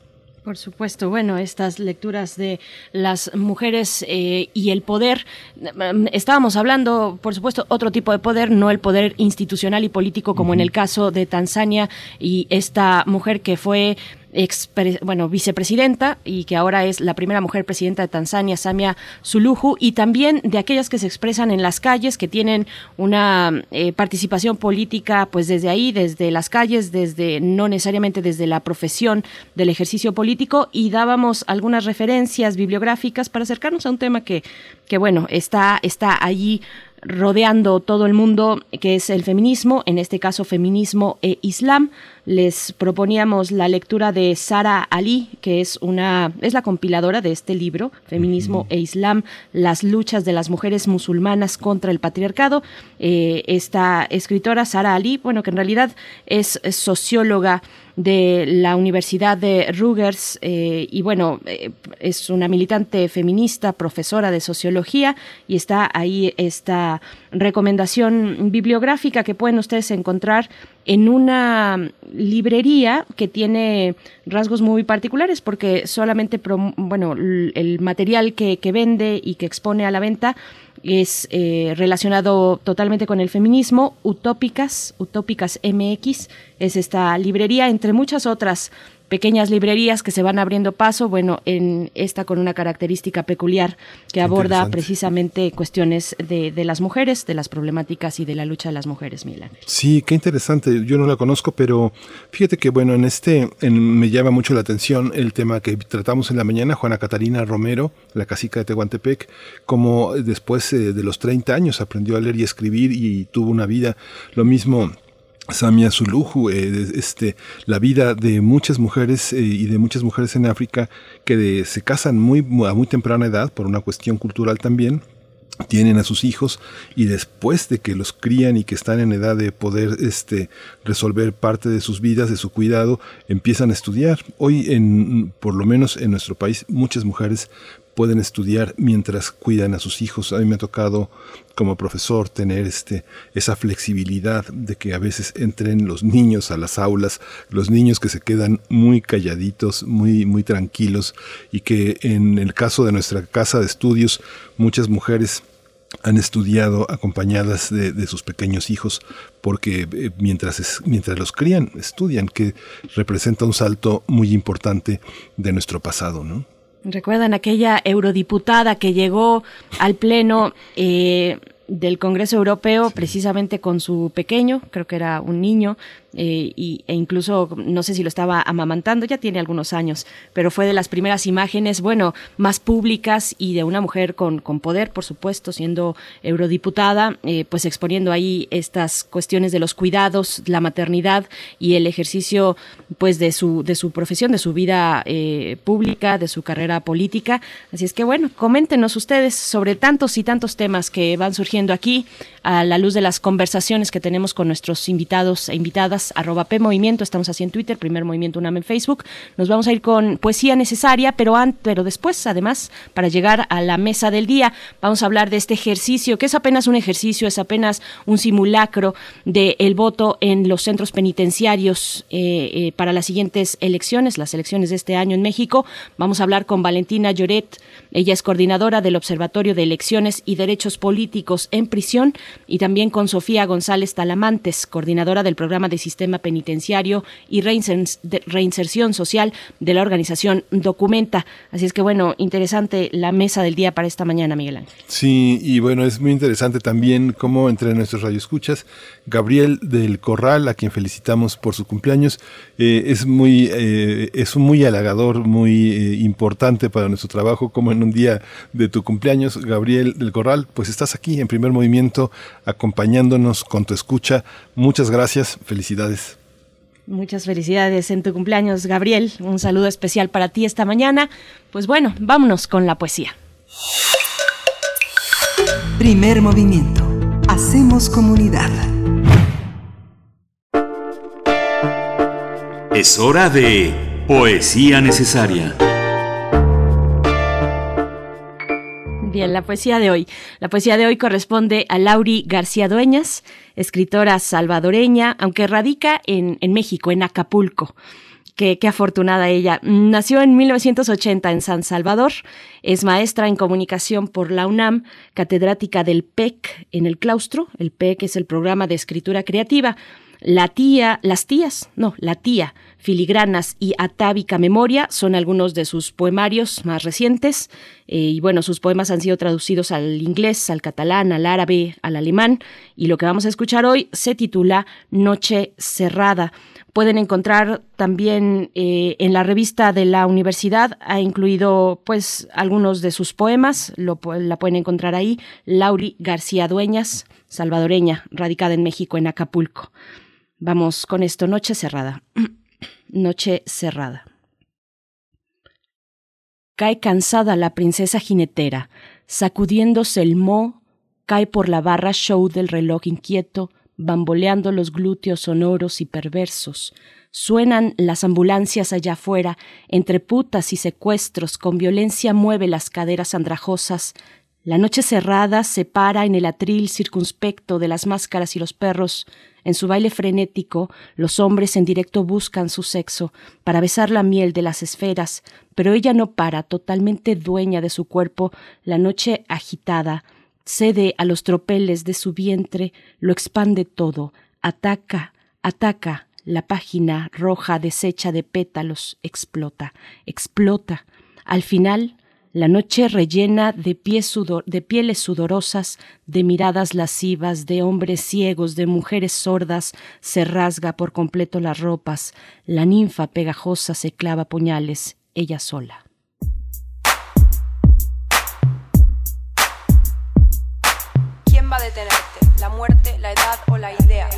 Por supuesto, bueno, estas lecturas de las mujeres eh, y el poder, mm, estábamos hablando, por supuesto, otro tipo de poder, no el poder institucional y político como en el caso de Tanzania y esta mujer que fue ex, bueno, vicepresidenta y que ahora es la primera mujer presidenta de Tanzania, Samia Suluhu, y también de aquellas que se expresan en las calles, que tienen una eh, participación política, pues desde ahí, desde las calles, desde no necesariamente desde la profesión del ejercicio político, y dábamos algunas referencias bibliográficas para acercarnos a un tema que, que bueno, está, está allí rodeando todo el mundo, que es el feminismo, en este caso feminismo e islam. Les proponíamos la lectura de Sara Ali, que es una es la compiladora de este libro, Feminismo e Islam, las luchas de las mujeres musulmanas contra el patriarcado. Eh, esta escritora Sara Ali, bueno, que en realidad es socióloga de la Universidad de Rutgers eh, y bueno, eh, es una militante feminista, profesora de sociología y está ahí esta recomendación bibliográfica que pueden ustedes encontrar en una librería que tiene rasgos muy particulares porque solamente, bueno, el material que, que vende y que expone a la venta es eh, relacionado totalmente con el feminismo. Utópicas, Utópicas MX, es esta librería, entre muchas otras pequeñas librerías que se van abriendo paso, bueno, en esta con una característica peculiar que aborda precisamente cuestiones de, de, las mujeres, de las problemáticas y de la lucha de las mujeres, Milan. Sí, qué interesante, yo no la conozco, pero fíjate que bueno, en este me llama mucho la atención el tema que tratamos en la mañana, Juana Catarina Romero, la casica de Tehuantepec, como después eh, de los 30 años aprendió a leer y escribir y tuvo una vida, lo mismo Samia Suluhu, eh, este, la vida de muchas mujeres eh, y de muchas mujeres en África que se casan muy, a muy temprana edad por una cuestión cultural también, tienen a sus hijos y después de que los crían y que están en edad de poder este, resolver parte de sus vidas, de su cuidado, empiezan a estudiar. Hoy, en, por lo menos en nuestro país, muchas mujeres pueden estudiar mientras cuidan a sus hijos. A mí me ha tocado como profesor tener este, esa flexibilidad de que a veces entren los niños a las aulas, los niños que se quedan muy calladitos, muy, muy tranquilos y que en el caso de nuestra casa de estudios, muchas mujeres han estudiado acompañadas de, sus pequeños hijos porque eh, mientras, mientras los crían, estudian, que representa un salto muy importante de nuestro pasado, ¿no? ¿Recuerdan aquella eurodiputada que llegó al Pleno eh, del Congreso Europeo precisamente con su pequeño, creo que era un niño, eh, y, e incluso no sé si lo estaba amamantando, ya tiene algunos años, pero fue de las primeras imágenes, bueno, más públicas y de una mujer con, con poder, por supuesto, siendo eurodiputada, eh, pues exponiendo ahí estas cuestiones de los cuidados, la maternidad y el ejercicio pues de su, de su profesión, de su vida eh, pública, de su carrera política. Así es que bueno, coméntenos ustedes sobre tantos y tantos temas que van surgiendo aquí a la luz de las conversaciones que tenemos con nuestros invitados e invitadas, arroba P Movimiento, estamos así en Twitter, Primer Movimiento UNAM en Facebook. Nos vamos a ir con poesía necesaria, pero, pero después, además, para llegar a la mesa del día, vamos a hablar de este ejercicio, que es apenas un ejercicio, es apenas un simulacro del el voto en los centros penitenciarios eh, eh, para las siguientes elecciones, las elecciones de este año en México. Vamos a hablar con Valentina Lloret, ella es coordinadora del Observatorio de Elecciones y Derechos Políticos en Prisión y también con Sofía González Talamantes, coordinadora del programa de sistema penitenciario y reinserción social de la organización Documenta. Así es que bueno, interesante la mesa del día para esta mañana, Miguel Ángel. Sí, y bueno, es muy interesante también cómo entre nuestros radioescuchas, Gabriel del Corral, a quien felicitamos por su cumpleaños, eh, es muy, eh, es muy halagador, muy eh, importante para nuestro trabajo, como en un día de tu cumpleaños, Gabriel del Corral, pues estás aquí en primer movimiento acompañándonos con tu escucha. Muchas gracias, felicidades. Muchas felicidades en tu cumpleaños, Gabriel. Un saludo especial para ti esta mañana. Pues bueno, vámonos con la poesía. Primer movimiento. Hacemos comunidad. Es hora de poesía necesaria. Bien, la poesía de hoy. La poesía de hoy corresponde a Lauri García Dueñas, escritora salvadoreña, aunque radica en, en México, en Acapulco. Qué, qué, afortunada ella. Nació en 1980 en San Salvador, es maestra en comunicación por la UNAM, catedrática del PEC en el claustro. El PEC es el programa de escritura creativa. La tía, las tías, no, la tía, filigranas y atávica memoria son algunos de sus poemarios más recientes. Eh, y bueno, sus poemas han sido traducidos al inglés, al catalán, al árabe, al alemán. Y lo que vamos a escuchar hoy se titula Noche Cerrada. Pueden encontrar también eh, en la revista de la universidad, ha incluido pues algunos de sus poemas, lo, la pueden encontrar ahí, Lauri García Dueñas, salvadoreña, radicada en México, en Acapulco. Vamos con esto, noche cerrada. noche cerrada. Cae cansada la princesa jinetera, sacudiéndose el mo, cae por la barra show del reloj inquieto, bamboleando los glúteos sonoros y perversos. Suenan las ambulancias allá afuera, entre putas y secuestros, con violencia mueve las caderas andrajosas, la noche cerrada se para en el atril circunspecto de las máscaras y los perros. En su baile frenético, los hombres en directo buscan su sexo para besar la miel de las esferas, pero ella no para, totalmente dueña de su cuerpo, la noche agitada, cede a los tropeles de su vientre, lo expande todo, ataca, ataca, la página roja deshecha de pétalos explota, explota. Al final, la noche rellena de, pieles sudorosas, de miradas lascivas, de hombres ciegos, de mujeres sordas, se rasga por completo las ropas. La ninfa pegajosa se clava puñales, ella sola. ¿Quién va a detenerte? ¿La muerte, la edad o la idea?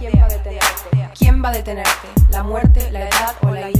¿Quién va a detenerte? ¿Quién va a detenerte? ¿La muerte, la edad o la idea?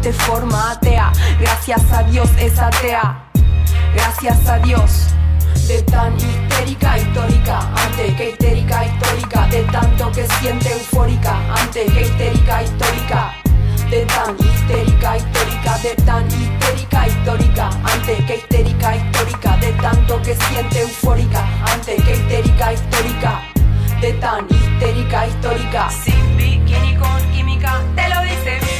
de forma atea. Gracias a Dios es atea. Gracias a Dios. De tan histérica histórica, ante que histérica histórica, de tanto que siente eufórica, ante que histérica histórica, de tan histérica histórica, de tan histérica histórica, ante que histérica histórica, de tanto que siente eufórica, ante que histérica histórica, de tan histérica histórica, sin bikini con química, te lo dice,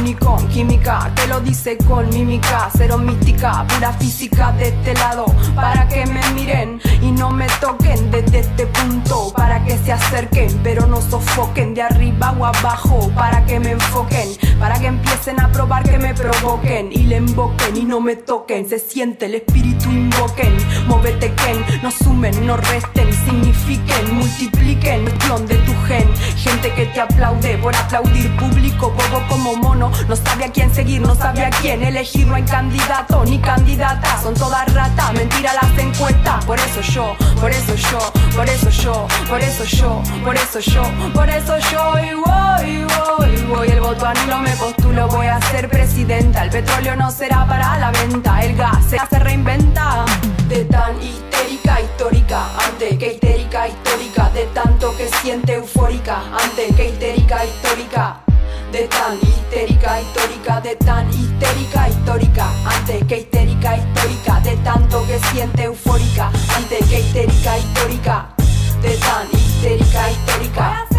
Química, te lo dice con mímica, cero mística, pura física de este lado, para que me miren y no me toquen desde este punto, para que se acerquen, pero no sofoquen de arriba o abajo, para que me enfoquen, para que empiecen a probar que me provoquen y le invoquen y no me toquen, se siente el espíritu invoquen, móvete Ken, no sumen, no resten, signifiquen, multipliquen clon de tu gen, gente que te aplaude por aplaudir público, bobo como mono, no sabe a quién seguir, no sabe a quién elegir, no hay candidato ni candidata, son todas ratas, mentira las encuestas, por eso yo, por eso yo, por eso yo, por eso yo, por eso yo, por eso yo, y voy, voy, voy, el voto anulo me postulo, voy a ser presidenta, el petróleo no será para la venta, el gas se reinventa, de tan histérica histórica, ante que histérica histórica, de tanto que siente eufórica, ante que histérica histórica. De tan histérica histórica, de tan histérica histórica, ante que histérica histórica, de tanto que siente eufórica, ante que histérica histórica, de tan histérica histórica.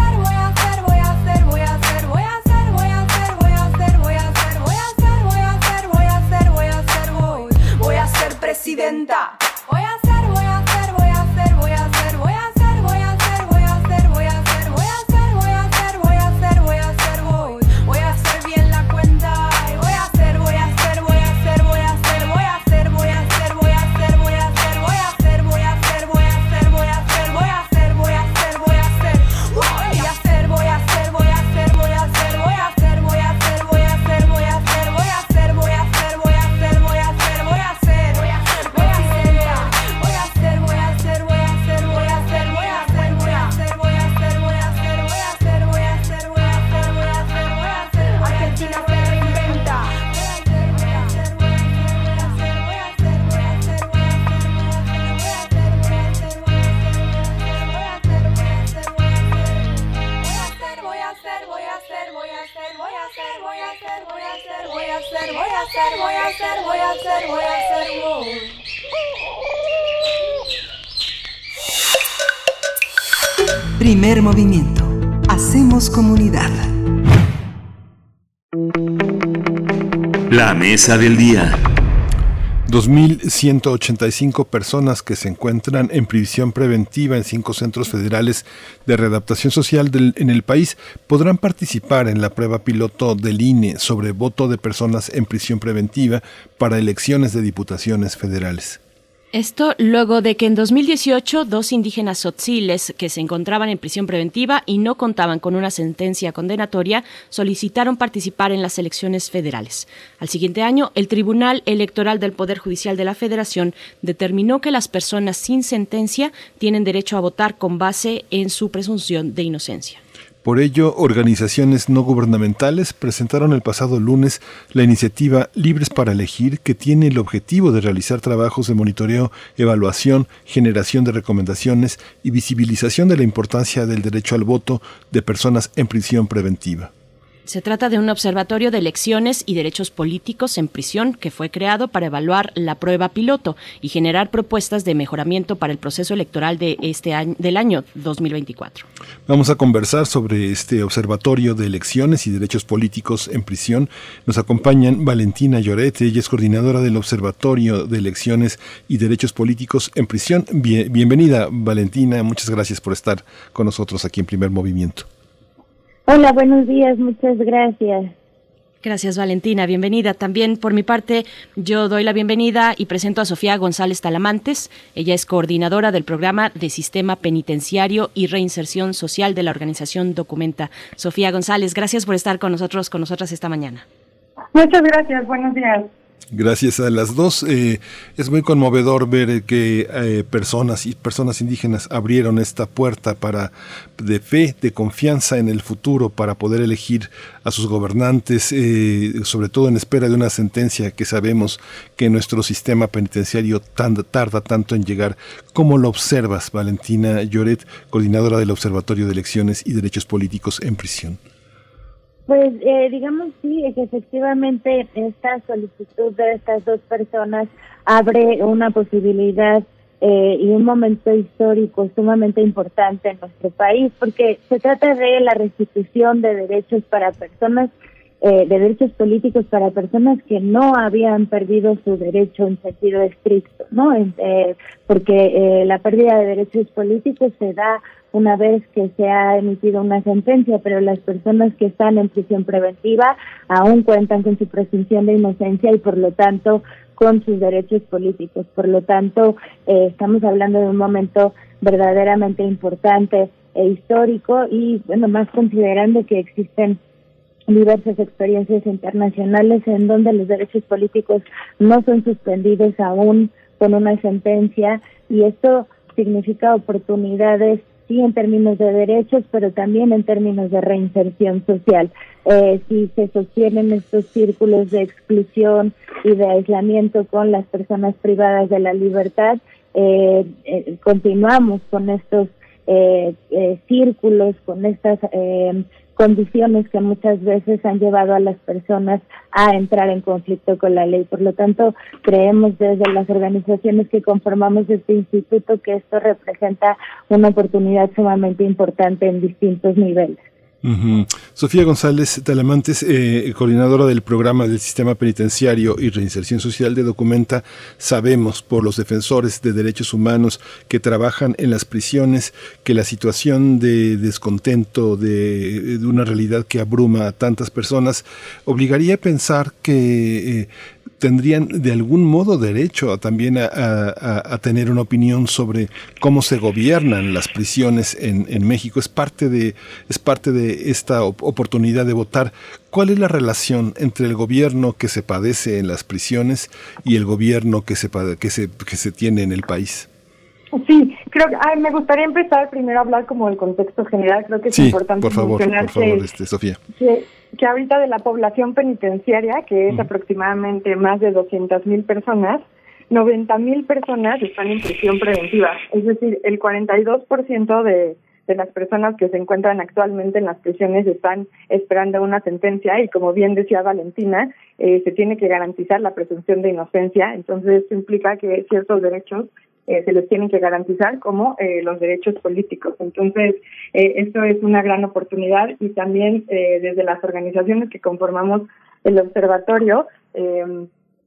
La mesa del día. 2.185 personas que se encuentran en prisión preventiva en cinco centros federales de readaptación social en el país podrán participar en la prueba piloto del INE sobre voto de personas en prisión preventiva para elecciones de diputaciones federales. Esto luego de que en 2018 dos indígenas tzotziles que se encontraban en prisión preventiva y no contaban con una sentencia condenatoria solicitaron participar en las elecciones federales. Al siguiente año, el Tribunal Electoral del Poder Judicial de la Federación determinó que las personas sin sentencia tienen derecho a votar con base en su presunción de inocencia. Por ello, organizaciones no gubernamentales presentaron el pasado lunes la iniciativa Libres para Elegir, que tiene el objetivo de realizar trabajos de monitoreo, evaluación, generación de recomendaciones y visibilización de la importancia del derecho al voto de personas en prisión preventiva. Se trata de un observatorio de elecciones y derechos políticos en prisión que fue creado para evaluar la prueba piloto y generar propuestas de mejoramiento para el proceso electoral de este año, del año 2024. Vamos a conversar sobre este observatorio de elecciones y derechos políticos en prisión. Nos acompañan Valentina Lloret, ella es coordinadora del Observatorio de Elecciones y Derechos Políticos en Prisión. bienvenida, Valentina. Muchas gracias por estar con nosotros aquí en Primer Movimiento. Hola, buenos días, muchas gracias. Gracias, Valentina. Bienvenida. También por mi parte, yo doy la bienvenida y presento a Sofía González Talamantes. Ella es coordinadora del programa de Sistema Penitenciario y Reinserción Social de la organización Documenta. Sofía González, gracias por estar con nosotros, con nosotras esta mañana. Muchas gracias. Buenos días. Gracias a las dos. Eh, es muy conmovedor ver que eh, personas y personas indígenas abrieron esta puerta para de fe, de confianza en el futuro, para poder elegir a sus gobernantes, eh, sobre todo en espera de una sentencia que sabemos que nuestro sistema penitenciario tarda tanto en llegar. ¿Cómo lo observas, Valentina Lloret, coordinadora del Observatorio de Elecciones y Derechos Políticos en Prisión? Pues eh, digamos sí, que efectivamente esta solicitud de estas dos personas abre una posibilidad eh, y un momento histórico sumamente importante en nuestro país, porque se trata de la restitución de derechos para personas, eh, de derechos políticos para personas que no habían perdido su derecho en sentido estricto, ¿no? Eh, porque la pérdida de derechos políticos se da una vez que se ha emitido una sentencia, pero las personas que están en prisión preventiva aún cuentan con su presunción de inocencia y por lo tanto con sus derechos políticos. Por lo tanto, eh, estamos hablando de un momento verdaderamente importante e histórico y bueno, más considerando que existen diversas experiencias internacionales en donde los derechos políticos no son suspendidos aún con una sentencia y esto significa oportunidades sí en términos de derechos, pero también en términos de reinserción social. Eh, si se sostienen estos círculos de exclusión y de aislamiento con las personas privadas de la libertad, eh, eh, continuamos con estos círculos, con estas condiciones que muchas veces han llevado a las personas a entrar en conflicto con la ley. Por lo tanto, creemos desde las organizaciones que conformamos este instituto que esto representa una oportunidad sumamente importante en distintos niveles. Sofía González Talamantes, eh, coordinadora del programa del Sistema Penitenciario y Reinserción Social de Documenta, sabemos por los defensores de derechos humanos que trabajan en las prisiones que la situación de descontento, de, una realidad que abruma a tantas personas, obligaría a pensar que eh, tendrían de algún modo derecho a, también a, tener una opinión sobre cómo se gobiernan las prisiones en, en, México. Es parte, de, es parte de esta oportunidad de votar. ¿Cuál es la relación entre el gobierno que se padece en las prisiones y el gobierno que se, que se, que se tiene en el país? Sí, creo que me gustaría empezar primero a hablar como del contexto general. Creo que es importante por favor, por favor, este, Sofía que ahorita de la población penitenciaria, que es aproximadamente más de 200 mil personas, 90 mil personas están en prisión preventiva. Es decir, el 42% de, de las personas que se encuentran actualmente en las prisiones están esperando una sentencia y como bien decía Valentina, eh, se tiene que garantizar la presunción de inocencia. Entonces, esto implica que ciertos derechos eh, se les tienen que garantizar como eh, los derechos políticos. Entonces, eh, esto es una gran oportunidad y también eh, desde las organizaciones que conformamos el observatorio,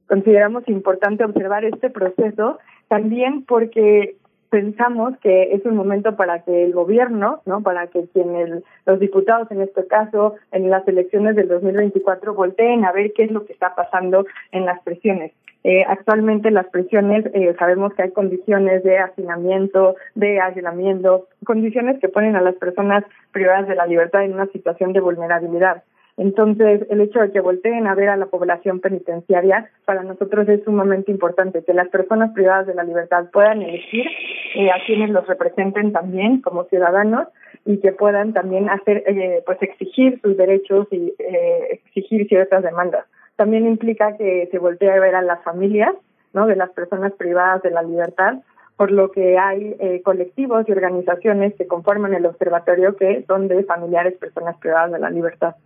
consideramos importante observar este proceso también porque pensamos que es un momento para que el gobierno, ¿no? Para que quienes los diputados en este caso en las elecciones del 2024 volteen a ver qué es lo que está pasando en las prisiones. Eh, actualmente las prisiones eh, sabemos que hay condiciones de hacinamiento, de aislamiento, condiciones que ponen a las personas privadas de la libertad en una situación de vulnerabilidad. Entonces, el hecho de que volteen a ver a la población penitenciaria para nosotros es sumamente importante, que las personas privadas de la libertad puedan elegir eh, a quienes los representen también como ciudadanos y que puedan también hacer, eh, pues exigir sus derechos y eh, exigir ciertas demandas. También implica que se voltee a ver a las familias, ¿no? De las personas privadas de la libertad por lo que hay eh, colectivos y organizaciones que conforman el observatorio que son de familiares personas privadas de la libertad.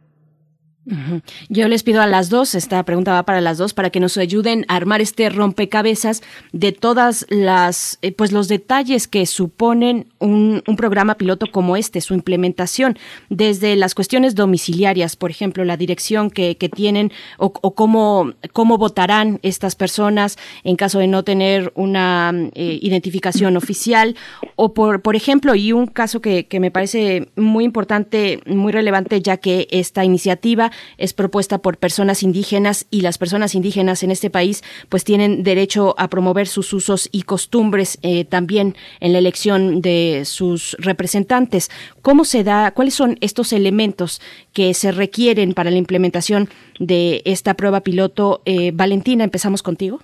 Yo les pido a las dos, esta pregunta va para las dos, para que nos ayuden a armar este rompecabezas de todas las, eh, pues los detalles que suponen un, programa piloto como este, su implementación, desde las cuestiones domiciliarias, por ejemplo, la dirección que, tienen o, cómo, cómo votarán estas personas en caso de no tener una eh, identificación oficial, o por, por ejemplo, y un caso que, que me parece muy importante, muy relevante, ya que esta iniciativa es propuesta por personas indígenas y las personas indígenas en este país pues tienen derecho a promover sus usos y costumbres eh, también en la elección de sus representantes. ¿Cómo se da, cuáles son estos elementos que se requieren para la implementación de esta prueba piloto? Eh, Valentina, empezamos contigo.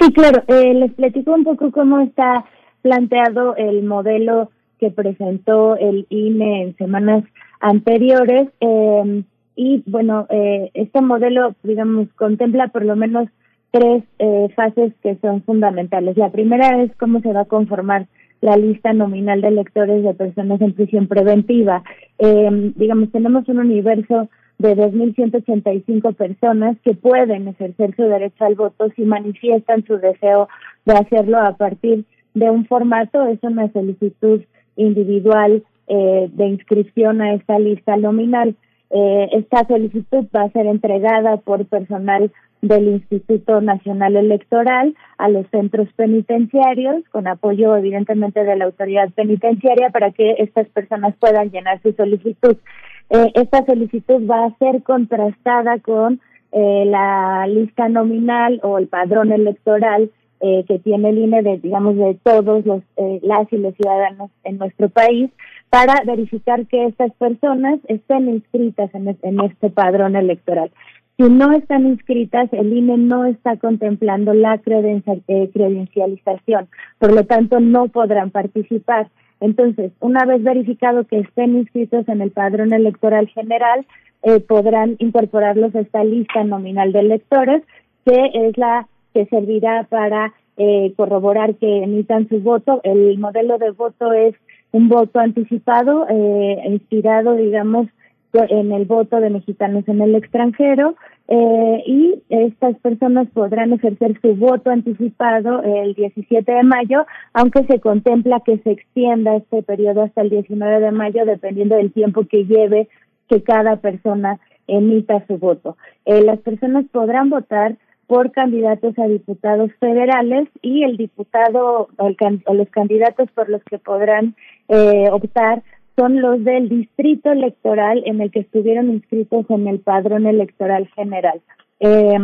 Sí, claro. Eh, les platico un poco cómo está planteado el modelo que presentó el INE en semanas anteriores. Eh, y bueno, eh, este modelo, digamos, contempla por lo menos tres eh, fases que son fundamentales. La primera es cómo se va a conformar la lista nominal de electores de personas en prisión preventiva. Eh, digamos, tenemos un universo de 2.185 personas que pueden ejercer su derecho al voto si manifiestan su deseo de hacerlo a partir de un formato, es una solicitud individual eh, de inscripción a esta lista nominal. Eh, esta solicitud va a ser entregada por personal del Instituto Nacional Electoral a los centros penitenciarios, con apoyo evidentemente de la autoridad penitenciaria para que estas personas puedan llenar su solicitud. Eh, esta solicitud va a ser contrastada con eh, la lista nominal o el padrón electoral eh, que tiene el INE de, digamos, de todos los eh, las y los ciudadanos en nuestro país para verificar que estas personas estén inscritas en, en este padrón electoral. Si no están inscritas, el INE no está contemplando la eh, credencialización, por lo tanto no podrán participar. Entonces, una vez verificado que estén inscritos en el padrón electoral general, eh, podrán incorporarlos a esta lista nominal de electores, que es la que servirá para eh, corroborar que emitan su voto. El modelo de voto es un voto anticipado, eh, inspirado, digamos, en el voto de mexicanos en el extranjero eh, y estas personas podrán ejercer su voto anticipado el 17 de mayo, aunque se contempla que se extienda este periodo hasta el 19 de mayo, dependiendo del tiempo que lleve que cada persona emita su voto. Eh, las personas podrán votar por candidatos a diputados federales y el diputado o, los candidatos por los que podrán eh, optar son los del distrito electoral en el que estuvieron inscritos en el padrón electoral general. Eh,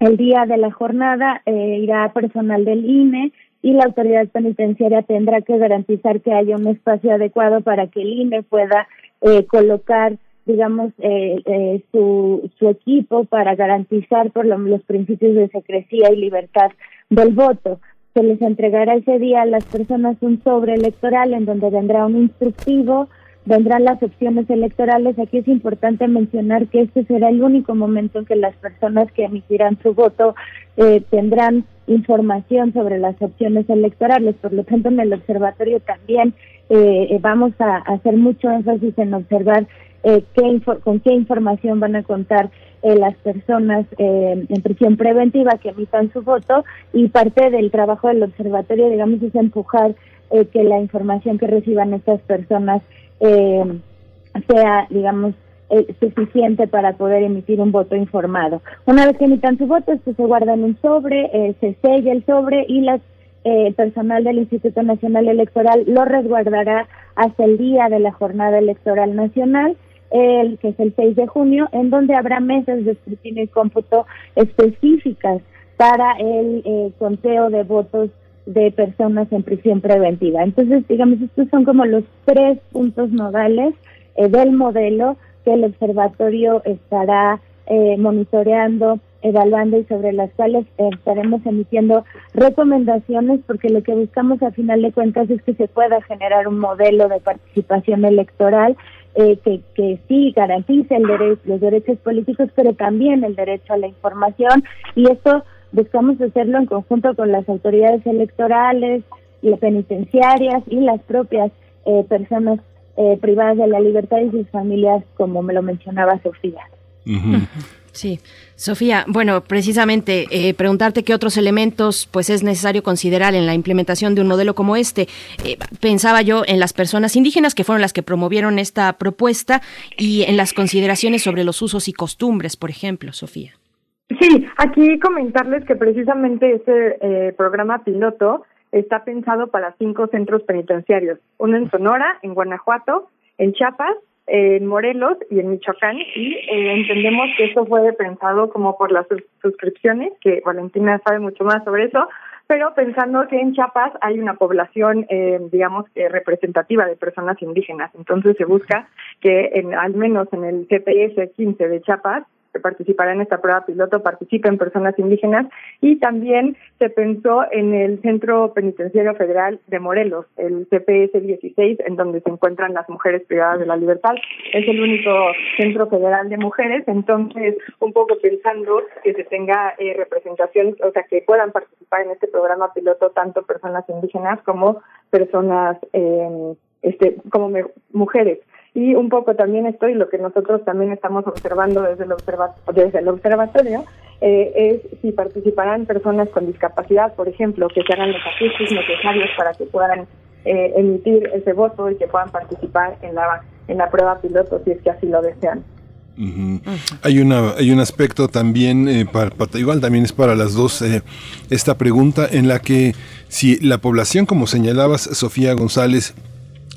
el día de la jornada eh, irá personal del INE y la autoridad penitenciaria tendrá que garantizar que haya un espacio adecuado para que el INE pueda eh, colocar digamos, eh, eh, su, su equipo para garantizar por lo, los principios de secrecía y libertad del voto. Se les entregará ese día a las personas un sobre electoral en donde vendrá un instructivo, vendrán las opciones electorales. Aquí es importante mencionar que este será el único momento en que las personas que emitirán su voto eh, tendrán información sobre las opciones electorales. Por lo tanto, en el observatorio también eh, vamos a hacer mucho énfasis en observar eh, qué con qué información van a contar eh, las personas eh, en prisión preventiva que emitan su voto y parte del trabajo del observatorio, digamos, es empujar eh, que la información que reciban estas personas sea, digamos, suficiente para poder emitir un voto informado. Una vez que emitan su voto, esto se guarda en un sobre, se sella el sobre y las el personal del Instituto Nacional Electoral lo resguardará hasta el día de la jornada electoral nacional el que es el 6 de junio, en donde habrá mesas de escrutinio y cómputo específicas para el eh, conteo de votos de personas en prisión preventiva. Entonces, digamos, estos son como los tres puntos nodales eh, del modelo que el observatorio estará eh, monitoreando, evaluando y sobre las cuales estaremos emitiendo recomendaciones porque lo que buscamos a final de cuentas es que se pueda generar un modelo de participación electoral eh, que, que sí garantice el derecho, los derechos políticos, pero también el derecho a la información y esto buscamos hacerlo en conjunto con las autoridades electorales, las penitenciarias y las propias eh, personas eh, privadas de la libertad y sus familias, como me lo mencionaba Sofía. Sí, Sofía, bueno, precisamente eh, preguntarte qué otros elementos pues es necesario considerar en la implementación de un modelo como este. pensaba yo en las personas indígenas que fueron las que promovieron esta propuesta y en las consideraciones sobre los usos y costumbres, por ejemplo, Sofía. Sí, aquí comentarles que precisamente este programa piloto está pensado para cinco centros penitenciarios, uno en Sonora, en Guanajuato, en Chiapas, en Morelos y en Michoacán y eh, entendemos que eso fue pensado como por las suscripciones, que Valentina sabe mucho más sobre eso, pero pensando que en Chiapas hay una población, eh, digamos, representativa de personas indígenas. Entonces se busca que en, al menos en el CPS 15 de Chiapas que participará en esta prueba piloto participen personas indígenas y también se pensó en el Centro Penitenciario Federal de Morelos, el CPS 16, en donde se encuentran las mujeres privadas de la libertad. Es el único centro federal de mujeres, entonces un poco pensando que se tenga eh, representación, o sea, que puedan participar en este programa piloto tanto personas indígenas como personas, eh, este, como mujeres y un poco también esto y lo que nosotros también estamos observando desde el, desde el observatorio eh, es si participarán personas con discapacidad, por ejemplo, que se hagan los ajustes necesarios para que puedan eh, emitir ese voto y que puedan participar en la en la prueba piloto si es que así lo desean. Hay una hay un aspecto también eh, para, igual también es para las dos eh, esta pregunta en la que si la población como señalabas Sofía González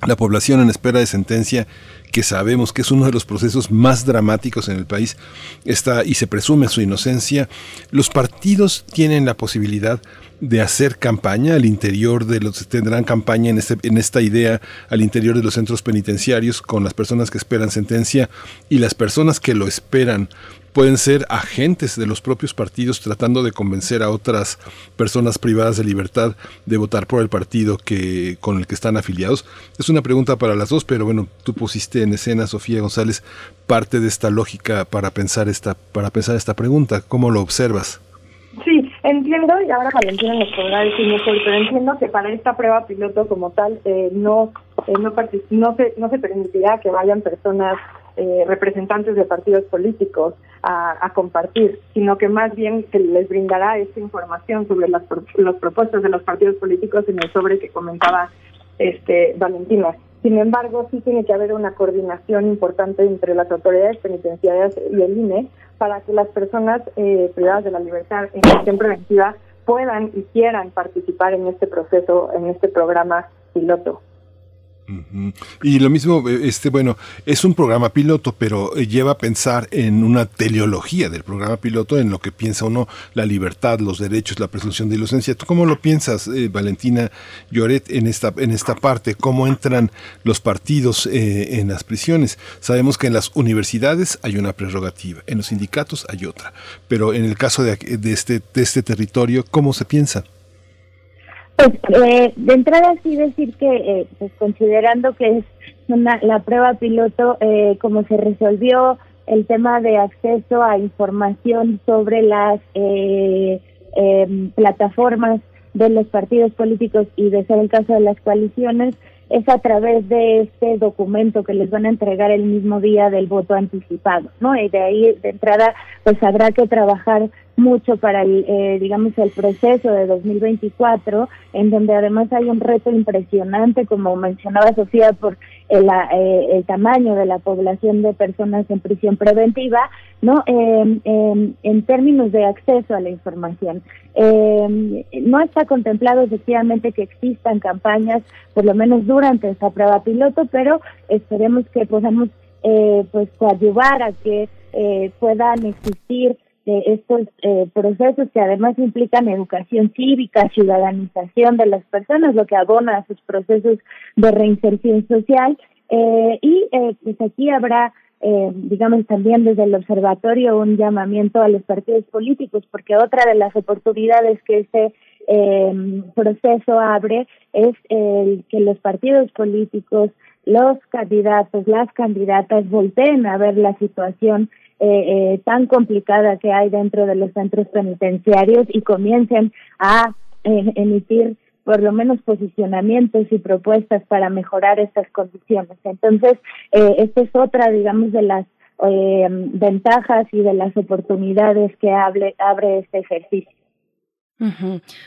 la población en espera de sentencia, que sabemos que es uno de los procesos más dramáticos en el país, está y se presume su inocencia. Los partidos tienen la posibilidad de hacer campaña al interior de los tendrán campaña en este en esta idea al interior de los centros penitenciarios con las personas que esperan sentencia y las personas que lo esperan pueden ser agentes de los propios partidos tratando de convencer a otras personas privadas de libertad de votar por el partido que con el que están afiliados. Es una pregunta para las dos, pero bueno, tú pusiste en escena Sofía González parte de esta lógica para pensar esta para pensar esta pregunta, ¿cómo lo observas? Sí, entiendo, y ahora Valentina nos podrá decir mejor, pero entiendo que para esta prueba piloto como tal eh, no, eh, no, no, se, no se permitirá que vayan personas eh, representantes de partidos políticos a, compartir, sino que más bien se les brindará esta información sobre las los propuestas de los partidos políticos en el sobre que comentaba este Valentina. Sin embargo, sí tiene que haber una coordinación importante entre las autoridades penitenciarias y el INE para que las personas eh, privadas de la libertad en gestión preventiva puedan y quieran participar en este proceso, en este programa piloto. Y lo mismo, eh, este, bueno, es un programa piloto, pero eh, lleva a pensar en una teleología del programa piloto, en lo que piensa uno la libertad, los derechos, la presunción de inocencia. ¿Tú cómo lo piensas, eh, Valentina Lloret, en esta, en esta parte? ¿Cómo entran los partidos en las prisiones? Sabemos que en las universidades hay una prerrogativa, en los sindicatos hay otra, pero en el caso de, de, este, de este territorio, ¿cómo se piensa? Pues eh, de entrada sí decir que, eh, pues considerando que es una, la prueba piloto, eh, como se resolvió el tema de acceso a información sobre las eh, em, plataformas de los partidos políticos y de ser el caso de las coaliciones, es a través de este documento que les van a entregar el mismo día del voto anticipado, ¿no? Y de ahí de entrada pues habrá que trabajar mucho para eh, digamos, el proceso de 2024, en donde además hay un reto impresionante, como mencionaba Sofía, por el, eh, el tamaño de la población de personas en prisión preventiva, ¿no? en términos de acceso a la información. no está contemplado efectivamente que existan campañas, por lo menos durante esta prueba piloto, pero esperemos que podamos eh, pues coadyuvar a que eh, puedan existir de estos eh, procesos que además implican educación cívica, ciudadanización de las personas, lo que abona a sus procesos de reinserción social. Eh, y eh, pues aquí habrá eh, digamos, también desde el observatorio un llamamiento a los partidos políticos, porque otra de las oportunidades que este eh, proceso abre es el que los partidos políticos, los candidatos, las candidatas volteen a ver la situación eh, eh, tan complicada que hay dentro de los centros penitenciarios y comiencen a eh, emitir por lo menos posicionamientos y propuestas para mejorar estas condiciones. Entonces, eh, esta es otra, digamos, de las eh, ventajas y de las oportunidades que abre, abre este ejercicio.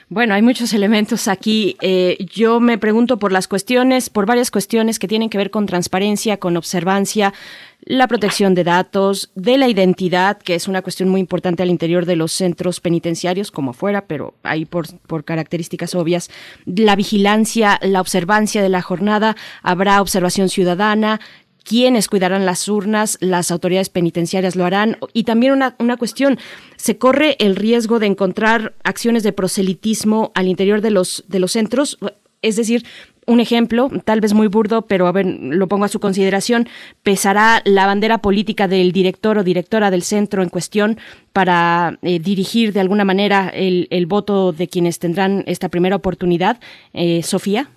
Bueno, hay muchos elementos aquí. Eh, yo me pregunto por las cuestiones, por varias cuestiones que tienen que ver con transparencia, con observancia, la protección de datos, de la identidad, que es una cuestión muy importante al interior de los centros penitenciarios, como afuera, pero ahí por, por características obvias, la vigilancia, la observancia de la jornada, habrá observación ciudadana, quiénes cuidarán las urnas, las autoridades penitenciarias lo harán. Y también una, una cuestión, se corre el riesgo de encontrar acciones de proselitismo al interior de los, de los centros, es decir, un ejemplo, tal vez muy burdo, pero a ver, lo pongo a su consideración, pesará la bandera política del director o directora del centro en cuestión para eh, dirigir de alguna manera el, el, voto de quienes tendrán esta primera oportunidad. Eh, Sofía,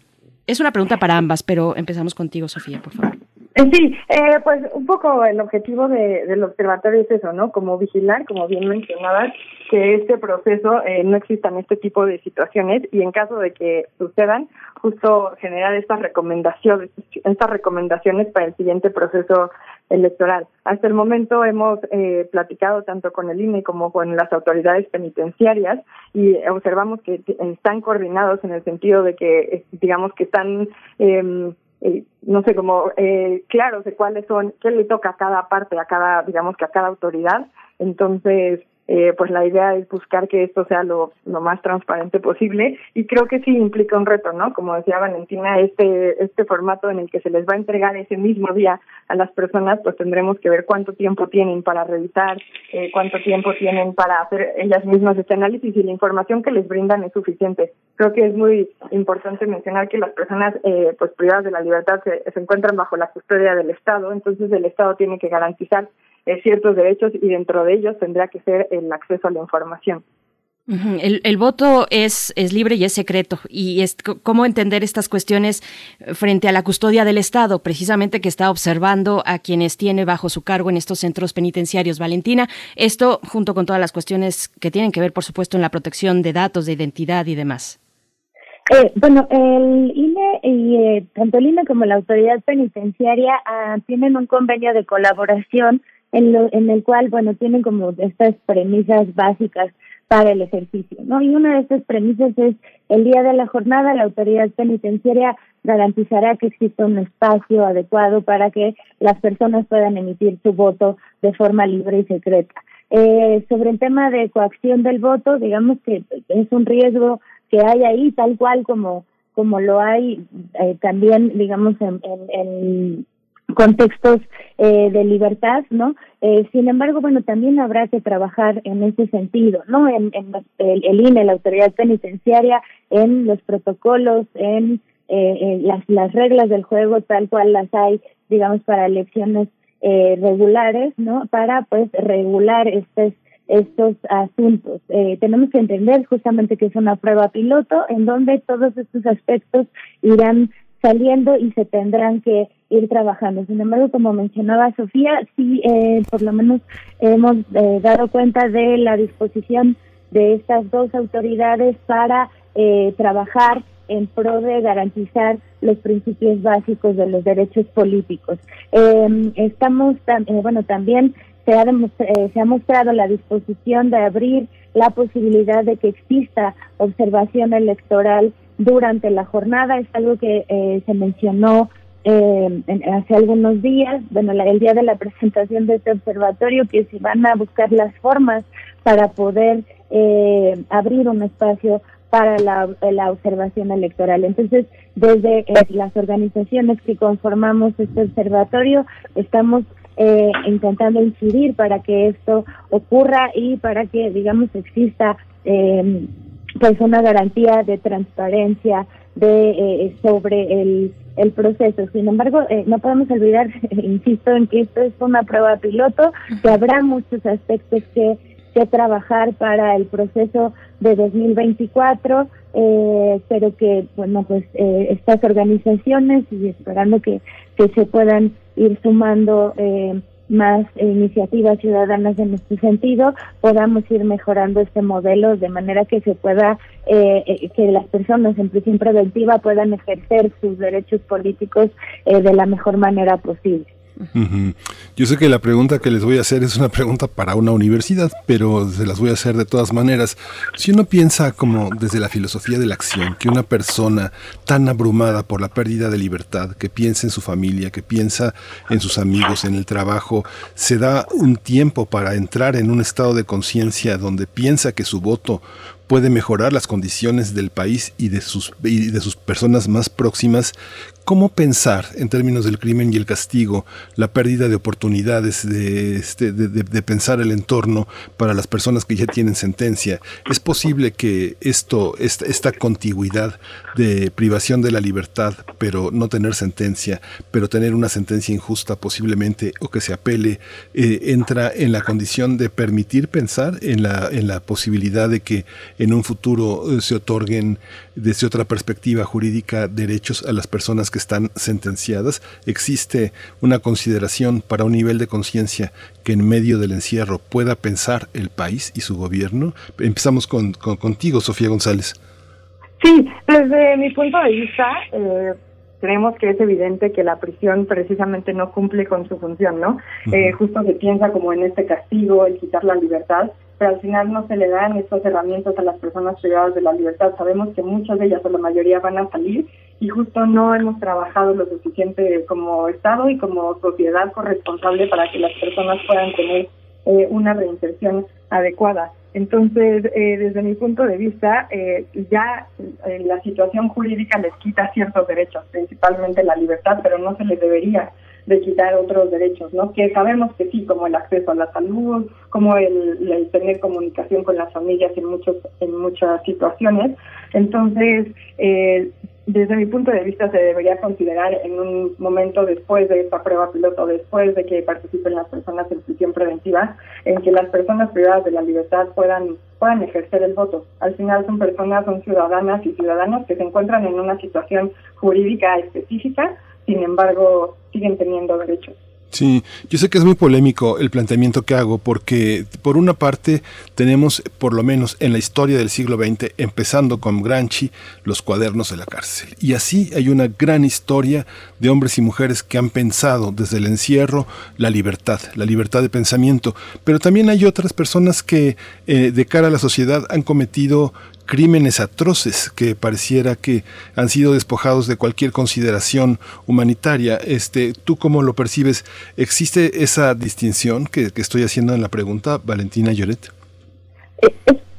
es una pregunta para ambas, pero empezamos contigo, Sofía, por favor. Eh, sí, eh, pues un poco el objetivo de, del observatorio es eso, ¿no? Como vigilar, como bien mencionabas, que este proceso eh, no existan este tipo de situaciones y en caso de que sucedan, justo generar estas recomendaciones, estas recomendaciones para el siguiente proceso electoral. Hasta el momento hemos eh, platicado tanto con el INE como con las autoridades penitenciarias y observamos que están coordinados en el sentido de que, digamos, que están eh, eh, no sé, como eh, claros de cuáles son, qué le toca a cada parte, a cada, digamos que a cada autoridad. Entonces, eh, pues la idea es buscar que esto sea lo, más transparente posible y creo que sí implica un reto, ¿no? Como decía Valentina, este, este formato en el que se les va a entregar ese mismo día a las personas, pues tendremos que ver cuánto tiempo tienen para revisar, eh, cuánto tiempo tienen para hacer ellas mismas este análisis y la información que les brindan es suficiente. Creo que es muy importante mencionar que las personas eh, pues privadas de la libertad se, se encuentran bajo la custodia del Estado, entonces el Estado tiene que garantizar eh, ciertos derechos y dentro de ellos tendrá que ser el acceso a la información. El, el, voto es, es libre y es secreto. Y es cómo entender estas cuestiones frente a la custodia del Estado, precisamente que está observando a quienes tiene bajo su cargo en estos centros penitenciarios. Valentina, esto junto con todas las cuestiones que tienen que ver, por supuesto, en la protección de datos, de identidad y demás. Eh, bueno, el INE y eh, tanto el INE como la autoridad penitenciaria ah, tienen un convenio de colaboración en, lo, en el cual, bueno, tienen como estas premisas básicas para el ejercicio, ¿no? Y una de estas premisas es el día de la jornada la autoridad penitenciaria garantizará que exista un espacio adecuado para que las personas puedan emitir su voto de forma libre y secreta. Eh, sobre el tema de coacción del voto, digamos que es un riesgo que hay ahí, tal cual como como lo hay eh, también, digamos, en, en, en contextos eh, de libertad, ¿no? Eh, sin embargo, bueno, también habrá que trabajar en ese sentido, ¿no? En, en el, el, INE, la autoridad penitenciaria, en los protocolos, en, eh, las, las reglas del juego tal cual las hay, digamos, para elecciones eh, regulares, ¿no? Para, pues, regular estos estos asuntos. Eh, tenemos que entender justamente que es una prueba piloto en donde todos estos aspectos irán saliendo y se tendrán que ir trabajando. Sin embargo, como mencionaba Sofía, sí, eh, por lo menos hemos eh, dado cuenta de la disposición de estas dos autoridades para eh, trabajar en pro de garantizar los principios básicos de los derechos políticos. Eh, estamos, eh, bueno, también se ha, eh, se ha mostrado la disposición de abrir la posibilidad de que exista observación electoral durante la jornada. Es algo que eh, se mencionó eh, hace algunos días, bueno, la, el día de la presentación de este observatorio, que se van a buscar las formas para poder eh, abrir un espacio para la, la observación electoral. Entonces, desde eh, las organizaciones que conformamos este observatorio, estamos eh, intentando incidir para que esto ocurra y para que, digamos, exista eh, pues una garantía de transparencia, de eh, sobre el, el proceso. Sin embargo, eh, no podemos olvidar, insisto, en que esto es una prueba piloto, que habrá muchos aspectos que, que trabajar para el proceso de 2024, eh, pero que, bueno, pues eh, estas organizaciones y esperando que, que se puedan ir sumando eh, más iniciativas ciudadanas en este sentido, podamos ir mejorando este modelo de manera que se pueda, eh, eh, que las personas en prisión preventiva puedan ejercer sus derechos políticos eh, de la mejor manera posible. Yo sé que la pregunta que les voy a hacer es una pregunta para una universidad, pero se las voy a hacer de todas maneras. Si uno piensa como desde la filosofía de la acción, que una persona tan abrumada por la pérdida de libertad, que piensa en su familia, que piensa en sus amigos, en el trabajo, se da un tiempo para entrar en un estado de conciencia donde piensa que su voto puede mejorar las condiciones del país y de sus, y de sus personas más próximas, ¿cómo pensar en términos del crimen y el castigo, la pérdida de oportunidades, de, este, de pensar el entorno para las personas que ya tienen sentencia? ¿Es posible que esto, esta, esta contigüidad de privación de la libertad, pero no tener sentencia, pero tener una sentencia injusta posiblemente o que se apele, eh, entra en la condición de permitir pensar en la, en la posibilidad de que en un futuro eh, se otorguen desde otra perspectiva jurídica derechos a las personas que están sentenciadas. Existe una consideración para un nivel de conciencia que en medio del encierro pueda pensar el país y su gobierno. Empezamos con, con- contigo, Sofía González. Sí, desde mi punto de vista, eh, creemos que es evidente que la prisión precisamente no cumple con su función, ¿no? Eh, justo se piensa como en este castigo, el quitar la libertad, pero al final no se le dan estas herramientas a las personas privadas de la libertad. Sabemos que muchas de ellas o la mayoría van a salir y justo no hemos trabajado lo suficiente como Estado y como sociedad corresponsable para que las personas puedan tener eh, una reinserción adecuada. Entonces, eh, desde mi punto de vista, eh, ya eh, la situación jurídica les quita ciertos derechos, principalmente la libertad, pero no se les debería de quitar otros derechos, ¿no? Que sabemos que sí, como el acceso a la salud, como el, el tener comunicación con las familias en muchos en muchas situaciones. Entonces, eh, desde mi punto de vista se debería considerar en un momento después de esta prueba piloto, después de que participen las personas en prisión preventiva, en que las personas privadas de la libertad puedan puedan ejercer el voto. Al final son personas, son ciudadanas y ciudadanos que se encuentran en una situación jurídica específica, sin embargo siguen teniendo derechos. Sí, yo sé que es muy polémico el planteamiento que hago porque por una parte tenemos, por lo menos en la historia del siglo XX, empezando con Gramsci, los cuadernos de la cárcel. Y así hay una gran historia de hombres y mujeres que han pensado desde el encierro la libertad, la libertad de pensamiento. Pero también hay otras personas que eh, de cara a la sociedad han cometido crímenes atroces que pareciera que han sido despojados de cualquier consideración humanitaria. Este, ¿Tú cómo lo percibes? ¿Existe esa distinción que, que estoy haciendo en la pregunta, Valentina Lloret?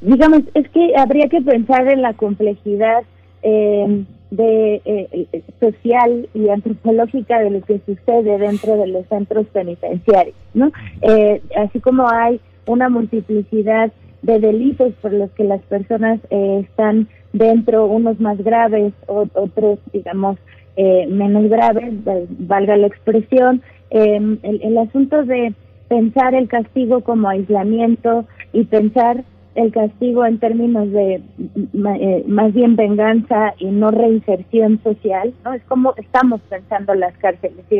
digamos, es que habría que pensar en la complejidad eh, de eh, social y antropológica de lo que sucede dentro de los centros penitenciarios, ¿no? Eh, así como hay una multiplicidad de delitos por los que las personas eh, están dentro, unos más graves, otros, digamos, eh, menos graves, valga la expresión. Eh, el, el asunto de pensar el castigo como aislamiento y pensar el castigo en términos de eh, más bien venganza y no reinserción social, ¿no? Es como estamos pensando las cárceles. Si,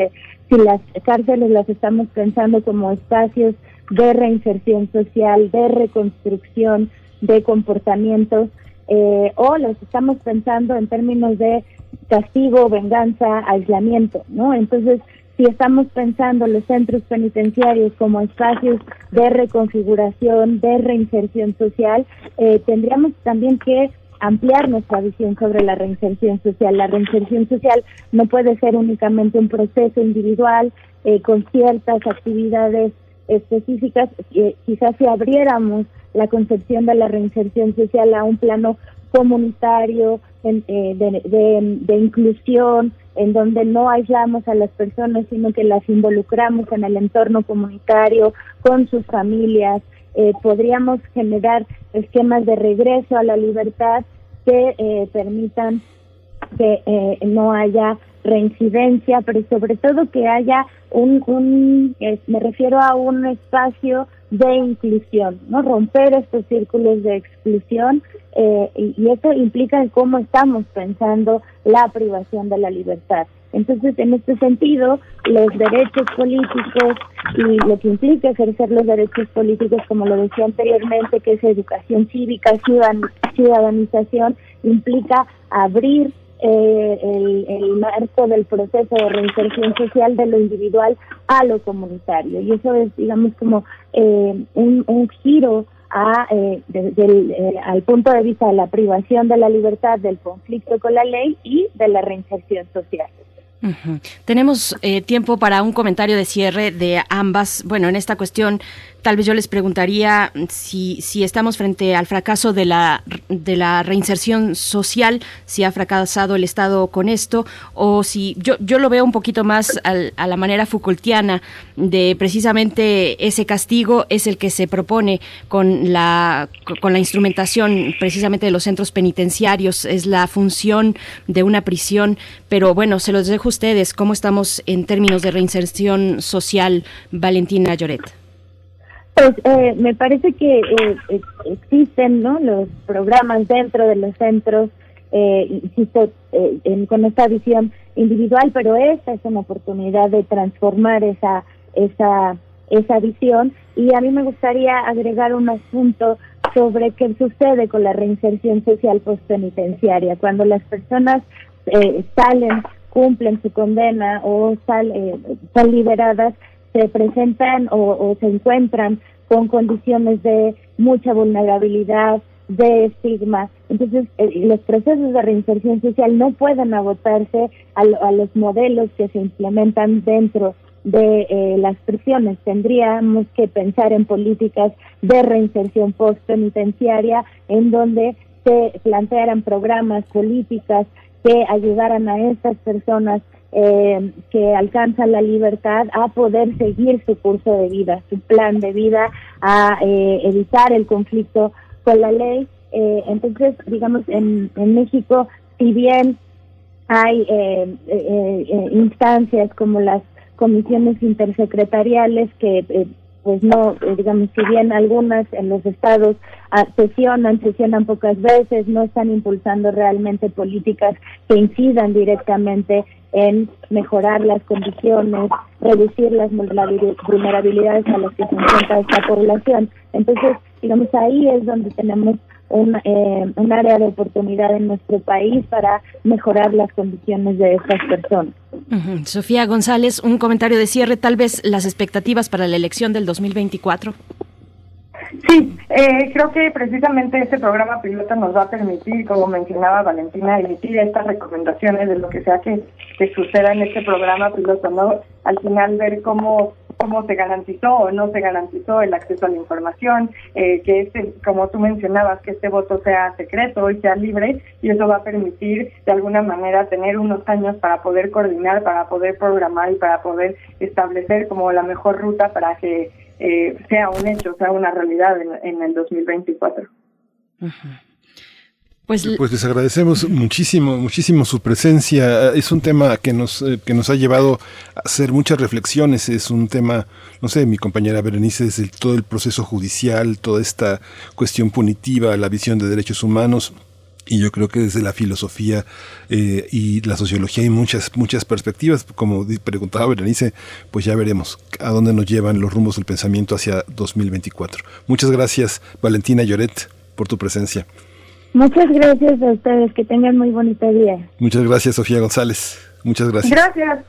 si las cárceles las estamos pensando como espacios de reinserción social, de reconstrucción de comportamientos, eh, o los estamos pensando en términos de castigo, venganza, aislamiento, ¿no? Entonces, si estamos pensando los centros penitenciarios como espacios de reconfiguración, de reinserción social, eh, tendríamos también que ampliar nuestra visión sobre la reinserción social. La reinserción social no puede ser únicamente un proceso individual eh, con ciertas actividades específicas. Eh, quizás si abriéramos la concepción de la reinserción social a un plano comunitario, en, eh, de, de, de, inclusión, en donde no aislamos a las personas, sino que las involucramos en el entorno comunitario, con sus familias. Eh, podríamos generar esquemas de regreso a la libertad que eh, permitan que eh, no haya reincidencia, pero sobre todo que haya un, un me refiero a un espacio de inclusión, no romper estos círculos de exclusión eh, y, eso implica cómo estamos pensando la privación de la libertad. Entonces, en este sentido, los derechos políticos y lo que implica ejercer los derechos políticos, como lo decía anteriormente, que es educación cívica, ciudadanización, implica abrir eh, el, marco del proceso de reinserción social de lo individual a lo comunitario. Y eso es, digamos, como eh, un, un, giro a, eh, eh, al punto de vista de la privación de la libertad, del conflicto con la ley y de la reinserción social. Tenemos eh, tiempo para un comentario de cierre de ambas. Bueno, en esta cuestión Tal vez yo les preguntaría si, si estamos frente al fracaso de la, de la reinserción social, si ha fracasado el Estado con esto, o si yo, yo lo veo un poquito más a la manera Foucaultiana de precisamente ese castigo es el que se propone con la, con la instrumentación precisamente de los centros penitenciarios, es la función de una prisión, pero bueno, se los dejo a ustedes, ¿cómo estamos en términos de reinserción social, Valentina Lloret? Pues eh, me parece que eh, existen ¿no? los programas dentro de los centros, eh, insisto, eh, con esta visión individual, pero esta es una oportunidad de transformar esa, esa, esa visión. Y a mí me gustaría agregar un asunto sobre qué sucede con la reinserción social postpenitenciaria. Cuando las personas salen, cumplen su condena o sal, son liberadas, se presentan o, se encuentran con condiciones de mucha vulnerabilidad, de estigma. Entonces, eh, los procesos de reinserción social no pueden agotarse a, los modelos que se implementan dentro de eh, las prisiones. Tendríamos que pensar en políticas de reinserción post-penitenciaria en donde se plantearan programas, políticas que ayudaran a estas personas eh, que alcanzan la libertad a poder seguir su curso de vida, su plan de vida, a eh, evitar el conflicto con la ley. Eh, entonces, digamos, en, en México, si bien hay eh, eh, instancias como las comisiones intersecretariales que pues no, digamos, si bien algunas en los estados ah, sesionan, sesionan pocas veces, no están impulsando realmente políticas que incidan directamente en mejorar las condiciones, reducir las vulnerabilidades a las que se enfrenta esta población. Entonces, digamos, ahí es donde tenemos un, eh, un área de oportunidad en nuestro país para mejorar las condiciones de estas personas. Sofía González, un comentario de cierre, tal vez las expectativas para la elección del 2024. Sí, eh, creo que precisamente este programa piloto nos va a permitir, como mencionaba Valentina, emitir estas recomendaciones de lo que sea que, suceda en este programa piloto, ¿no? Al final ver cómo cómo se garantizó o no se garantizó el acceso a la información, eh, que este, como tú mencionabas, que este voto sea secreto y sea libre, y eso va a permitir de alguna manera tener unos años para poder coordinar, para poder programar y para poder establecer como la mejor ruta para que eh, sea un hecho, sea una realidad en, el 2024. Pues, pues, les agradecemos muchísimo, muchísimo su presencia. Es un tema que nos, eh, que nos ha llevado a hacer muchas reflexiones. Es un tema, no sé, mi compañera Berenice, desde todo el proceso judicial, toda esta cuestión punitiva, la visión de derechos humanos. Y yo creo que desde la filosofía eh, y la sociología hay muchas, muchas perspectivas. Como preguntaba Berenice, pues ya veremos a dónde nos llevan los rumbos del pensamiento hacia 2024. Muchas gracias, Valentina Lloret, por tu presencia. Muchas gracias a ustedes, que tengan muy bonito día. Muchas gracias, Sofía González. Muchas gracias. Gracias.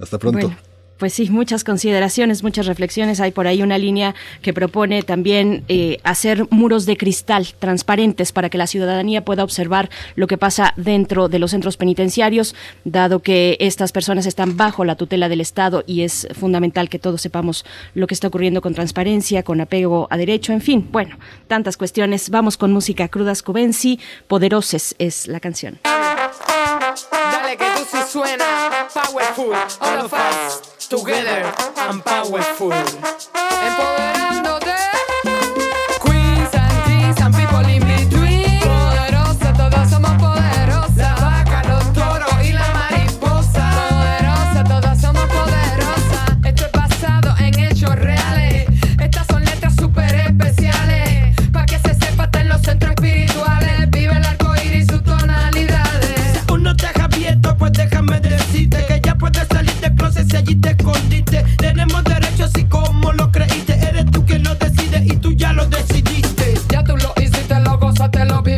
Hasta pronto. Pues sí, muchas consideraciones, muchas reflexiones. Hay por ahí una línea que propone también eh, hacer muros de cristal transparentes para que la ciudadanía pueda observar lo que pasa dentro de los centros penitenciarios, dado que estas personas están bajo la tutela del Estado y es fundamental que todos sepamos lo que está ocurriendo con transparencia, con apego a derecho, en fin, bueno, tantas cuestiones. Vamos con música crudas cubensi, Poderoses es la canción. Dale que tú sí suena, powerful, all of us together and powerful. Empoderándote. si allí te escondiste. Tenemos derecho así como lo creíste. Eres tú quien lo decide y tú ya lo decidiste. Ya tú lo hiciste, lo gozaste, lo viviste.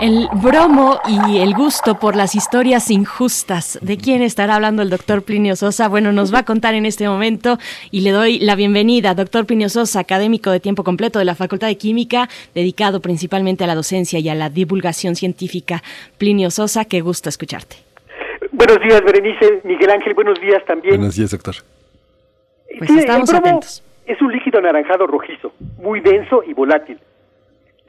El bromo y el gusto por las historias injustas. ¿De quién estará hablando el doctor Plinio Sosa? Bueno, nos va a contar en este momento y le doy la bienvenida. Doctor Plinio Sosa, académico de tiempo completo de la Facultad de Química, dedicado principalmente a la docencia y a la divulgación científica. Plinio Sosa, qué gusto escucharte. Buenos días, Berenice. Miguel Ángel, buenos días también. Buenos días, doctor. Pues estamos atentos. Es un líquido anaranjado rojizo, muy denso y volátil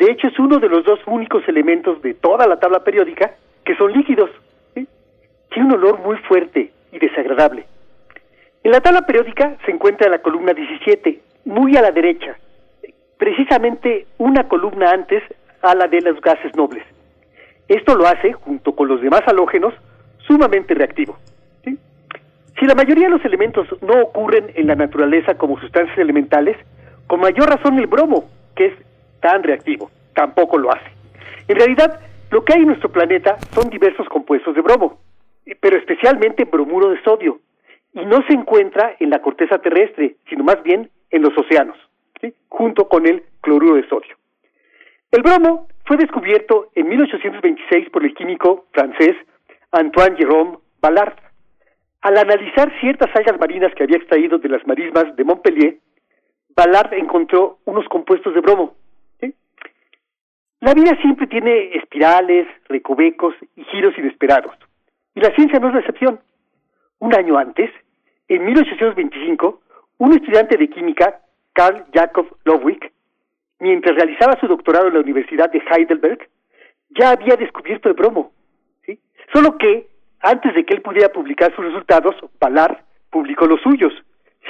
de hecho, es uno de los dos únicos elementos de toda la tabla periódica que son líquidos. Tiene un olor muy fuerte y desagradable. En la tabla periódica se encuentra la columna 17, muy a la derecha, precisamente una columna antes a la de los gases nobles. Esto lo hace, junto con los demás halógenos, sumamente reactivo. Si la mayoría de los elementos no ocurren en la naturaleza como sustancias elementales, con mayor razón el bromo, que es tan reactivo. Tampoco lo hace. En realidad, lo que hay en nuestro planeta son diversos compuestos de bromo, pero especialmente bromuro de sodio, y no se encuentra en la corteza terrestre, sino más bien en los océanos, junto con el cloruro de sodio. El bromo fue descubierto en 1826 por el químico francés Antoine Jérôme Ballard. Al analizar ciertas algas marinas que había extraído de las marismas de Montpellier, Ballard encontró unos compuestos de bromo la vida siempre tiene espirales, recovecos y giros inesperados. Y la ciencia no es la excepción. Un año antes, en 1825, un estudiante de química, Carl Jakob Lowick, mientras realizaba su doctorado en la Universidad de Heidelberg, ya había descubierto el bromo. ¿sí? Solo que, antes de que él pudiera publicar sus resultados, Ballard publicó los suyos,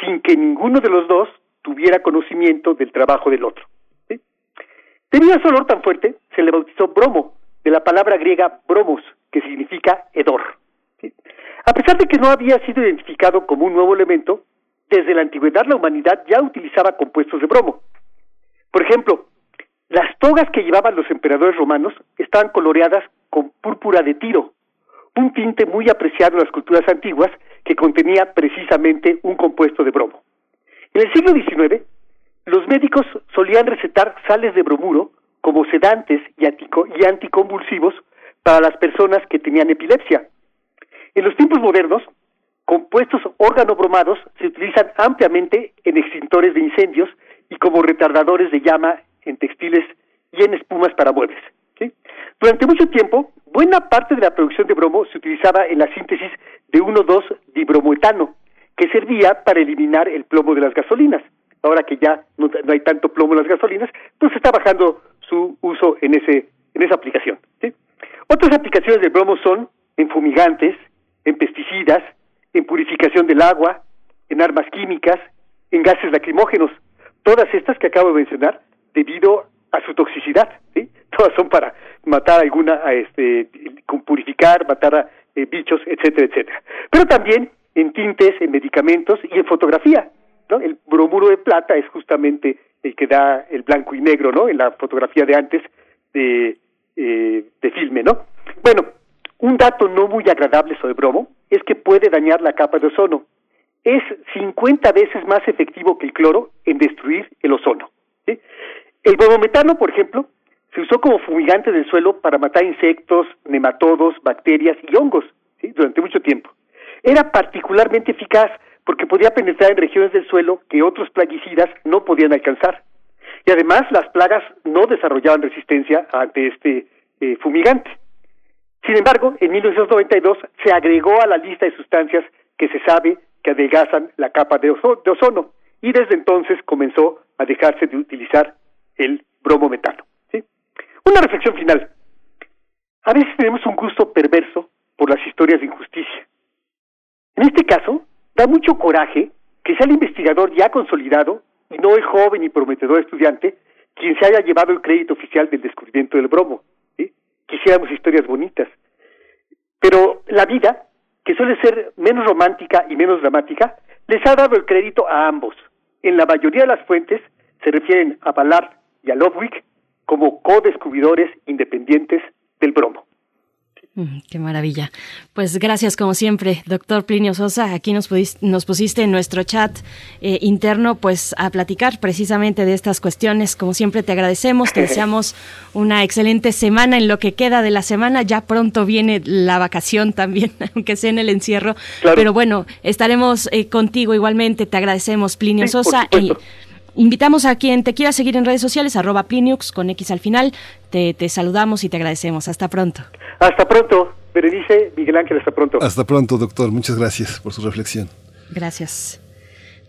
sin que ninguno de los dos tuviera conocimiento del trabajo del otro. Debido a su olor tan fuerte, se le bautizó bromo, de la palabra griega bromos, que significa hedor. A pesar de que no había sido identificado como un nuevo elemento, desde la antigüedad la humanidad ya utilizaba compuestos de bromo. Por ejemplo, las togas que llevaban los emperadores romanos estaban coloreadas con púrpura de tiro, un tinte muy apreciado en las culturas antiguas que contenía precisamente un compuesto de bromo. En el siglo XIX, los médicos solían recetar sales de bromuro como sedantes y, anticonvulsivos para las personas que tenían epilepsia. En los tiempos modernos, compuestos organobromados se utilizan ampliamente en extintores de incendios y como retardadores de llama en textiles y en espumas para muebles. Durante mucho tiempo, buena parte de la producción de bromo se utilizaba en la síntesis de 1,2-dibromoetano, que servía para eliminar el plomo de las gasolinas ahora que ya no, hay tanto plomo en las gasolinas, pues está bajando su uso en ese en esa aplicación. Otras aplicaciones del bromo son en fumigantes, en pesticidas, en purificación del agua, en armas químicas, en gases lacrimógenos. Todas estas que acabo de mencionar debido a su toxicidad, ¿sí? Todas son para matar alguna, a este, purificar, matar a eh, bichos, etcétera, etcétera. Pero también en tintes, en medicamentos y en fotografía. El bromuro de plata es justamente el que da el blanco y negro, ¿no? En la fotografía de antes de, eh, de filme, ¿no? Bueno, un dato no muy agradable sobre bromo es que puede dañar la capa de ozono. Es 50 veces más efectivo que el cloro en destruir el ozono. El bromometano, por ejemplo, se usó como fumigante del suelo para matar insectos, nematodos, bacterias y hongos durante mucho tiempo. Era particularmente eficaz porque podía penetrar en regiones del suelo que otros plaguicidas no podían alcanzar. Y además las plagas no desarrollaban resistencia ante este eh, fumigante. Sin embargo, en 1992 se agregó a la lista de sustancias que se sabe que adelgazan la capa de, ozono y desde entonces comenzó a dejarse de utilizar el bromometano. ¿sí? Una reflexión final. A veces tenemos un gusto perverso por las historias de injusticia. En este caso, Da mucho coraje que sea el investigador ya consolidado y no el joven y prometedor estudiante quien se haya llevado el crédito oficial del descubrimiento del bromo. Quisiéramos historias bonitas. Pero la vida, que suele ser menos romántica y menos dramática, les ha dado el crédito a ambos. En la mayoría de las fuentes se refieren a Ballard y a Lovewick como co-descubridores independientes del bromo. Mm, qué maravilla. Pues gracias como siempre, doctor Plinio Sosa. Aquí nos, nos pusiste en nuestro chat eh, interno pues a platicar precisamente de estas cuestiones. Como siempre te agradecemos, te deseamos una excelente semana en lo que queda de la semana. Ya pronto viene la vacación también, aunque sea en el encierro. Pero bueno, estaremos eh, contigo igualmente. Te agradecemos, Plinio Sosa. Y, Invitamos a quien te quiera seguir en redes sociales, arroba Pliniux con X al final. Te, te saludamos y te agradecemos. Hasta pronto. Hasta pronto, Berenice, Miguel Ángel, hasta pronto. Hasta pronto, doctor. Muchas gracias por su reflexión. Gracias.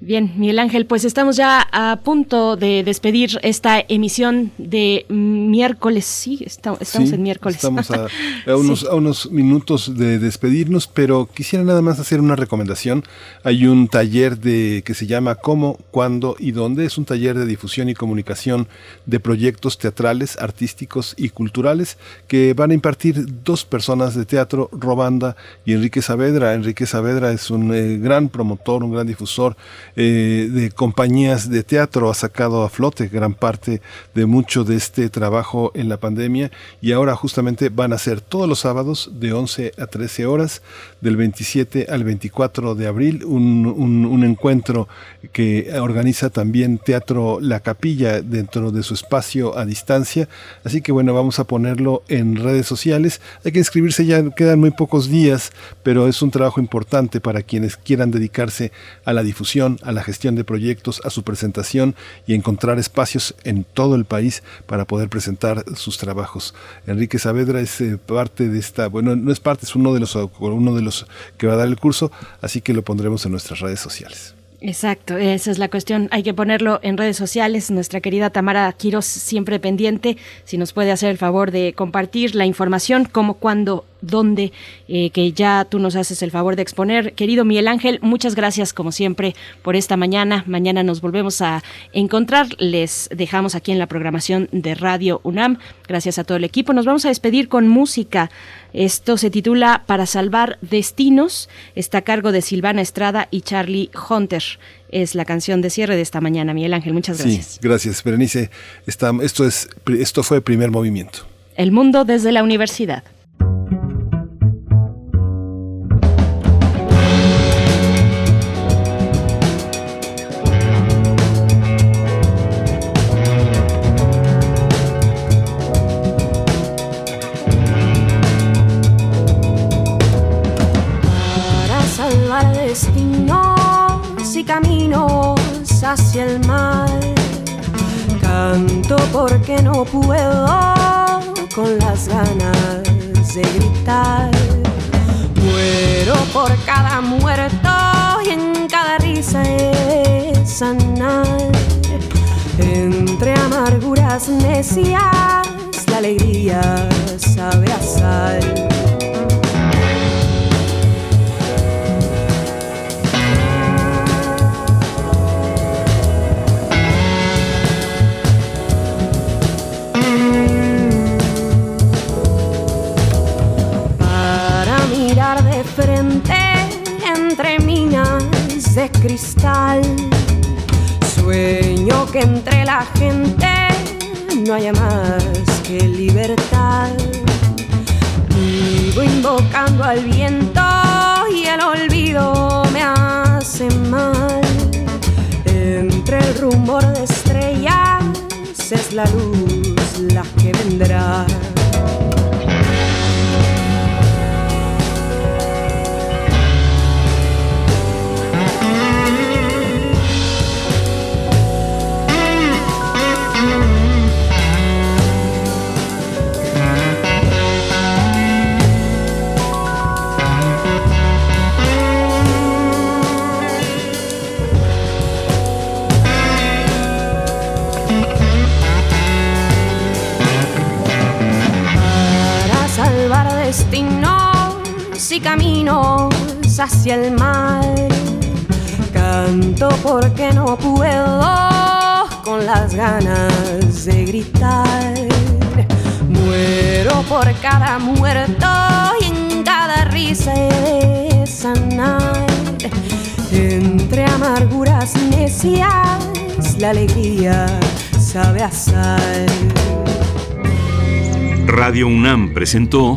Bien, Miguel Ángel, pues estamos ya a punto de despedir esta emisión de miércoles. Sí, estamos, en miércoles. Estamos a, unos, a, unos, minutos de despedirnos, pero quisiera nada más hacer una recomendación. Hay un taller de que se llama Cómo, Cuándo y Dónde. Es un taller de difusión y comunicación de proyectos teatrales, artísticos y culturales que van a impartir dos personas de teatro, Robanda y Enrique Saavedra. Enrique Saavedra es un eh, gran promotor, un gran difusor eh, de compañías de teatro ha sacado a flote gran parte de mucho de este trabajo en la pandemia y ahora justamente van a ser todos los sábados de 11 a 13 horas del 27 al 24 de abril un, un encuentro que organiza también Teatro La Capilla dentro de su espacio a distancia. Así que bueno vamos a ponerlo en redes sociales. Hay que inscribirse ya quedan muy pocos días pero es un trabajo importante para quienes quieran dedicarse a la difusión a la gestión de proyectos, a su presentación y encontrar espacios en todo el país para poder presentar sus trabajos. Enrique Saavedra es eh, parte de esta, bueno, no es parte, es uno de los uno de los que va a dar el curso, así que lo pondremos en nuestras redes sociales. Exacto, esa es la cuestión. Hay que ponerlo en redes sociales. Nuestra querida Tamara Quiros siempre pendiente. Si nos puede hacer el favor de compartir la información, cómo, cuándo, dónde, eh, que ya tú nos haces el favor de exponer. Querido Miguel Ángel, muchas gracias como siempre por esta mañana. Mañana nos volvemos a encontrar. Les dejamos aquí en la programación de Radio UNAM. Gracias a todo el equipo. Nos vamos a despedir con música. Esto se titula Para salvar destinos. Está a cargo de Silvana Estrada y Charlie Hunter. Es la canción de cierre de esta mañana, Miguel Ángel. Muchas gracias. Sí, gracias, Berenice. esto, es, esto fue primer movimiento. El mundo desde la universidad. Hacia el mar. Canto porque no puedo con las ganas de gritar. Muero por cada muerto y en cada risa es sanar. Entre amarguras necias, la alegría sabe a sal. De cristal. Sueño que entre la gente no haya más que libertad. Vivo invocando al viento y el olvido me hace mal. Entre el rumor de estrellas es la luz la que vendrá. Y caminos hacia el mar. Canto porque no puedo con las ganas de gritar. Muero por cada muerto y en cada risa de sanar. Entre amarguras necias, la alegría sabe a sal. Radio UNAM presentó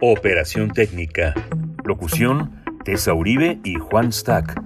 operación técnica. Locución, Tessa Uribe y Juan Stack.